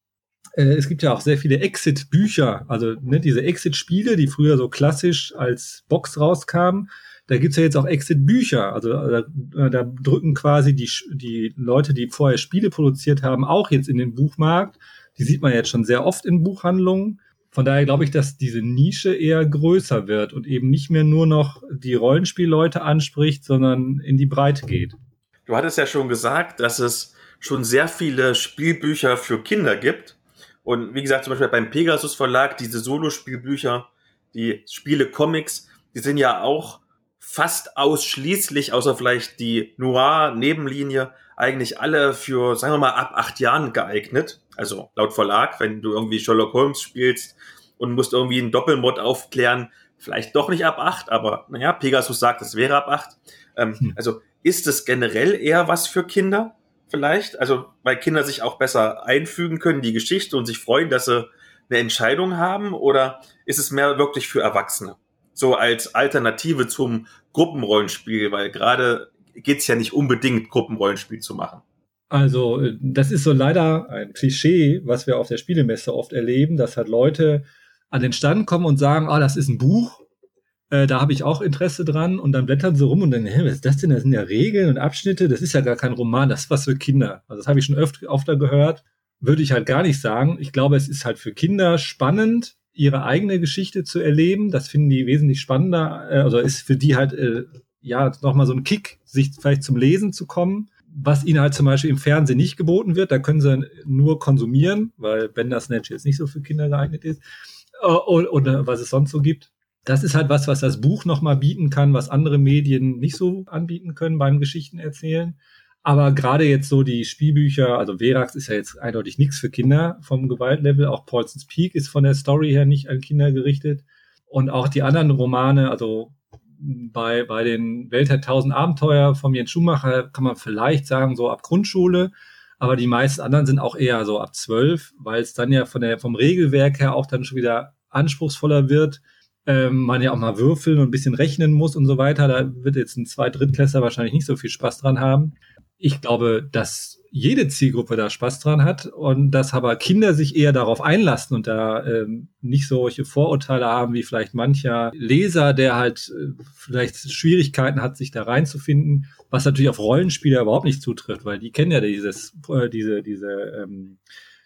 äh, es gibt ja auch sehr viele Exit-Bücher, also ne, diese Exit-Spiele, die früher so klassisch als Box rauskamen. Da gibt's ja jetzt auch Exit-Bücher. Also da, da drücken quasi die, die Leute, die vorher Spiele produziert haben, auch jetzt in den Buchmarkt. Die sieht man jetzt schon sehr oft in Buchhandlungen. Von daher glaube ich, dass diese Nische eher größer wird und eben nicht mehr nur noch die Rollenspielleute anspricht, sondern in die Breite geht. Du hattest ja schon gesagt, dass es schon sehr viele Spielbücher für Kinder gibt. Und wie gesagt, zum Beispiel beim Pegasus Verlag, diese Solo-Spielbücher, die Spiele-Comics, die sind ja auch fast ausschließlich, außer vielleicht die Noir-Nebenlinie, eigentlich alle für, sagen wir mal, ab acht Jahren geeignet. Also laut Verlag, wenn du irgendwie Sherlock Holmes spielst und musst irgendwie einen Doppelmod aufklären, vielleicht doch nicht ab acht, aber naja, Pegasus sagt, es wäre ab acht. Ähm, hm. Also ist es generell eher was für Kinder? Vielleicht? Also, weil Kinder sich auch besser einfügen können, die Geschichte und sich freuen, dass sie eine Entscheidung haben? Oder ist es mehr wirklich für Erwachsene? So als Alternative zum Gruppenrollenspiel, weil gerade geht's ja nicht unbedingt, Gruppenrollenspiel zu machen. Also, äh, das ist so leider ein Klischee, was wir auf der Spielemesse oft erleben, dass halt Leute an den Stand kommen und sagen, ah, das ist ein Buch, äh, da habe ich auch Interesse dran und dann blättern sie rum und dann, hä, was ist das denn? Das sind ja Regeln und Abschnitte, das ist ja gar kein Roman, das ist was für Kinder. Also das habe ich schon öfter, öfter gehört. würde ich halt gar nicht sagen. Ich glaube, es ist halt für Kinder spannend, ihre eigene Geschichte zu erleben. Das finden die wesentlich spannender. Äh, also ist für die halt äh, ja nochmal so ein Kick, sich vielleicht zum Lesen zu kommen. Was ihnen halt zum Beispiel im Fernsehen nicht geboten wird, da können sie nur konsumieren, weil Bandersnatch jetzt nicht so für Kinder geeignet ist. Oder, oder was es sonst so gibt. Das ist halt was, was das Buch nochmal bieten kann, was andere Medien nicht so anbieten können beim Geschichten erzählen. Aber gerade jetzt so die Spielbücher, also Verax ist ja jetzt eindeutig nichts für Kinder vom Gewaltlevel. Auch Paulson's Peak ist von der Story her nicht an Kinder gerichtet. Und auch die anderen Romane, also bei, bei den Welt der tausend Abenteuer von Jens Schumacher kann man vielleicht sagen, so ab Grundschule. Aber die meisten anderen sind auch eher so ab zwölf, weil es dann ja von der, vom Regelwerk her auch dann schon wieder anspruchsvoller wird. Ähm, man ja auch mal würfeln und ein bisschen rechnen muss und so weiter. Da wird jetzt ein Zwei Drittklässler wahrscheinlich nicht so viel Spaß dran haben ich glaube, dass jede Zielgruppe da Spaß dran hat und dass aber Kinder sich eher darauf einlassen und da ähm, nicht solche Vorurteile haben wie vielleicht mancher Leser, der halt äh, vielleicht Schwierigkeiten hat, sich da reinzufinden, was natürlich auf Rollenspieler überhaupt nicht zutrifft, weil die kennen ja dieses, äh, diese, diese, ähm,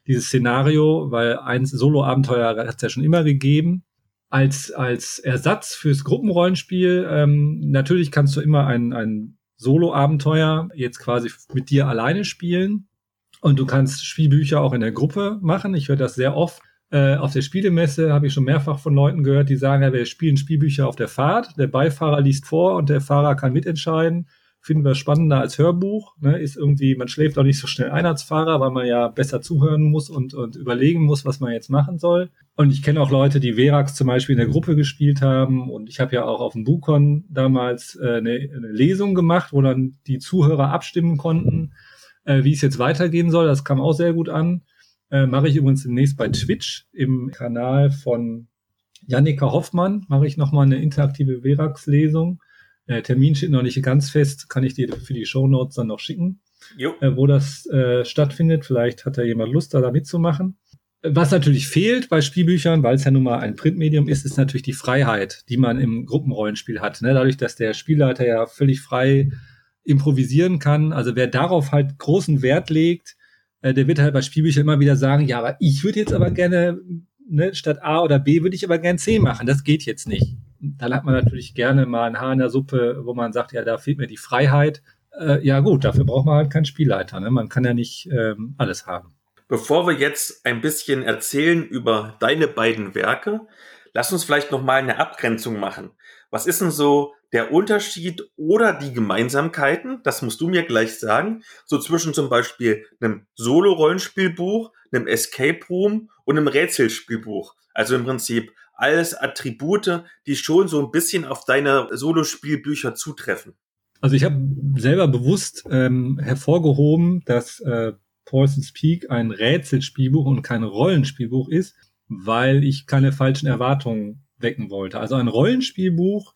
dieses Szenario, weil ein Solo-Abenteuer hat es ja schon immer gegeben. Als, als Ersatz fürs Gruppenrollenspiel, ähm, natürlich kannst du immer ein, ein Solo-Abenteuer jetzt quasi mit dir alleine spielen. Und du kannst Spielbücher auch in der Gruppe machen. Ich höre das sehr oft. Äh, auf der Spielemesse habe ich schon mehrfach von Leuten gehört, die sagen, ja, wir spielen Spielbücher auf der Fahrt. Der Beifahrer liest vor und der Fahrer kann mitentscheiden finden wir spannender als Hörbuch. Ne? Ist irgendwie, man schläft auch nicht so schnell ein als Fahrer, weil man ja besser zuhören muss und, und überlegen muss, was man jetzt machen soll. Und ich kenne auch Leute, die Verax zum Beispiel in der Gruppe gespielt haben. Und ich habe ja auch auf dem Bukon damals äh, eine, eine Lesung gemacht, wo dann die Zuhörer abstimmen konnten, äh, wie es jetzt weitergehen soll. Das kam auch sehr gut an. Äh, mache ich übrigens demnächst bei Twitch im Kanal von Jannika Hoffmann. Mache ich nochmal eine interaktive Verax-Lesung. Äh, Termin steht noch nicht ganz fest, kann ich dir für die Show Notes dann noch schicken, äh, wo das äh, stattfindet. Vielleicht hat da jemand Lust, da, da mitzumachen. Was natürlich fehlt bei Spielbüchern, weil es ja nun mal ein Printmedium ist, ist natürlich die Freiheit, die man im Gruppenrollenspiel hat. Ne? Dadurch, dass der Spielleiter ja völlig frei improvisieren kann. Also wer darauf halt großen Wert legt, äh, der wird halt bei Spielbüchern immer wieder sagen, ja, aber ich würde jetzt aber gerne, ne, statt A oder B würde ich aber gern C machen. Das geht jetzt nicht dann hat man natürlich gerne mal ein Haar in der Suppe, wo man sagt, ja, da fehlt mir die Freiheit. Äh, ja gut, dafür braucht man halt keinen Spielleiter. Ne? Man kann ja nicht ähm, alles haben. Bevor wir jetzt ein bisschen erzählen über deine beiden Werke, lass uns vielleicht noch mal eine Abgrenzung machen. Was ist denn so der Unterschied oder die Gemeinsamkeiten? Das musst du mir gleich sagen. So zwischen zum Beispiel einem Solo-Rollenspielbuch, einem Escape Room und einem Rätselspielbuch. Also im Prinzip alles Attribute, die schon so ein bisschen auf deine Solospielbücher zutreffen. Also ich habe selber bewusst ähm, hervorgehoben, dass äh, Paulson's Peak ein Rätselspielbuch und kein Rollenspielbuch ist, weil ich keine falschen Erwartungen wecken wollte. Also ein Rollenspielbuch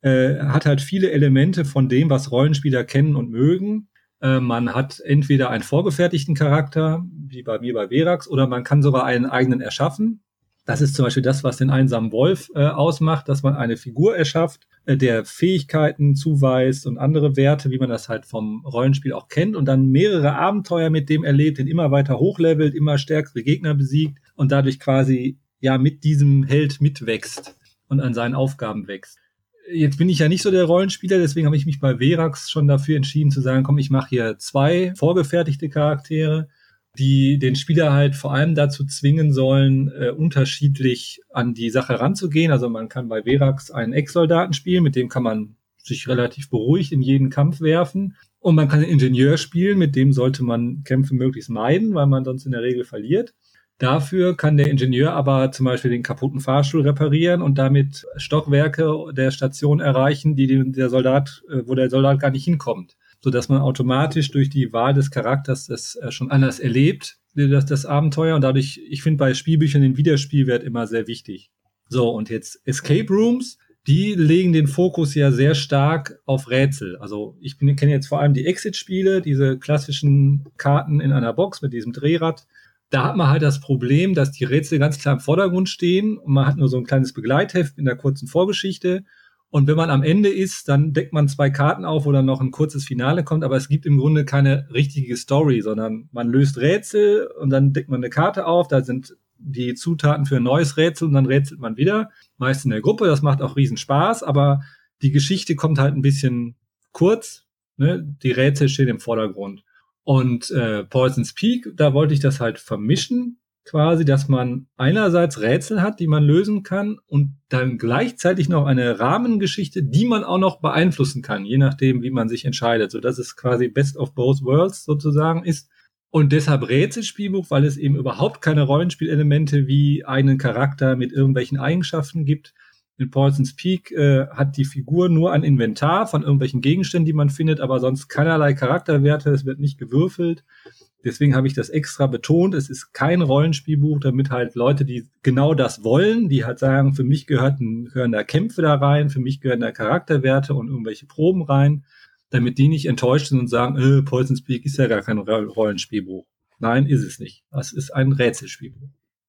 äh, hat halt viele Elemente von dem, was Rollenspieler kennen und mögen. Äh, man hat entweder einen vorgefertigten Charakter, wie bei mir bei Verax, oder man kann sogar einen eigenen erschaffen. Das ist zum Beispiel das, was den einsamen Wolf äh, ausmacht, dass man eine Figur erschafft, äh, der Fähigkeiten zuweist und andere Werte, wie man das halt vom Rollenspiel auch kennt und dann mehrere Abenteuer mit dem erlebt, den immer weiter hochlevelt, immer stärkere Gegner besiegt und dadurch quasi ja mit diesem Held mitwächst und an seinen Aufgaben wächst. Jetzt bin ich ja nicht so der Rollenspieler, deswegen habe ich mich bei Verax schon dafür entschieden zu sagen, komm, ich mache hier zwei vorgefertigte Charaktere die den Spieler halt vor allem dazu zwingen sollen, äh, unterschiedlich an die Sache ranzugehen. Also man kann bei Verax einen Ex-Soldaten spielen, mit dem kann man sich relativ beruhigt in jeden Kampf werfen. Und man kann einen Ingenieur spielen, mit dem sollte man Kämpfe möglichst meiden, weil man sonst in der Regel verliert. Dafür kann der Ingenieur aber zum Beispiel den kaputten Fahrstuhl reparieren und damit Stockwerke der Station erreichen, die der Soldat, äh, wo der Soldat gar nicht hinkommt so dass man automatisch durch die Wahl des Charakters das äh, schon anders erlebt, das, das Abenteuer. Und dadurch, ich finde bei Spielbüchern den Wiederspielwert immer sehr wichtig. So, und jetzt Escape Rooms, die legen den Fokus ja sehr stark auf Rätsel. Also ich kenne jetzt vor allem die Exit-Spiele, diese klassischen Karten in einer Box mit diesem Drehrad. Da hat man halt das Problem, dass die Rätsel ganz klar im Vordergrund stehen und man hat nur so ein kleines Begleitheft in der kurzen Vorgeschichte Und wenn man am Ende ist, dann deckt man zwei Karten auf, dann noch ein kurzes Finale kommt, aber es gibt im Grunde keine richtige Story, sondern man löst Rätsel und dann deckt man eine Karte auf, da sind die Zutaten für ein neues Rätsel und dann rätselt man wieder. Meist in der Gruppe, das macht auch riesen Spaß, aber die Geschichte kommt halt ein bisschen kurz. Ne? Die Rätsel stehen im Vordergrund. Und äh, Poison's Peak, da wollte ich das halt vermischen, quasi, dass man einerseits Rätsel hat, die man lösen kann und dann gleichzeitig noch eine Rahmengeschichte, die man auch noch beeinflussen kann, je nachdem, wie man sich entscheidet, so dass es quasi Best of Both Worlds sozusagen ist. Und deshalb Rätselspielbuch, weil es eben überhaupt keine Rollenspielelemente wie einen Charakter mit irgendwelchen Eigenschaften gibt. In Paulson's Peak äh, hat die Figur nur ein Inventar von irgendwelchen Gegenständen, die man findet, aber sonst keinerlei Charakterwerte, es wird nicht gewürfelt. Deswegen habe ich das extra betont. Es ist kein Rollenspielbuch, damit halt Leute, die genau das wollen, die halt sagen, für mich gehören, gehören da Kämpfe da rein, für mich gehören da Charakterwerte und irgendwelche Proben rein, damit die nicht enttäuscht sind und sagen, äh, Poison's Peak ist ja gar kein Rollenspielbuch. Nein, ist es nicht. Es ist ein Rätselspielbuch.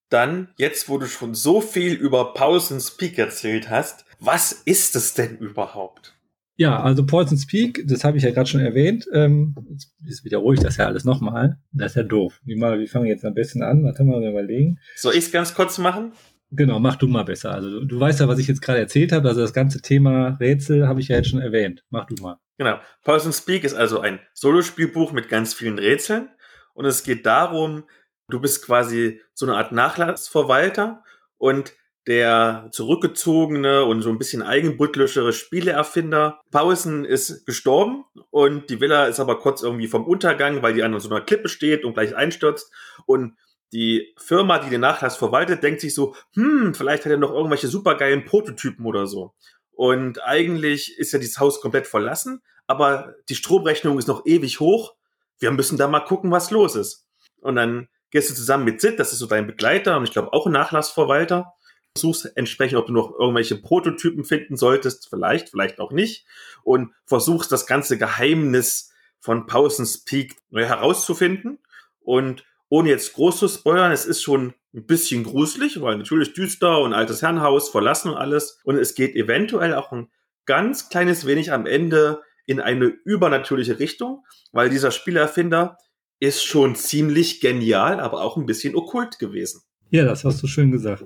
Dann, jetzt wo du schon so viel über Poison's Peak erzählt hast, was ist es denn überhaupt? Ja, also Poison's Peak, das habe ich ja gerade schon erwähnt. Ähm, jetzt, jetzt wiederhole ich das ja alles nochmal. Das ist ja doof. Wie, mal, wie fangen wir jetzt am besten an? Was haben wir mal überlegen? Soll ich es ganz kurz machen? Genau, mach du mal besser. Also du, du weißt ja, was ich jetzt gerade erzählt habe. Also das ganze Thema Rätsel habe ich ja jetzt schon erwähnt. Mach du mal. Genau. Poison's Peak ist also ein Solospielbuch mit ganz vielen Rätseln. Und es geht darum, du bist quasi so eine Art Nachlassverwalter und der zurückgezogene und so ein bisschen eigenbüttlischere Spieleerfinder. Pausen ist gestorben und die Villa ist aber kurz irgendwie vom Untergang, weil die an so einer Klippe steht und gleich einstürzt. Und die Firma, die den Nachlass verwaltet, denkt sich so, hm, vielleicht hat er noch irgendwelche supergeilen Prototypen oder so. Und eigentlich ist ja dieses Haus komplett verlassen, aber die Stromrechnung ist noch ewig hoch. Wir müssen da mal gucken, was los ist. Und dann gehst du zusammen mit Sid, das ist so dein Begleiter und ich glaube auch ein Nachlassverwalter suchst entsprechend, ob du noch irgendwelche Prototypen finden solltest, vielleicht, vielleicht auch nicht, und versuchst das ganze Geheimnis von Pausens Peak herauszufinden. Und ohne jetzt groß zu spoilern, es ist schon ein bisschen gruselig, weil natürlich düster und altes Herrenhaus verlassen und alles. Und es geht eventuell auch ein ganz kleines wenig am Ende in eine übernatürliche Richtung, weil dieser Spielerfinder ist schon ziemlich genial, aber auch ein bisschen okkult gewesen. Ja, das hast du schön gesagt.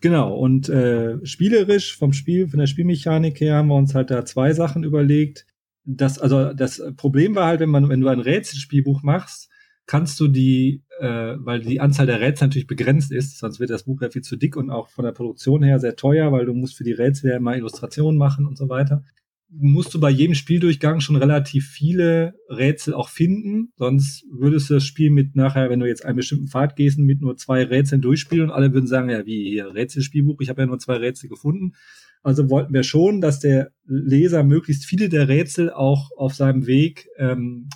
Genau, und äh, spielerisch vom Spiel, von der Spielmechanik her haben wir uns halt da zwei Sachen überlegt. Das, also das Problem war halt, wenn man, wenn du ein Rätselspielbuch machst, kannst du die, äh, weil die Anzahl der Rätsel natürlich begrenzt ist, sonst wird das Buch ja viel zu dick und auch von der Produktion her sehr teuer, weil du musst für die Rätsel ja immer Illustrationen machen und so weiter musst du bei jedem Spieldurchgang schon relativ viele Rätsel auch finden. Sonst würdest du das Spiel mit nachher, wenn du jetzt einen bestimmten Pfad gehst, mit nur zwei Rätseln durchspielen und alle würden sagen, ja, wie hier Rätselspielbuch, ich habe ja nur zwei Rätsel gefunden. Also wollten wir schon, dass der Leser möglichst viele der Rätsel auch auf seinem Weg, ähm,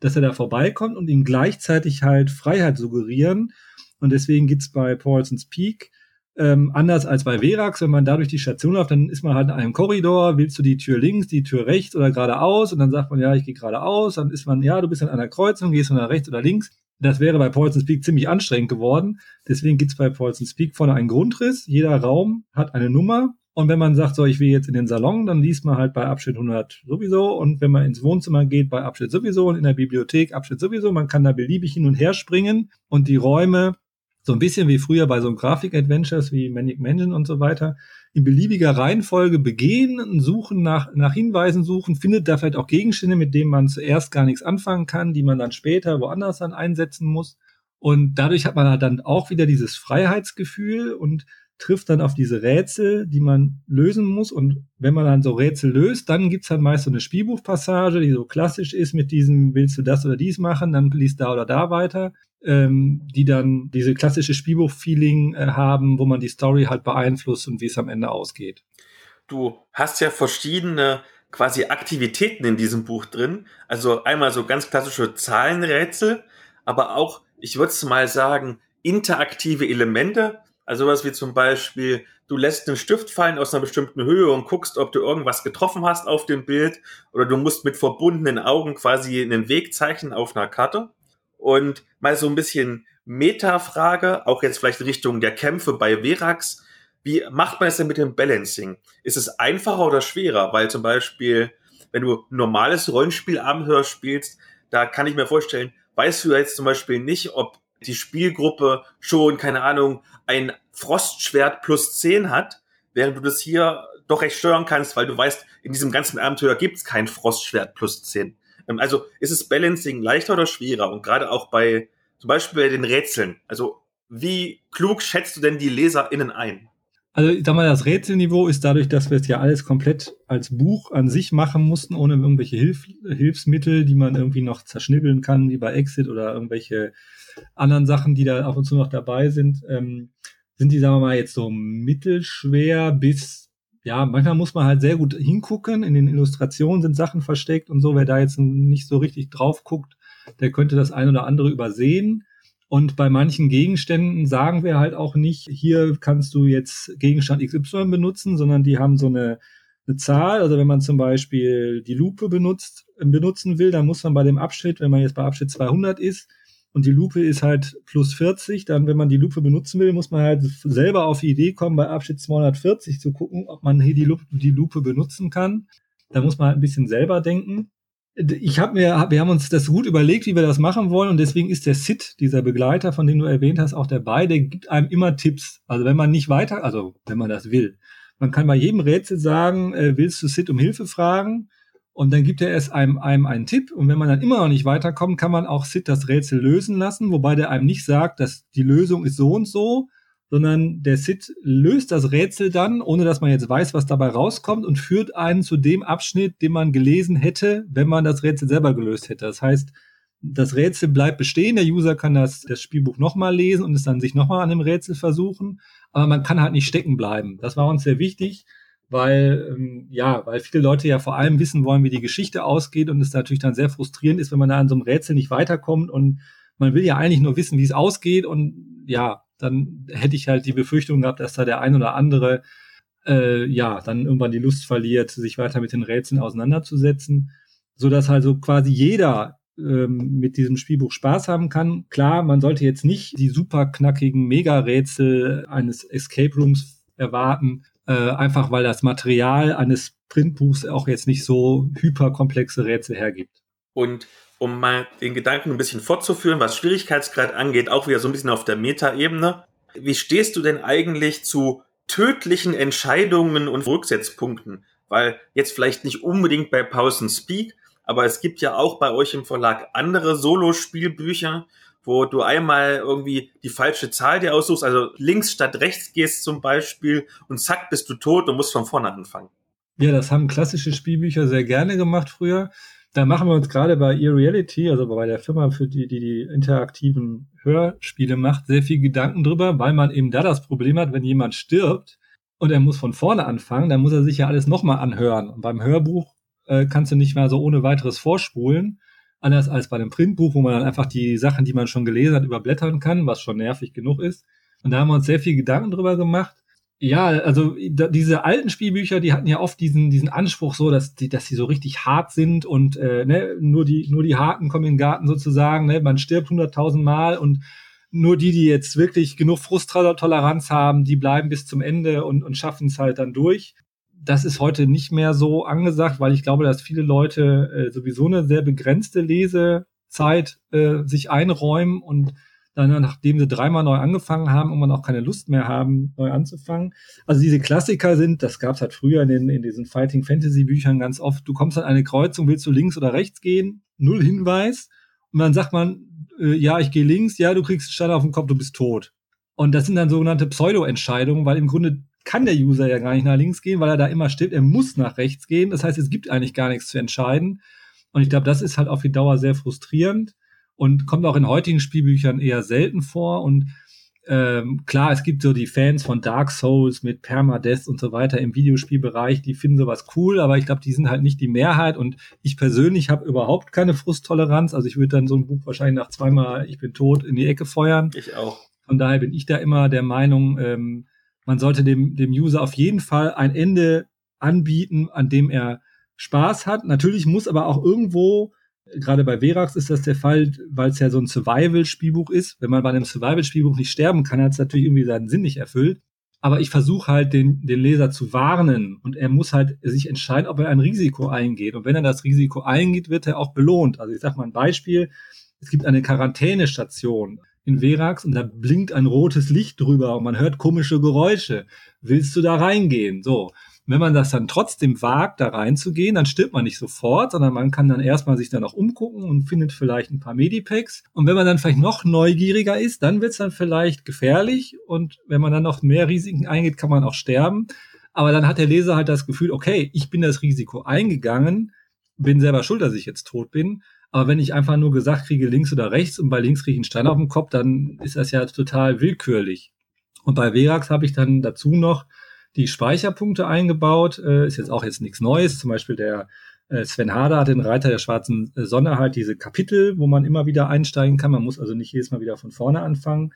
dass er da vorbeikommt und ihm gleichzeitig halt Freiheit suggerieren. Und deswegen gibt's bei Paulson's Peak ähm, anders als bei Verax, wenn man da durch die Station läuft, dann ist man halt in einem Korridor, willst du die Tür links, die Tür rechts oder geradeaus und dann sagt man, ja, ich gehe geradeaus, dann ist man, ja, du bist an einer Kreuzung, gehst du nach rechts oder links. Das wäre bei Paulson's Peak ziemlich anstrengend geworden. Deswegen gibt's bei Paulson's Peak vorne einen Grundriss. Jeder Raum hat eine Nummer. Und wenn man sagt, so, ich will jetzt in den Salon, dann liest man halt bei Abschnitt 100 sowieso. Und wenn man ins Wohnzimmer geht, bei Abschnitt sowieso und in der Bibliothek Abschnitt sowieso. Man kann da beliebig hin und her springen und die Räume so ein bisschen wie früher bei so einem Grafik-Adventures wie Manic Mansion und so weiter, in beliebiger Reihenfolge begehen, suchen nach, nach Hinweisen suchen, findet da vielleicht auch Gegenstände, mit denen man zuerst gar nichts anfangen kann, die man dann später woanders dann einsetzen muss. Und dadurch hat man halt dann auch wieder dieses Freiheitsgefühl und trifft dann auf diese Rätsel, die man lösen muss. Und wenn man dann so Rätsel löst, dann gibt's halt meist so eine Spielbuchpassage, die so klassisch ist mit diesem, willst du das oder dies machen, dann liest da oder da weiter ähm, die dann diese klassische Spielbuch-Feeling äh, haben, wo man die Story halt beeinflusst und wie es am Ende ausgeht. Du hast ja verschiedene quasi Aktivitäten in diesem Buch drin. Also einmal so ganz klassische Zahlenrätsel, aber auch, ich würde es mal sagen, interaktive Elemente. Also was wie zum Beispiel, du lässt einen Stift fallen aus einer bestimmten Höhe und guckst, ob du irgendwas getroffen hast auf dem Bild oder du musst mit verbundenen Augen quasi einen Weg zeichnen auf einer Karte. Und mal so ein bisschen Metafrage, auch jetzt vielleicht in Richtung der Kämpfe bei Verax. Wie macht man es denn mit dem Balancing? Ist es einfacher oder schwerer? Weil zum Beispiel, wenn du normales Rollenspielabenteuer spielst, da kann ich mir vorstellen, weißt du jetzt zum Beispiel nicht, ob die Spielgruppe schon, keine Ahnung, ein Frostschwert plus 10 hat, während du das hier doch recht steuern kannst, weil du weißt, in diesem ganzen Abenteuer gibt es kein Frostschwert plus 10. Ähm, also ist es Balancing leichter oder schwerer? Und gerade auch bei zum Beispiel bei den Rätseln. Also wie klug schätzt du denn die LeserInnen ein? Also ich sag mal, das Rätselniveau ist dadurch, dass wir es ja alles komplett als Buch an sich machen mussten, ohne irgendwelche Hilf Hilfsmittel, die man irgendwie noch zerschnibbeln kann, wie bei Exit oder irgendwelche anderen Sachen, die da ab und zu noch dabei sind, ähm, sind die, sagen wir mal, jetzt so mittelschwer bis, ja, manchmal muss man halt sehr gut hingucken. In den Illustrationen sind Sachen versteckt und so. Wer da jetzt nicht so richtig drauf guckt, der könnte das ein oder andere übersehen. Und bei manchen Gegenständen sagen wir halt auch nicht, hier kannst du jetzt Gegenstand XY benutzen, sondern die haben so eine, eine Zahl. Also wenn man zum Beispiel die Lupe benutzt, benutzen will, dann muss man bei dem Abschnitt, wenn man jetzt bei Abschnitt 200 ist, und die Lupe ist halt plus 40, dann, wenn man die Lupe benutzen will, muss man halt selber auf die Idee kommen, bei Abschnitt 240 zu gucken, ob man hier die Lupe, die Lupe benutzen kann. Da muss man halt ein bisschen selber denken. Ich habe mir, wir haben uns das gut überlegt, wie wir das machen wollen, und deswegen ist der Sid, dieser Begleiter, von dem du erwähnt hast, auch dabei. Der gibt einem immer Tipps. Also wenn man nicht weiter, also wenn man das will, man kann bei jedem Rätsel sagen, äh, willst du Sid um Hilfe fragen? Und dann gibt er es einem, einem einen Tipp. Und wenn man dann immer noch nicht weiterkommt, kann man auch Sid das Rätsel lösen lassen, wobei der einem nicht sagt, dass die Lösung ist so und so, sondern der Sid löst das Rätsel dann, ohne dass man jetzt weiß, was dabei rauskommt und führt einen zu dem Abschnitt, den man gelesen hätte, wenn man das Rätsel selber gelöst hätte. Das heißt, das Rätsel bleibt bestehen, der User kann das, das Spielbuch nochmal lesen und es dann sich nochmal an dem Rätsel versuchen, aber man kann halt nicht stecken bleiben. Das war uns sehr wichtig weil ähm, ja, weil viele Leute ja vor allem wissen wollen, wie die Geschichte ausgeht und es natürlich dann sehr frustrierend ist, wenn man da an so einem Rätsel nicht weiterkommt und man will ja eigentlich nur wissen, wie es ausgeht und ja, dann hätte ich halt die Befürchtung gehabt, dass da der ein oder andere äh, ja dann irgendwann die Lust verliert, sich weiter mit den Rätseln auseinanderzusetzen, so dass also quasi jeder ähm, mit diesem Spielbuch Spaß haben kann. Klar, man sollte jetzt nicht die super knackigen Mega-Rätsel eines Escape Rooms erwarten, äh, einfach weil das Material eines Printbuchs auch jetzt nicht so hyperkomplexe Rätsel hergibt. Und um mal den Gedanken ein bisschen fortzuführen, was Schwierigkeitsgrad angeht, auch wieder so ein bisschen auf der Metaebene. Wie stehst du denn eigentlich zu tödlichen Entscheidungen und Rücksetzpunkten? Weil jetzt vielleicht nicht unbedingt bei Pausen Speak, aber es gibt ja auch bei euch im Verlag andere Solo-Spielbücher, wo du einmal irgendwie die falsche Zahl dir aussuchst, also links statt rechts gehst zum Beispiel und zack bist du tot und musst von vorne anfangen. Ja, das haben klassische Spielbücher sehr gerne gemacht früher. Da machen wir uns gerade bei eReality, also bei der Firma, für die, die die interaktiven Hörspiele macht, sehr viel Gedanken drüber, weil man eben da das Problem hat, wenn jemand stirbt und er muss von vorne anfangen, dann muss er sich ja alles nochmal anhören. Und beim Hörbuch äh, kannst du nicht mehr so ohne weiteres vorspulen. Anders als bei einem Printbuch, wo man dann einfach die Sachen, die man schon gelesen hat, überblättern kann, was schon nervig genug ist. Und da haben wir uns sehr viel Gedanken drüber gemacht. Ja, also diese alten Spielbücher, die hatten ja oft diesen diesen Anspruch so, dass die dass die so richtig hart sind und äh, ne, nur die nur die Harten kommen in den Garten sozusagen. Ne, man stirbt hunderttausend Mal und nur die, die jetzt wirklich genug Frusttoleranz haben, die bleiben bis zum Ende und, und schaffen es halt dann durch das ist heute nicht mehr so angesagt, weil ich glaube, dass viele Leute äh, sowieso eine sehr begrenzte Lesezeit äh, sich einräumen und dann, nachdem sie dreimal neu angefangen haben, irgendwann auch keine Lust mehr haben, neu anzufangen. Also diese Klassiker sind, das gab es halt früher in, den, in diesen Fighting Fantasy Büchern ganz oft, du kommst an eine Kreuzung, willst du links oder rechts gehen, null Hinweis, und dann sagt man, äh, ja, ich gehe links, ja, du kriegst einen Stein auf den Kopf, du bist tot. Und das sind dann sogenannte Pseudo-Entscheidungen, weil im Grunde kann der User ja gar nicht nach links gehen, weil er da immer steht. Er muss nach rechts gehen. Das heißt, es gibt eigentlich gar nichts zu entscheiden. Und ich glaube, das ist halt auf die Dauer sehr frustrierend und kommt auch in heutigen Spielbüchern eher selten vor. Und ähm, klar, es gibt so die Fans von Dark Souls mit Permadeath und so weiter im Videospielbereich, die finden sowas cool, aber ich glaube, die sind halt nicht die Mehrheit. Und ich persönlich habe überhaupt keine Frusttoleranz. Also ich würde dann so ein Buch wahrscheinlich nach zweimal Ich bin tot in die Ecke feuern. Ich auch. Von daher bin ich da immer der Meinung, ähm, man sollte dem, dem User auf jeden Fall ein Ende anbieten, an dem er Spaß hat. Natürlich muss aber auch irgendwo, gerade bei Verax ist das der Fall, weil es ja so ein Survival-Spielbuch ist. Wenn man bei einem Survival-Spielbuch nicht sterben kann, hat es natürlich irgendwie seinen Sinn nicht erfüllt. aber ich versuche halt den, den Leser zu warnen und er muss halt sich entscheiden, ob er ein Risiko eingeht. Und wenn er das Risiko eingeht, wird er auch belohnt. Also ich sage mal ein Beispiel. Es gibt eine Quarantänestation in Verax und da blinkt ein rotes Licht drüber und man hört komische Geräusche. Willst du da reingehen? So wenn man das dann trotzdem wagt, da reinzugehen, dann stirbt man nicht sofort, sondern man kann dann erstmal sich dann auch umgucken und findet vielleicht ein paar Medipacks. Und wenn man dann vielleicht noch neugieriger ist, dann wird es dann vielleicht gefährlich. Und wenn man dann noch mehr Risiken eingeht, kann man auch sterben. Aber dann hat der Leser halt das Gefühl, okay, ich bin das Risiko eingegangen, bin selber schuld, dass ich jetzt tot bin. Aber wenn ich einfach nur gesagt kriege, links oder rechts und bei links kriege ich einen Stein auf dem Kopf, dann ist das ja total willkürlich. Und bei Verax habe ich dann dazu noch die Speicherpunkte eingebaut. Äh, ist jetzt auch jetzt nichts Neues. Zum Beispiel der äh, Sven Hader hat den Reiter der schwarzen Sonne halt diese Kapitel, wo man immer wieder einsteigen kann. Man muss also nicht jedes Mal wieder von vorne anfangen.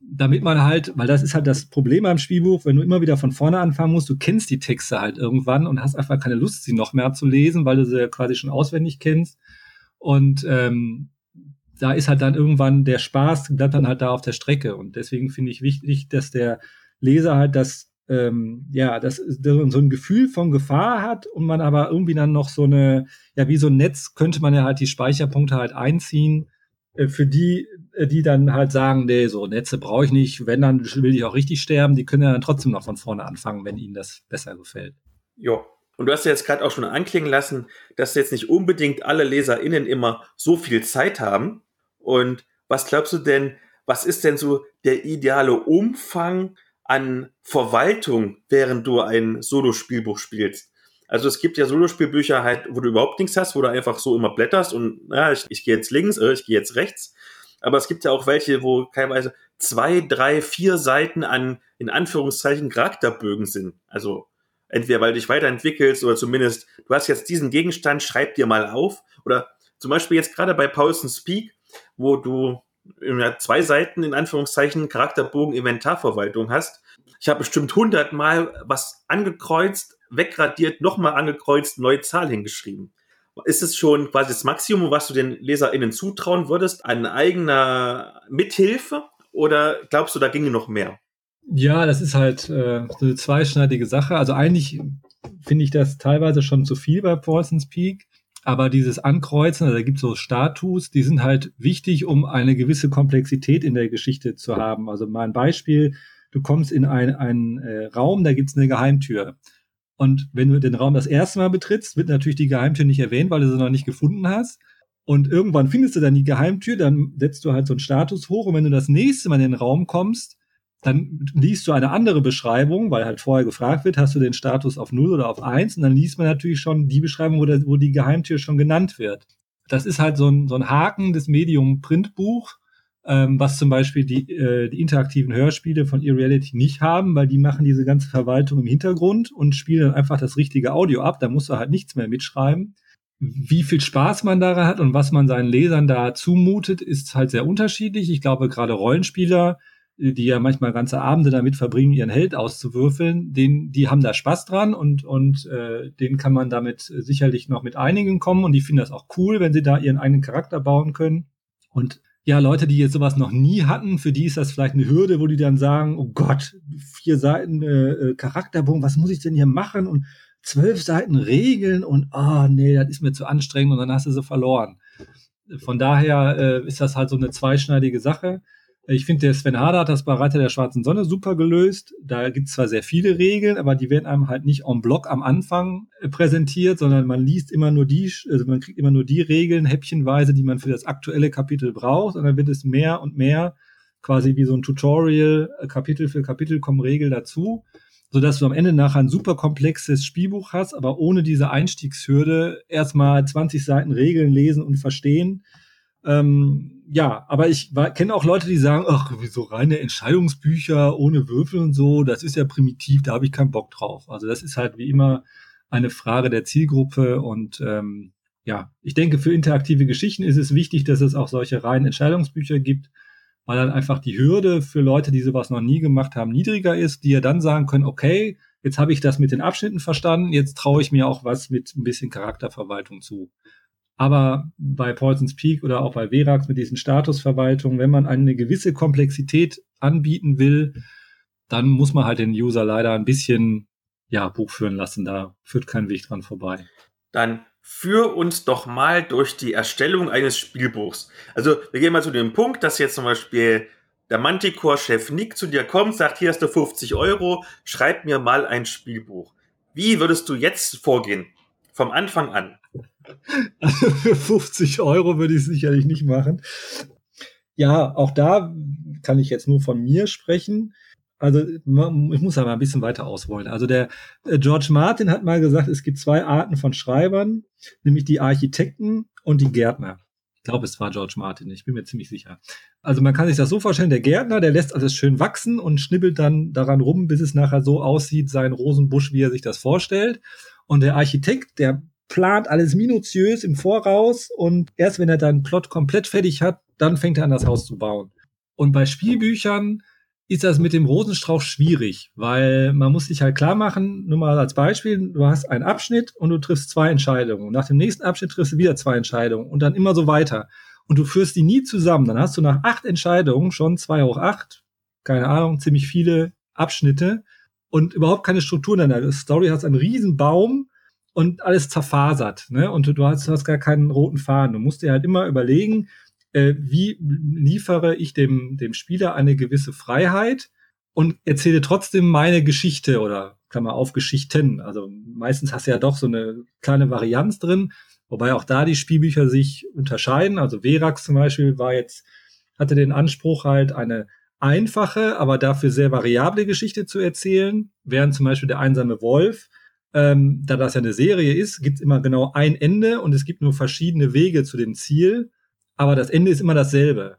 Damit man halt, weil das ist halt das Problem beim Spielbuch, wenn du immer wieder von vorne anfangen musst, du kennst die Texte halt irgendwann und hast einfach keine Lust, sie noch mehr zu lesen, weil du sie quasi schon auswendig kennst. Und ähm, da ist halt dann irgendwann der Spaß, bleibt dann halt da auf der Strecke. Und deswegen finde ich wichtig, dass der Leser halt das ähm, ja, dass so ein Gefühl von Gefahr hat und man aber irgendwie dann noch so eine, ja, wie so ein Netz könnte man ja halt die Speicherpunkte halt einziehen, äh, für die, äh, die dann halt sagen, nee, so Netze brauche ich nicht, wenn, dann will ich auch richtig sterben, die können ja dann trotzdem noch von vorne anfangen, wenn ihnen das besser gefällt. Jo. Und du hast ja jetzt gerade auch schon anklingen lassen, dass jetzt nicht unbedingt alle LeserInnen immer so viel Zeit haben. Und was glaubst du denn, was ist denn so der ideale Umfang an Verwaltung, während du ein Solospielbuch spielst. Also es gibt ja Solospielbücher halt, wo du überhaupt nichts hast, wo du einfach so immer blätterst und ja, ich, ich gehe jetzt links, äh, ich gehe jetzt rechts. Aber es gibt ja auch welche, wo teilweise zwei, drei, vier Seiten an, in Anführungszeichen, Charakterbögen sind. Also entweder weil du dich weiterentwickelst oder zumindest, du hast jetzt diesen Gegenstand, schreib dir mal auf. Oder zum Beispiel jetzt gerade bei Paulson Speak, wo du ja, zwei Seiten in Anführungszeichen Charakterbogen Inventarverwaltung hast. Ich habe bestimmt hundertmal was angekreuzt, wegradiert, nochmal angekreuzt, neue Zahl hingeschrieben. Ist es schon quasi das Maximum, was du den LeserInnen zutrauen würdest, an eigener Mithilfe? Oder glaubst du, da ginge noch mehr? Ja, das ist halt äh, so eine zweischneidige Sache. Also eigentlich finde ich das teilweise schon zu viel bei Paulson's Peak. Aber dieses Ankreuzen, also da gibt es so Status, die sind halt wichtig, um eine gewisse Komplexität in der Geschichte zu haben. Also mal ein Beispiel, du kommst in einen, einen äh, Raum, da gibt's eine Geheimtür. Und wenn du den Raum das erste Mal betrittst, wird natürlich die Geheimtür nicht erwähnt, weil du sie noch nicht gefunden hast. Und irgendwann findest du dann die Geheimtür, dann setzt du halt so einen Status hoch. Und wenn du das nächste Mal in den Raum kommst, dann liest du eine andere Beschreibung, weil halt vorher gefragt wird, hast du den Status auf 0 oder auf 1? Und dann liest man natürlich schon die Beschreibung, wo, der, wo die Geheimtür schon genannt wird. Das ist halt so ein, so ein Haken des Medium-Printbuch, ähm, was zum Beispiel die, äh, die interaktiven Hörspiele von eReality nicht haben, weil die machen diese ganze Verwaltung im Hintergrund und spielen dann einfach das richtige Audio ab. Da musst du halt nichts mehr mitschreiben. Wie viel Spaß man daran hat und was man seinen Lesern da zumutet, ist halt sehr unterschiedlich. Ich glaube, gerade Rollenspieler die ja manchmal ganze Abende damit verbringen, ihren Held auszuwürfeln, den, die haben da Spaß dran und, und äh, den kann man damit sicherlich noch mit einigen kommen und die finden das auch cool, wenn sie da ihren eigenen Charakter bauen können. Und ja, Leute, die jetzt sowas noch nie hatten, für die ist das vielleicht eine Hürde, wo die dann sagen, oh Gott, vier Seiten äh, äh Charakterbogen, was muss ich denn hier machen? Und zwölf Seiten Regeln und oh nee, das ist mir zu anstrengend und dann hast du sie verloren. Von daher äh, ist das halt so eine zweischneidige Sache. Ich finde, der Sven Hader hat das bei Reiter der Schwarzen Sonne super gelöst. Da gibt es zwar sehr viele Regeln, aber die werden einem halt nicht en bloc am Anfang äh, präsentiert, sondern man liest immer nur die, also man kriegt immer nur die Regeln häppchenweise, die man für das aktuelle Kapitel braucht. Und dann wird es mehr und mehr quasi wie so ein Tutorial, äh, Kapitel für Kapitel kommen Regeln dazu, sodass du am Ende nachher ein super komplexes Spielbuch hast, aber ohne diese Einstiegshürde erstmal 20 Seiten Regeln lesen und verstehen ähm, ja, aber ich kenne auch Leute, die sagen, ach, wieso reine Entscheidungsbücher ohne Würfel und so, das ist ja primitiv, da habe ich keinen Bock drauf. Also das ist halt wie immer eine Frage der Zielgruppe und ähm, ja, ich denke, für interaktive Geschichten ist es wichtig, dass es auch solche reinen Entscheidungsbücher gibt, weil dann einfach die Hürde für Leute, die sowas noch nie gemacht haben, niedriger ist, die ja dann sagen können, okay, jetzt habe ich das mit den Abschnitten verstanden, jetzt traue ich mir auch was mit ein bisschen Charakterverwaltung zu. Aber bei Paulson's Peak oder auch bei Verax mit diesen Statusverwaltungen, wenn man eine gewisse Komplexität anbieten will, dann muss man halt den User leider ein bisschen ja, Buch führen lassen. Da führt kein Weg dran vorbei. Dann führ uns doch mal durch die Erstellung eines Spielbuchs. Also wir gehen mal zu dem Punkt, dass jetzt zum Beispiel der Manticore-Chef Nick zu dir kommt, sagt, hier hast du 50 Euro, schreib mir mal ein Spielbuch. Wie würdest du jetzt vorgehen? Vom Anfang an. Also für 50 Euro würde ich es sicherlich nicht machen. Ja, auch da kann ich jetzt nur von mir sprechen. Also ich muss aber ein bisschen weiter ausholen. Also der äh, George Martin hat mal gesagt, es gibt zwei Arten von Schreibern, nämlich die Architekten und die Gärtner. Ich glaube, es war George Martin, ich bin mir ziemlich sicher. Also man kann sich das so vorstellen, der Gärtner, der lässt alles schön wachsen und schnibbelt dann daran rum, bis es nachher so aussieht, sein Rosenbusch, wie er sich das vorstellt. Und der Architekt, der plant alles minutiös im Voraus und erst wenn er dann Plot komplett fertig hat, dann fängt er an, das Haus zu bauen. Und bei Spielbüchern ist das mit dem Rosenstrauch schwierig, weil man muss sich halt klar machen, nur mal als Beispiel, du hast einen Abschnitt und du triffst zwei Entscheidungen. Und nach dem nächsten Abschnitt triffst du wieder zwei Entscheidungen und dann immer so weiter. Und du führst die nie zusammen. Dann hast du nach acht Entscheidungen schon zwei hoch acht, keine Ahnung, ziemlich viele Abschnitte und überhaupt keine Struktur in deiner Story. Hast einen riesen Baum und alles zerfasert, ne? Und du, du hast, du hast gar keinen roten Faden. Du musst dir halt immer überlegen, äh, wie liefere ich dem, dem Spieler eine gewisse Freiheit und erzähle trotzdem meine Geschichte oder Klammer auf Geschichten. Also meistens hast du ja doch so eine kleine Varianz drin, wobei auch da die Spielbücher sich unterscheiden. Also Verax zum Beispiel war jetzt, hatte den Anspruch halt eine einfache, aber dafür sehr variable Geschichte zu erzählen, während zum Beispiel der einsame Wolf, ähm, da das ja eine Serie ist, gibt es immer genau ein Ende und es gibt nur verschiedene Wege zu dem Ziel aber das Ende ist immer dasselbe.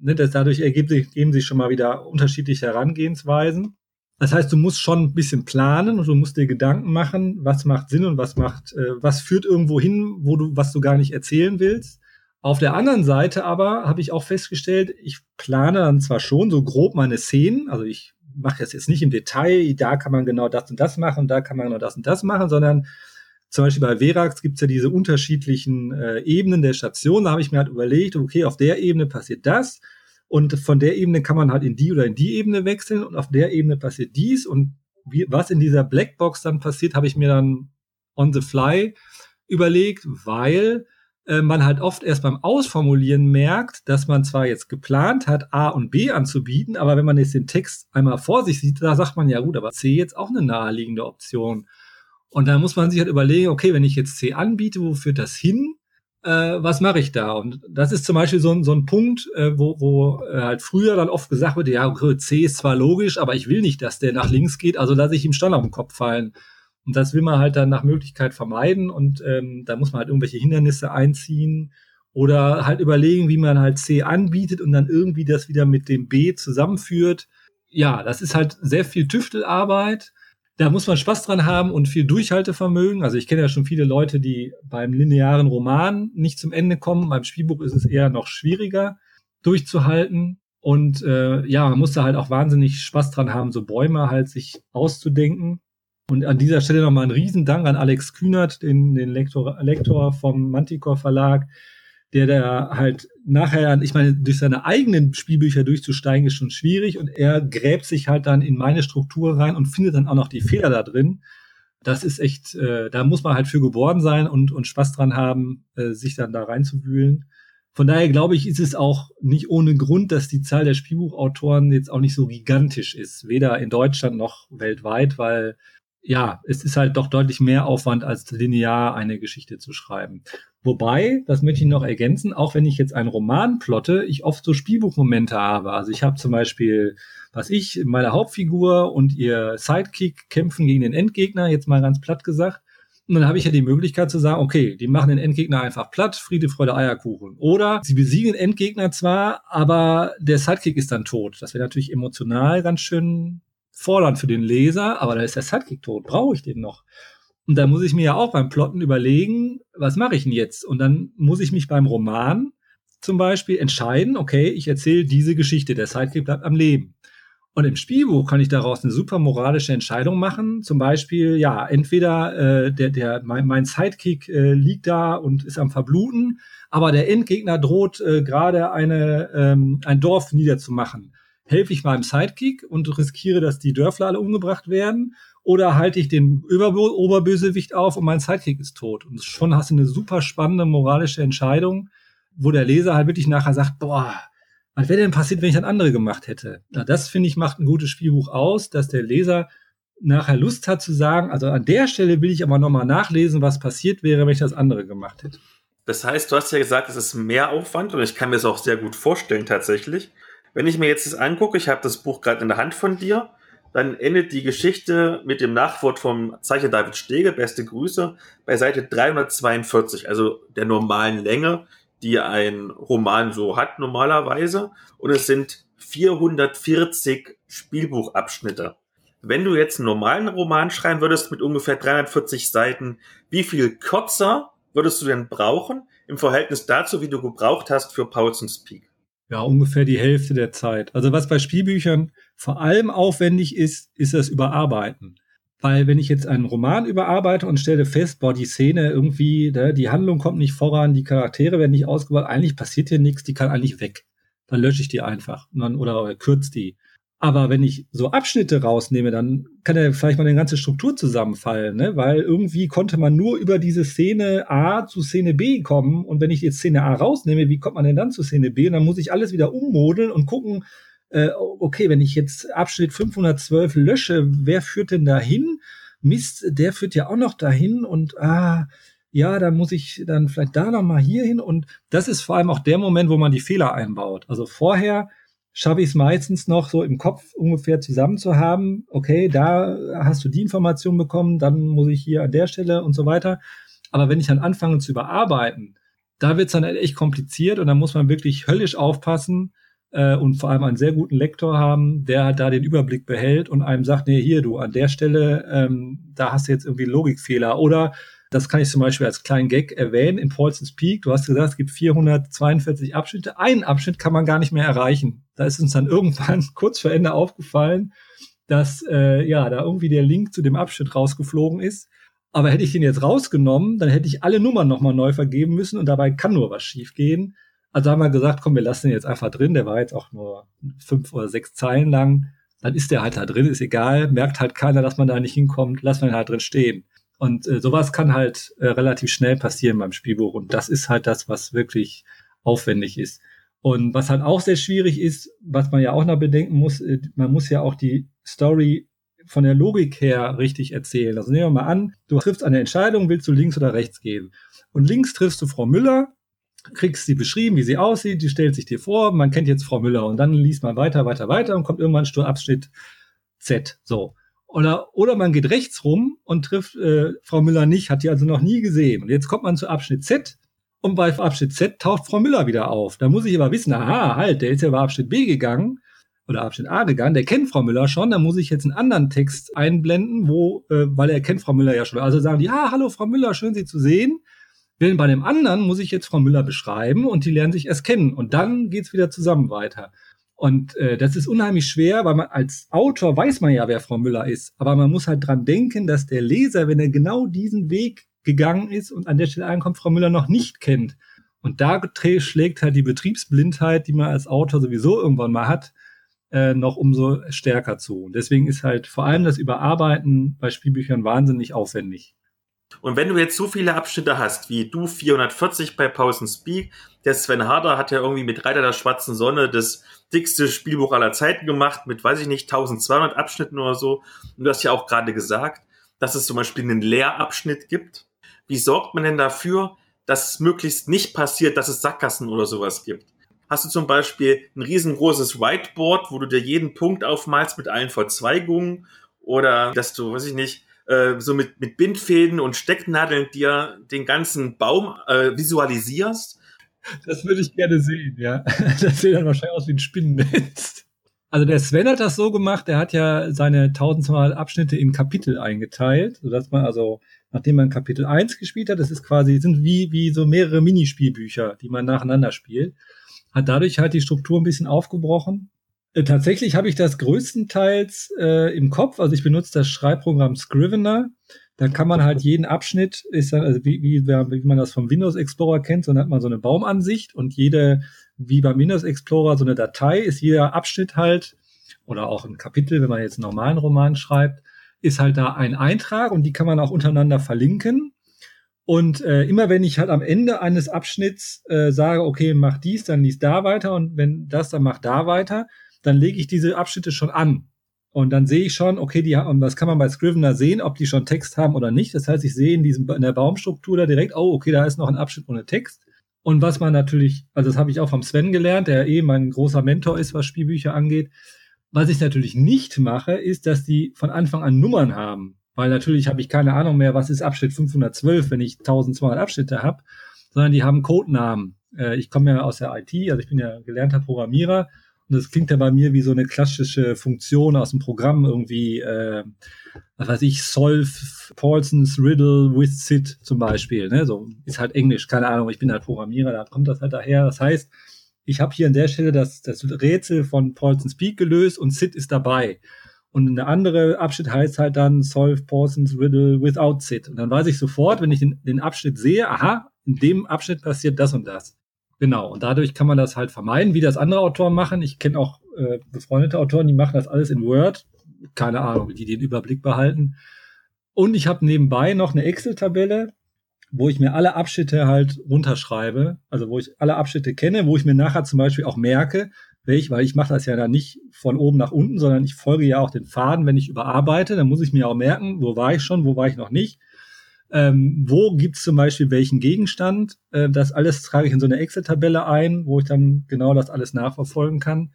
Ne, das, dadurch ergeben sich, ergeben sich schon mal wieder unterschiedliche Herangehensweisen. Das heißt, du musst schon ein bisschen planen und du musst dir Gedanken machen, was macht Sinn und was macht, äh, was führt irgendwo hin, wo du, was du gar nicht erzählen willst. Auf der anderen Seite aber habe ich auch festgestellt, ich plane dann zwar schon so grob meine Szenen, also ich mache das jetzt nicht im Detail, da kann man genau das und das machen, da kann man genau das und das machen, sondern zum Beispiel bei Verax gibt es ja diese unterschiedlichen äh, Ebenen der Station. Da habe ich mir halt überlegt, okay, auf der Ebene passiert das und von der Ebene kann man halt in die oder in die Ebene wechseln und auf der Ebene passiert dies und wie, was in dieser Blackbox dann passiert, habe ich mir dann on the fly überlegt, weil äh, man halt oft erst beim Ausformulieren merkt, dass man zwar jetzt geplant hat, A und B anzubieten, aber wenn man jetzt den Text einmal vor sich sieht, da sagt man ja gut, aber C jetzt auch eine naheliegende Option. Und da muss man sich halt überlegen, okay, wenn ich jetzt C anbiete, wo führt das hin? Äh, was mache ich da? Und das ist zum Beispiel so, ein so ein Punkt, äh, wo, wo äh, halt früher dann oft gesagt wurde, ja, okay, C ist zwar logisch, aber ich will nicht, dass der nach links geht, also lasse ich ihm Stand auf den Kopf fallen. Und das will man halt dann nach Möglichkeit vermeiden und ähm, da muss man halt irgendwelche Hindernisse einziehen oder halt überlegen, wie man halt C anbietet und dann irgendwie das wieder mit dem B zusammenführt. Ja, das ist halt sehr viel Tüftelarbeit da muss man Spaß dran haben und viel Durchhaltevermögen. Also ich kenne ja schon viele Leute, die beim linearen Roman nicht zum Ende kommen. Beim Spielbuch ist es eher noch schwieriger durchzuhalten. Und äh, ja, man muss da halt auch wahnsinnig Spaß dran haben, so Bäume halt sich auszudenken. Und an dieser Stelle nochmal ein Riesendank an Alex Kühnert, den, den Lektor, Lektor vom Manticore Verlag, der da halt nachher, ich meine, durch seine eigenen Spielbücher durchzusteigen, ist schon schwierig und er gräbt sich halt dann in meine Struktur rein und findet dann auch noch die Fehler da drin. Das ist echt, äh, da muss man halt für geboren sein und, und Spaß dran haben, äh, sich dann da reinzuwühlen. Von daher glaube ich, ist es auch nicht ohne Grund, dass die Zahl der Spielbuchautoren jetzt auch nicht so gigantisch ist, weder in Deutschland noch weltweit, weil ja, es ist halt doch deutlich mehr Aufwand, als linear eine Geschichte zu schreiben. Wobei, das möchte ich noch ergänzen, auch wenn ich jetzt einen Roman plotte, ich oft so Spielbuchmomente habe. Also ich habe zum Beispiel, was ich, meine Hauptfigur und ihr Sidekick kämpfen gegen den Endgegner, jetzt mal ganz platt gesagt. Und dann habe ich ja die Möglichkeit zu sagen, okay, die machen den Endgegner einfach platt, Friede, Freude, Eierkuchen. Oder sie besiegen den Endgegner zwar, aber der Sidekick ist dann tot. Das wäre natürlich emotional ganz schön fordernd für den Leser, aber da ist der Sidekick tot. Brauche ich den noch? Und da muss ich mir ja auch beim Plotten überlegen, was mache ich denn jetzt? Und dann muss ich mich beim Roman zum Beispiel entscheiden, okay, ich erzähle diese Geschichte, der Sidekick bleibt am Leben. Und im Spielbuch kann ich daraus eine super moralische Entscheidung machen. Zum Beispiel, ja, entweder äh, der, der, mein, mein Sidekick äh, liegt da und ist am Verbluten, aber der Endgegner droht äh, gerade eine, ähm, ein Dorf niederzumachen. Helfe ich meinem Sidekick und riskiere, dass die Dörfler alle umgebracht werden? Oder halte ich den Über Oberbösewicht auf und mein Sidekick ist tot? Und schon hast du eine super spannende moralische Entscheidung, wo der Leser halt wirklich nachher sagt, boah, was wäre denn passiert, wenn ich das andere gemacht hätte? Na, das finde ich macht ein gutes Spielbuch aus, dass der Leser nachher Lust hat zu sagen, also an der Stelle will ich aber nochmal nachlesen, was passiert wäre, wenn ich das andere gemacht hätte. Das heißt, du hast ja gesagt, es ist mehr Aufwand und ich kann mir das auch sehr gut vorstellen tatsächlich. Wenn ich mir jetzt das angucke, ich habe das Buch gerade in der Hand von dir, dann endet die Geschichte mit dem Nachwort vom Zeichner David Stege, beste Grüße, bei Seite 342, also der normalen Länge, die ein Roman so hat normalerweise. Und es sind 440 Spielbuchabschnitte. Wenn du jetzt einen normalen Roman schreiben würdest mit ungefähr 340 Seiten, wie viel kürzer würdest du denn brauchen im Verhältnis dazu, wie du gebraucht hast für Paulson's Peak? Ja, ungefähr die Hälfte der Zeit. Also was bei Spielbüchern vor allem aufwendig ist, ist das Überarbeiten. Weil wenn ich jetzt einen Roman überarbeite und stelle fest, boah, die Szene irgendwie, ne, die Handlung kommt nicht voran, die Charaktere werden nicht ausgebaut, eigentlich passiert hier nichts, die kann eigentlich weg. Dann lösche ich die einfach dann, oder, oder kürze die. Aber wenn ich so Abschnitte rausnehme, dann kann ja vielleicht mal eine ganze Struktur zusammenfallen, ne? weil irgendwie konnte man nur über diese Szene A zu Szene B kommen. Und wenn ich jetzt Szene A rausnehme, wie kommt man denn dann zu Szene B? Und dann muss ich alles wieder ummodeln und gucken, äh, okay, wenn ich jetzt Abschnitt 512 lösche, wer führt denn dahin? Mist, der führt ja auch noch dahin und ah, ja, dann muss ich dann vielleicht da noch mal hier hin. Und das ist vor allem auch der Moment, wo man die Fehler einbaut. Also vorher schaffe ich es meistens noch so im Kopf ungefähr zusammen zu haben, okay, da hast du die Information bekommen, dann muss ich hier an der Stelle und so weiter. Aber wenn ich dann anfange zu überarbeiten, da wird es dann echt kompliziert und da muss man wirklich höllisch aufpassen äh, und vor allem einen sehr guten Lektor haben, der halt da den Überblick behält und einem sagt, nee, hier du, an der Stelle, ähm, da hast du jetzt irgendwie Logikfehler oder das kann ich zum Beispiel als kleinen Gag erwähnen. In Paulson's Peak, du hast gesagt, es gibt 442 Abschnitte. Einen Abschnitt kann man gar nicht mehr erreichen. Da ist uns dann irgendwann kurz vor Ende aufgefallen, dass äh, ja da irgendwie der Link zu dem Abschnitt rausgeflogen ist. Aber hätte ich den jetzt rausgenommen, dann hätte ich alle Nummern nochmal neu vergeben müssen und dabei kann nur was schiefgehen. Also haben wir gesagt, komm, wir lassen den jetzt einfach drin. Der war jetzt auch nur fünf oder sechs Zeilen lang. Dann ist der halt da drin, ist egal. Merkt halt keiner, dass man da nicht hinkommt. Lassen wir ihn halt drin stehen. Und äh, sowas kann halt äh, relativ schnell passieren beim Spielbuch. Und das ist halt das, was wirklich aufwendig ist. Und was halt auch sehr schwierig ist, was man ja auch noch bedenken muss, äh, man muss ja auch die Story von der Logik her richtig erzählen. Also nehmen wir mal an, du triffst eine Entscheidung, willst du links oder rechts gehen? Und links triffst du Frau Müller, kriegst sie beschrieben, wie sie aussieht, die stellt sich dir vor, man kennt jetzt Frau Müller und dann liest man weiter, weiter, weiter und kommt irgendwann Abschnitt Z. So. Oder, oder man geht rechts rum und trifft äh, Frau Müller nicht, hat die also noch nie gesehen. Und jetzt kommt man zu Abschnitt Z und bei Abschnitt Z taucht Frau Müller wieder auf. Da muss ich aber wissen, aha, halt, der ist ja bei Abschnitt B gegangen oder Abschnitt A gegangen, der kennt Frau Müller schon, da muss ich jetzt einen anderen Text einblenden, wo, äh, weil er kennt Frau Müller ja schon. Also sagen die, ah, hallo Frau Müller, schön Sie zu sehen. Während bei dem anderen muss ich jetzt Frau Müller beschreiben und die lernen sich erst kennen. Und dann geht's wieder zusammen weiter. Und äh, das ist unheimlich schwer, weil man als Autor weiß man ja, wer Frau Müller ist. Aber man muss halt dran denken, dass der Leser, wenn er genau diesen Weg gegangen ist und an der Stelle ankommt, Frau Müller noch nicht kennt. Und da schlägt halt die Betriebsblindheit, die man als Autor sowieso irgendwann mal hat, äh, noch umso stärker zu. Und deswegen ist halt vor allem das Überarbeiten bei Spielbüchern wahnsinnig aufwendig. Und wenn du jetzt so viele Abschnitte hast, wie du 440 bei Pausen Speak, der Sven Harder hat ja irgendwie mit Reiter der schwarzen Sonne das dickste Spielbuch aller Zeiten gemacht, mit, weiß ich nicht, 1200 Abschnitten oder so. Und du hast ja auch gerade gesagt, dass es zum Beispiel einen Lehrabschnitt gibt. Wie sorgt man denn dafür, dass es möglichst nicht passiert, dass es Sackgassen oder sowas gibt? Hast du zum Beispiel ein riesengroßes Whiteboard, wo du dir jeden Punkt aufmalst mit allen Verzweigungen? Oder dass du, weiß ich nicht, äh, so mit, mit Bindfäden und Stecknadeln dir den ganzen Baum äh, visualisierst. Das würde ich gerne sehen, ja. Das sieht dann wahrscheinlich aus wie ein Spinnennetz. Also der Sven hat das so gemacht, er hat ja seine 1200 Abschnitte in Kapitel eingeteilt, sodass man also, nachdem man Kapitel 1 gespielt hat, das ist quasi, sind wie, wie so mehrere Minispielbücher, die man nacheinander spielt, hat dadurch halt die Struktur ein bisschen aufgebrochen tatsächlich habe ich das größtenteils äh, im Kopf. Also ich benutze das Schreibprogramm Scrivener. dann kann man halt jeden Abschnitt, ist dann, also wie, wie, wie man das vom Windows Explorer kennt, so dann hat man so eine Baumansicht und jede, wie beim Windows Explorer, so eine Datei ist jeder Abschnitt halt, oder auch ein Kapitel, wenn man jetzt einen normalen Roman schreibt, ist halt da ein Eintrag und die kann man auch untereinander verlinken. Und äh, immer wenn ich halt am Ende eines Abschnitts äh, sage, okay, mach dies, dann liest da weiter und wenn das, dann mach da weiter, dann lege ich diese Abschnitte schon an. Und dann sehe ich schon, okay, die haben, das kann man bei Scrivener sehen, ob die schon Text haben oder nicht. Das heißt, ich sehe in diesem, in der Baumstruktur da direkt, oh, okay, da ist noch ein Abschnitt ohne Text. Und was man natürlich, also das habe ich auch vom Sven gelernt, der eh mein großer Mentor ist, was Spielbücher angeht. Was ich natürlich nicht mache, ist, dass die von Anfang an Nummern haben. Weil natürlich habe ich keine Ahnung mehr, was ist Abschnitt 512, wenn ich 1200 Abschnitte habe, sondern die haben Codenamen. Äh, ich komme ja aus der IT, also ich bin ja gelernter Programmierer das klingt ja bei mir wie so eine klassische Funktion aus dem Programm irgendwie, äh, was weiß ich, Solve Paulsons Riddle with Sid zum Beispiel. Ne? So ist halt Englisch, keine Ahnung, ich bin halt Programmierer, da kommt das halt daher. Das heißt, ich habe hier an der Stelle das, das Rätsel von Paulson's Peak gelöst und Sid ist dabei. Und eine andere Abschnitt heißt halt dann Solve Paulson's Riddle without Sid. Und dann weiß ich sofort, wenn ich den, den Abschnitt sehe, aha, in dem Abschnitt passiert das und das. Genau, und dadurch kann man das halt vermeiden, wie das andere Autoren machen. Ich kenne auch äh, befreundete Autoren, die machen das alles in Word. Keine Ahnung, wie die den Überblick behalten. Und ich habe nebenbei noch eine Excel-Tabelle, wo ich mir alle Abschnitte halt runterschreibe, also wo ich alle Abschnitte kenne, wo ich mir nachher zum Beispiel auch merke, welch, weil ich mache das ja dann nicht von oben nach unten, sondern ich folge ja auch den Faden, wenn ich überarbeite, dann muss ich mir auch merken, wo war ich schon, wo war ich noch nicht ähm, wo gibt's zum Beispiel welchen Gegenstand. Äh, das alles trage ich in so eine Excel-Tabelle ein, wo ich dann genau das alles nachverfolgen kann.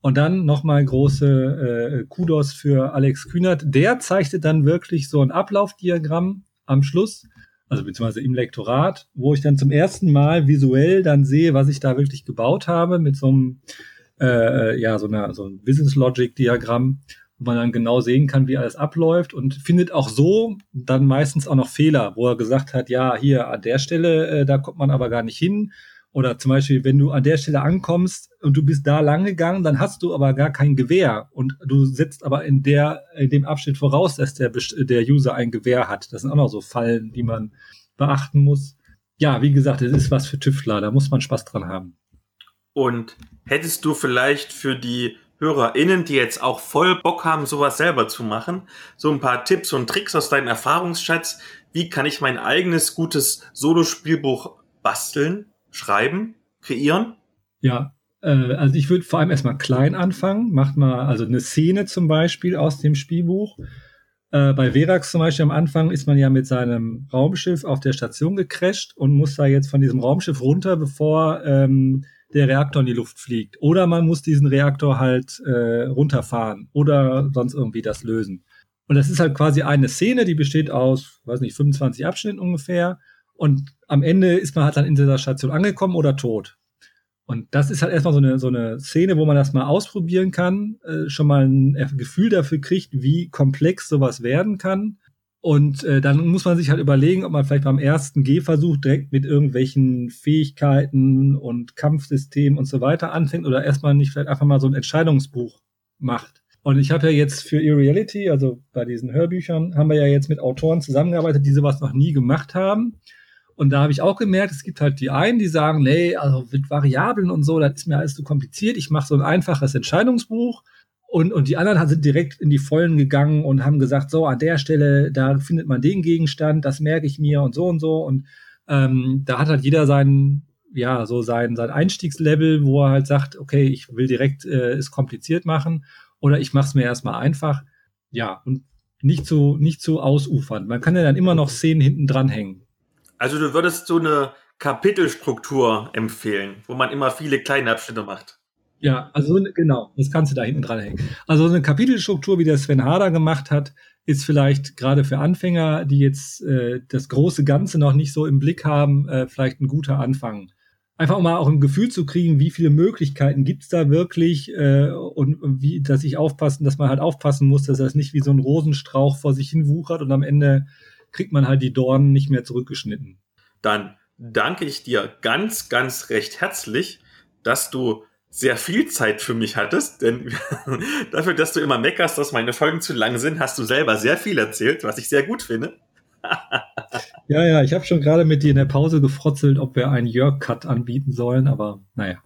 Und dann nochmal große äh, Kudos für Alex Kühnert. Der zeichnet dann wirklich so ein Ablaufdiagramm am Schluss, also beziehungsweise im Lektorat, wo ich dann zum ersten Mal visuell dann sehe, was ich da wirklich gebaut habe mit so einem äh, ja so einer so ein Business Logic Diagramm wo man dann genau sehen kann, wie alles abläuft und findet auch so dann meistens auch noch Fehler, wo er gesagt hat, ja, hier an der Stelle, äh, da kommt man aber gar nicht hin. Oder zum Beispiel, wenn du an der Stelle ankommst und du bist da lang gegangen, dann hast du aber gar kein Gewehr und du setzt aber in der in dem Abschnitt voraus, dass der der User ein Gewehr hat. Das sind auch noch so Fallen, die man beachten muss. Ja, wie gesagt, es ist was für Tüftler, da muss man Spaß dran haben. Und hättest du vielleicht für die HörerInnen, die jetzt auch voll Bock haben, sowas selber zu machen, so ein paar Tipps und Tricks aus deinem Erfahrungsschatz. Wie kann ich mein eigenes gutes Solospielbuch basteln, schreiben, kreieren? Ja, äh, also ich würde vor allem erstmal klein anfangen. Macht mal also eine Szene zum Beispiel aus dem Spielbuch. Äh, bei Verax zum Beispiel am Anfang ist man ja mit seinem Raumschiff auf der Station gecrasht und muss da jetzt von diesem Raumschiff runter, bevor ähm, der Reaktor in die Luft fliegt. Oder man muss diesen Reaktor halt äh, runterfahren oder sonst irgendwie das lösen. Und das ist halt quasi eine Szene, die besteht aus, weiß nicht, 25 Abschnitten ungefähr. Und am Ende ist man halt dann in dieser Station angekommen oder tot. Und das ist halt erstmal so eine, so eine Szene, wo man das mal ausprobieren kann, äh, schon mal ein Gefühl dafür kriegt, wie komplex sowas werden kann. Und äh, dann muss man sich halt überlegen, ob man vielleicht beim ersten Gehversuch direkt mit irgendwelchen Fähigkeiten und Kampfsystemen und so weiter anfängt oder erstmal nicht vielleicht einfach mal so ein Entscheidungsbuch macht. Und ich habe ja jetzt für Irreality, also bei diesen Hörbüchern, haben wir ja jetzt mit Autoren zusammengearbeitet, die sowas noch nie gemacht haben. Und da habe ich auch gemerkt, es gibt halt die einen, die sagen, nee, also mit Variablen und so, das ist mir alles zu kompliziert. Ich mache so ein einfaches Entscheidungsbuch und, und die anderen sind direkt in die Vollen gegangen und haben gesagt, so an der Stelle, da findet man den Gegenstand, das merke ich mir und so und so. Und ähm, da hat halt jeder seinen, ja, so sein, sein Einstiegslevel, wo er halt sagt, okay, ich will direkt äh, es kompliziert machen oder ich mache es mir erstmal einfach. Ja, und nicht zu, nicht zu ausufern. Man kann ja dann immer noch Szenen hinten dranhängen. Also du würdest so eine Kapitelstruktur empfehlen, wo man immer viele kleine Abschnitte macht. Ja, also genau, das kannst du da hinten dran hängen. Also eine Kapitelstruktur, wie der Sven Hader gemacht hat, ist vielleicht gerade für Anfänger, die jetzt äh, das große Ganze noch nicht so im Blick haben, äh, vielleicht ein guter Anfang. Einfach mal auch ein Gefühl zu kriegen, wie viele Möglichkeiten gibt's da wirklich äh, und wie, dass ich aufpassen, dass man halt aufpassen muss, dass das nicht wie so ein Rosenstrauch vor sich hin wuchert und am Ende kriegt man halt die Dornen nicht mehr zurückgeschnitten. Dann danke ich dir ganz, ganz recht herzlich, dass du sehr viel Zeit für mich hattest, denn dafür, dass du immer meckerst, dass meine Folgen zu lang sind, hast du selber sehr viel erzählt, was ich sehr gut finde. ja, ja, ich habe schon gerade mit dir in der Pause gefrotzelt, ob wir einen Jörg-Cut anbieten sollen, aber naja.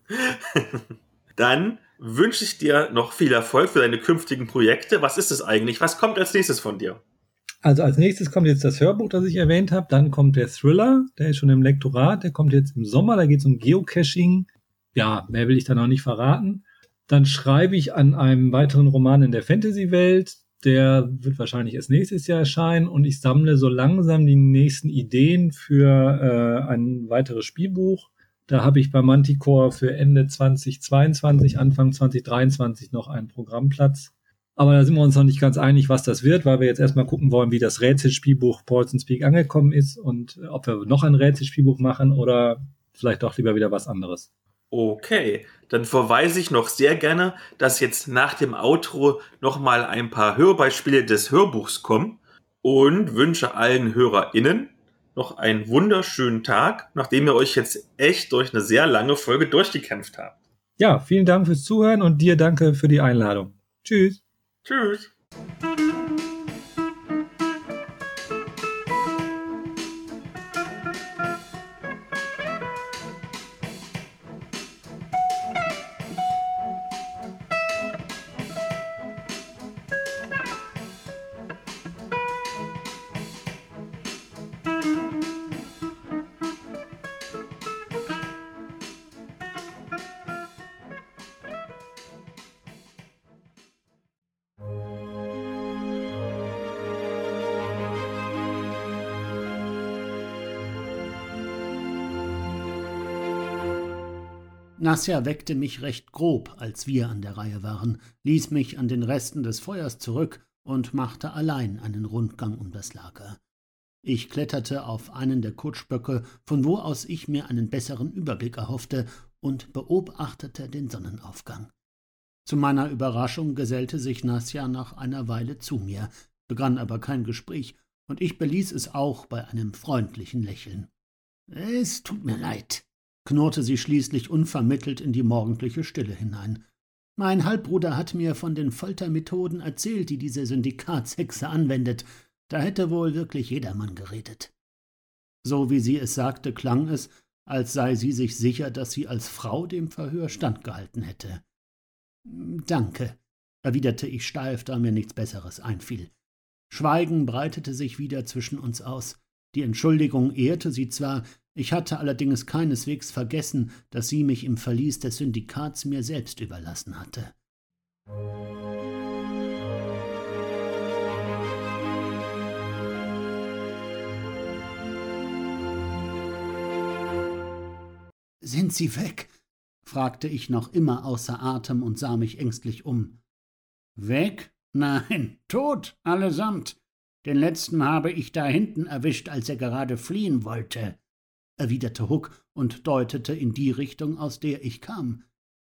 Dann wünsche ich dir noch viel Erfolg für deine künftigen Projekte. Was ist es eigentlich? Was kommt als nächstes von dir? Also als nächstes kommt jetzt das Hörbuch, das ich erwähnt habe. Dann kommt der Thriller, der ist schon im Lektorat. Der kommt jetzt im Sommer. Da geht es um Geocaching. Ja, mehr will ich da noch nicht verraten. Dann schreibe ich an einem weiteren Roman in der Fantasy-Welt. Der wird wahrscheinlich erst nächstes Jahr erscheinen. Und ich sammle so langsam die nächsten Ideen für äh, ein weiteres Spielbuch. Da habe ich bei Manticore für Ende 2022, Anfang 2023 noch einen Programmplatz. Aber da sind wir uns noch nicht ganz einig, was das wird, weil wir jetzt erstmal gucken wollen, wie das Rätselspielbuch Paulson's Peak angekommen ist und ob wir noch ein Rätselspielbuch machen oder vielleicht doch lieber wieder was anderes. Okay, dann verweise ich noch sehr gerne, dass jetzt nach dem Outro nochmal ein paar Hörbeispiele des Hörbuchs kommen und wünsche allen HörerInnen noch einen wunderschönen Tag, nachdem ihr euch jetzt echt durch eine sehr lange Folge durchgekämpft habt. Ja, vielen Dank fürs Zuhören und dir danke für die Einladung. Tschüss. Tschüss. Nasja weckte mich recht grob, als wir an der Reihe waren, ließ mich an den Resten des Feuers zurück und machte allein einen Rundgang um das Lager. Ich kletterte auf einen der Kutschböcke, von wo aus ich mir einen besseren Überblick erhoffte, und beobachtete den Sonnenaufgang. Zu meiner Überraschung gesellte sich Nasja nach einer Weile zu mir, begann aber kein Gespräch, und ich beließ es auch bei einem freundlichen Lächeln. Es tut mir leid, knurrte sie schließlich unvermittelt in die morgendliche Stille hinein. Mein Halbbruder hat mir von den Foltermethoden erzählt, die diese Syndikatshexe anwendet. Da hätte wohl wirklich jedermann geredet. So wie sie es sagte, klang es, als sei sie sich sicher, dass sie als Frau dem Verhör standgehalten hätte. Danke, erwiderte ich steif, da mir nichts Besseres einfiel. Schweigen breitete sich wieder zwischen uns aus. Die Entschuldigung ehrte sie zwar, ich hatte allerdings keineswegs vergessen, dass sie mich im Verlies des Syndikats mir selbst überlassen hatte. Sind Sie weg? fragte ich noch immer außer Atem und sah mich ängstlich um. Weg? Nein, tot, allesamt. Den letzten habe ich da hinten erwischt, als er gerade fliehen wollte erwiderte Huck und deutete in die Richtung, aus der ich kam.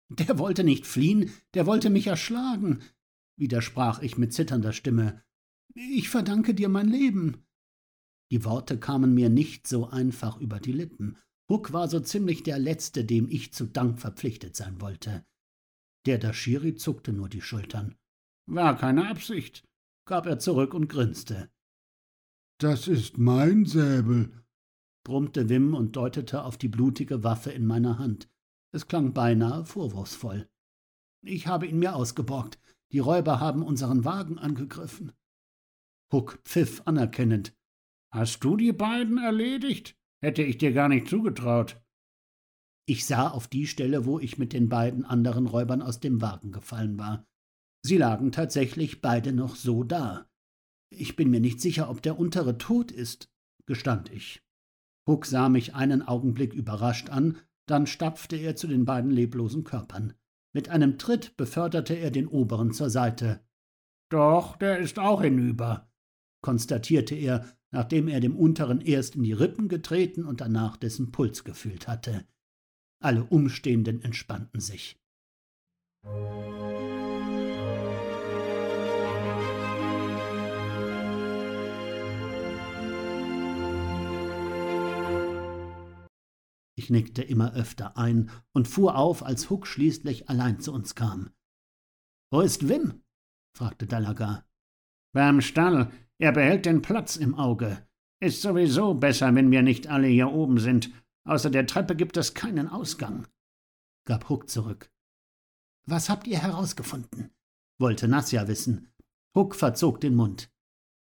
Der wollte nicht fliehen, der wollte mich erschlagen, widersprach ich mit zitternder Stimme. Ich verdanke dir mein Leben. Die Worte kamen mir nicht so einfach über die Lippen. Huck war so ziemlich der Letzte, dem ich zu Dank verpflichtet sein wollte. Der Dashiri zuckte nur die Schultern. War keine Absicht, gab er zurück und grinste. Das ist mein Säbel, brummte Wim und deutete auf die blutige Waffe in meiner Hand. Es klang beinahe vorwurfsvoll. Ich habe ihn mir ausgeborgt. Die Räuber haben unseren Wagen angegriffen. Huck pfiff anerkennend. Hast du die beiden erledigt? Hätte ich dir gar nicht zugetraut. Ich sah auf die Stelle, wo ich mit den beiden anderen Räubern aus dem Wagen gefallen war. Sie lagen tatsächlich beide noch so da. Ich bin mir nicht sicher, ob der untere tot ist, gestand ich. Huck sah mich einen Augenblick überrascht an, dann stapfte er zu den beiden leblosen Körpern. Mit einem Tritt beförderte er den oberen zur Seite. Doch, der ist auch hinüber, konstatierte er, nachdem er dem unteren erst in die Rippen getreten und danach dessen Puls gefühlt hatte. Alle Umstehenden entspannten sich. Ich nickte immer öfter ein und fuhr auf, als Huck schließlich allein zu uns kam. Wo ist Wim? fragte Dalaga. Beim Stall. Er behält den Platz im Auge. Ist sowieso besser, wenn wir nicht alle hier oben sind. Außer der Treppe gibt es keinen Ausgang, gab Huck zurück. Was habt ihr herausgefunden? wollte Nasja wissen. Huck verzog den Mund.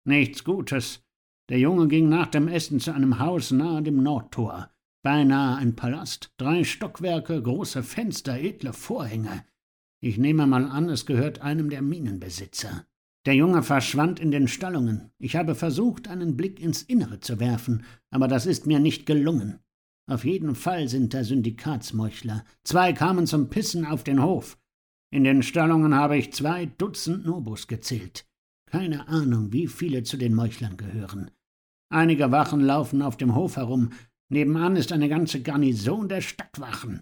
Nichts Gutes. Der Junge ging nach dem Essen zu einem Haus nahe dem Nordtor. Beinahe ein Palast, drei Stockwerke, große Fenster, edle Vorhänge. Ich nehme mal an, es gehört einem der Minenbesitzer. Der Junge verschwand in den Stallungen. Ich habe versucht, einen Blick ins Innere zu werfen, aber das ist mir nicht gelungen. Auf jeden Fall sind da Syndikatsmeuchler. Zwei kamen zum Pissen auf den Hof. In den Stallungen habe ich zwei Dutzend Nobus gezählt. Keine Ahnung, wie viele zu den Meuchlern gehören. Einige Wachen laufen auf dem Hof herum. Nebenan ist eine ganze Garnison der Stadtwachen.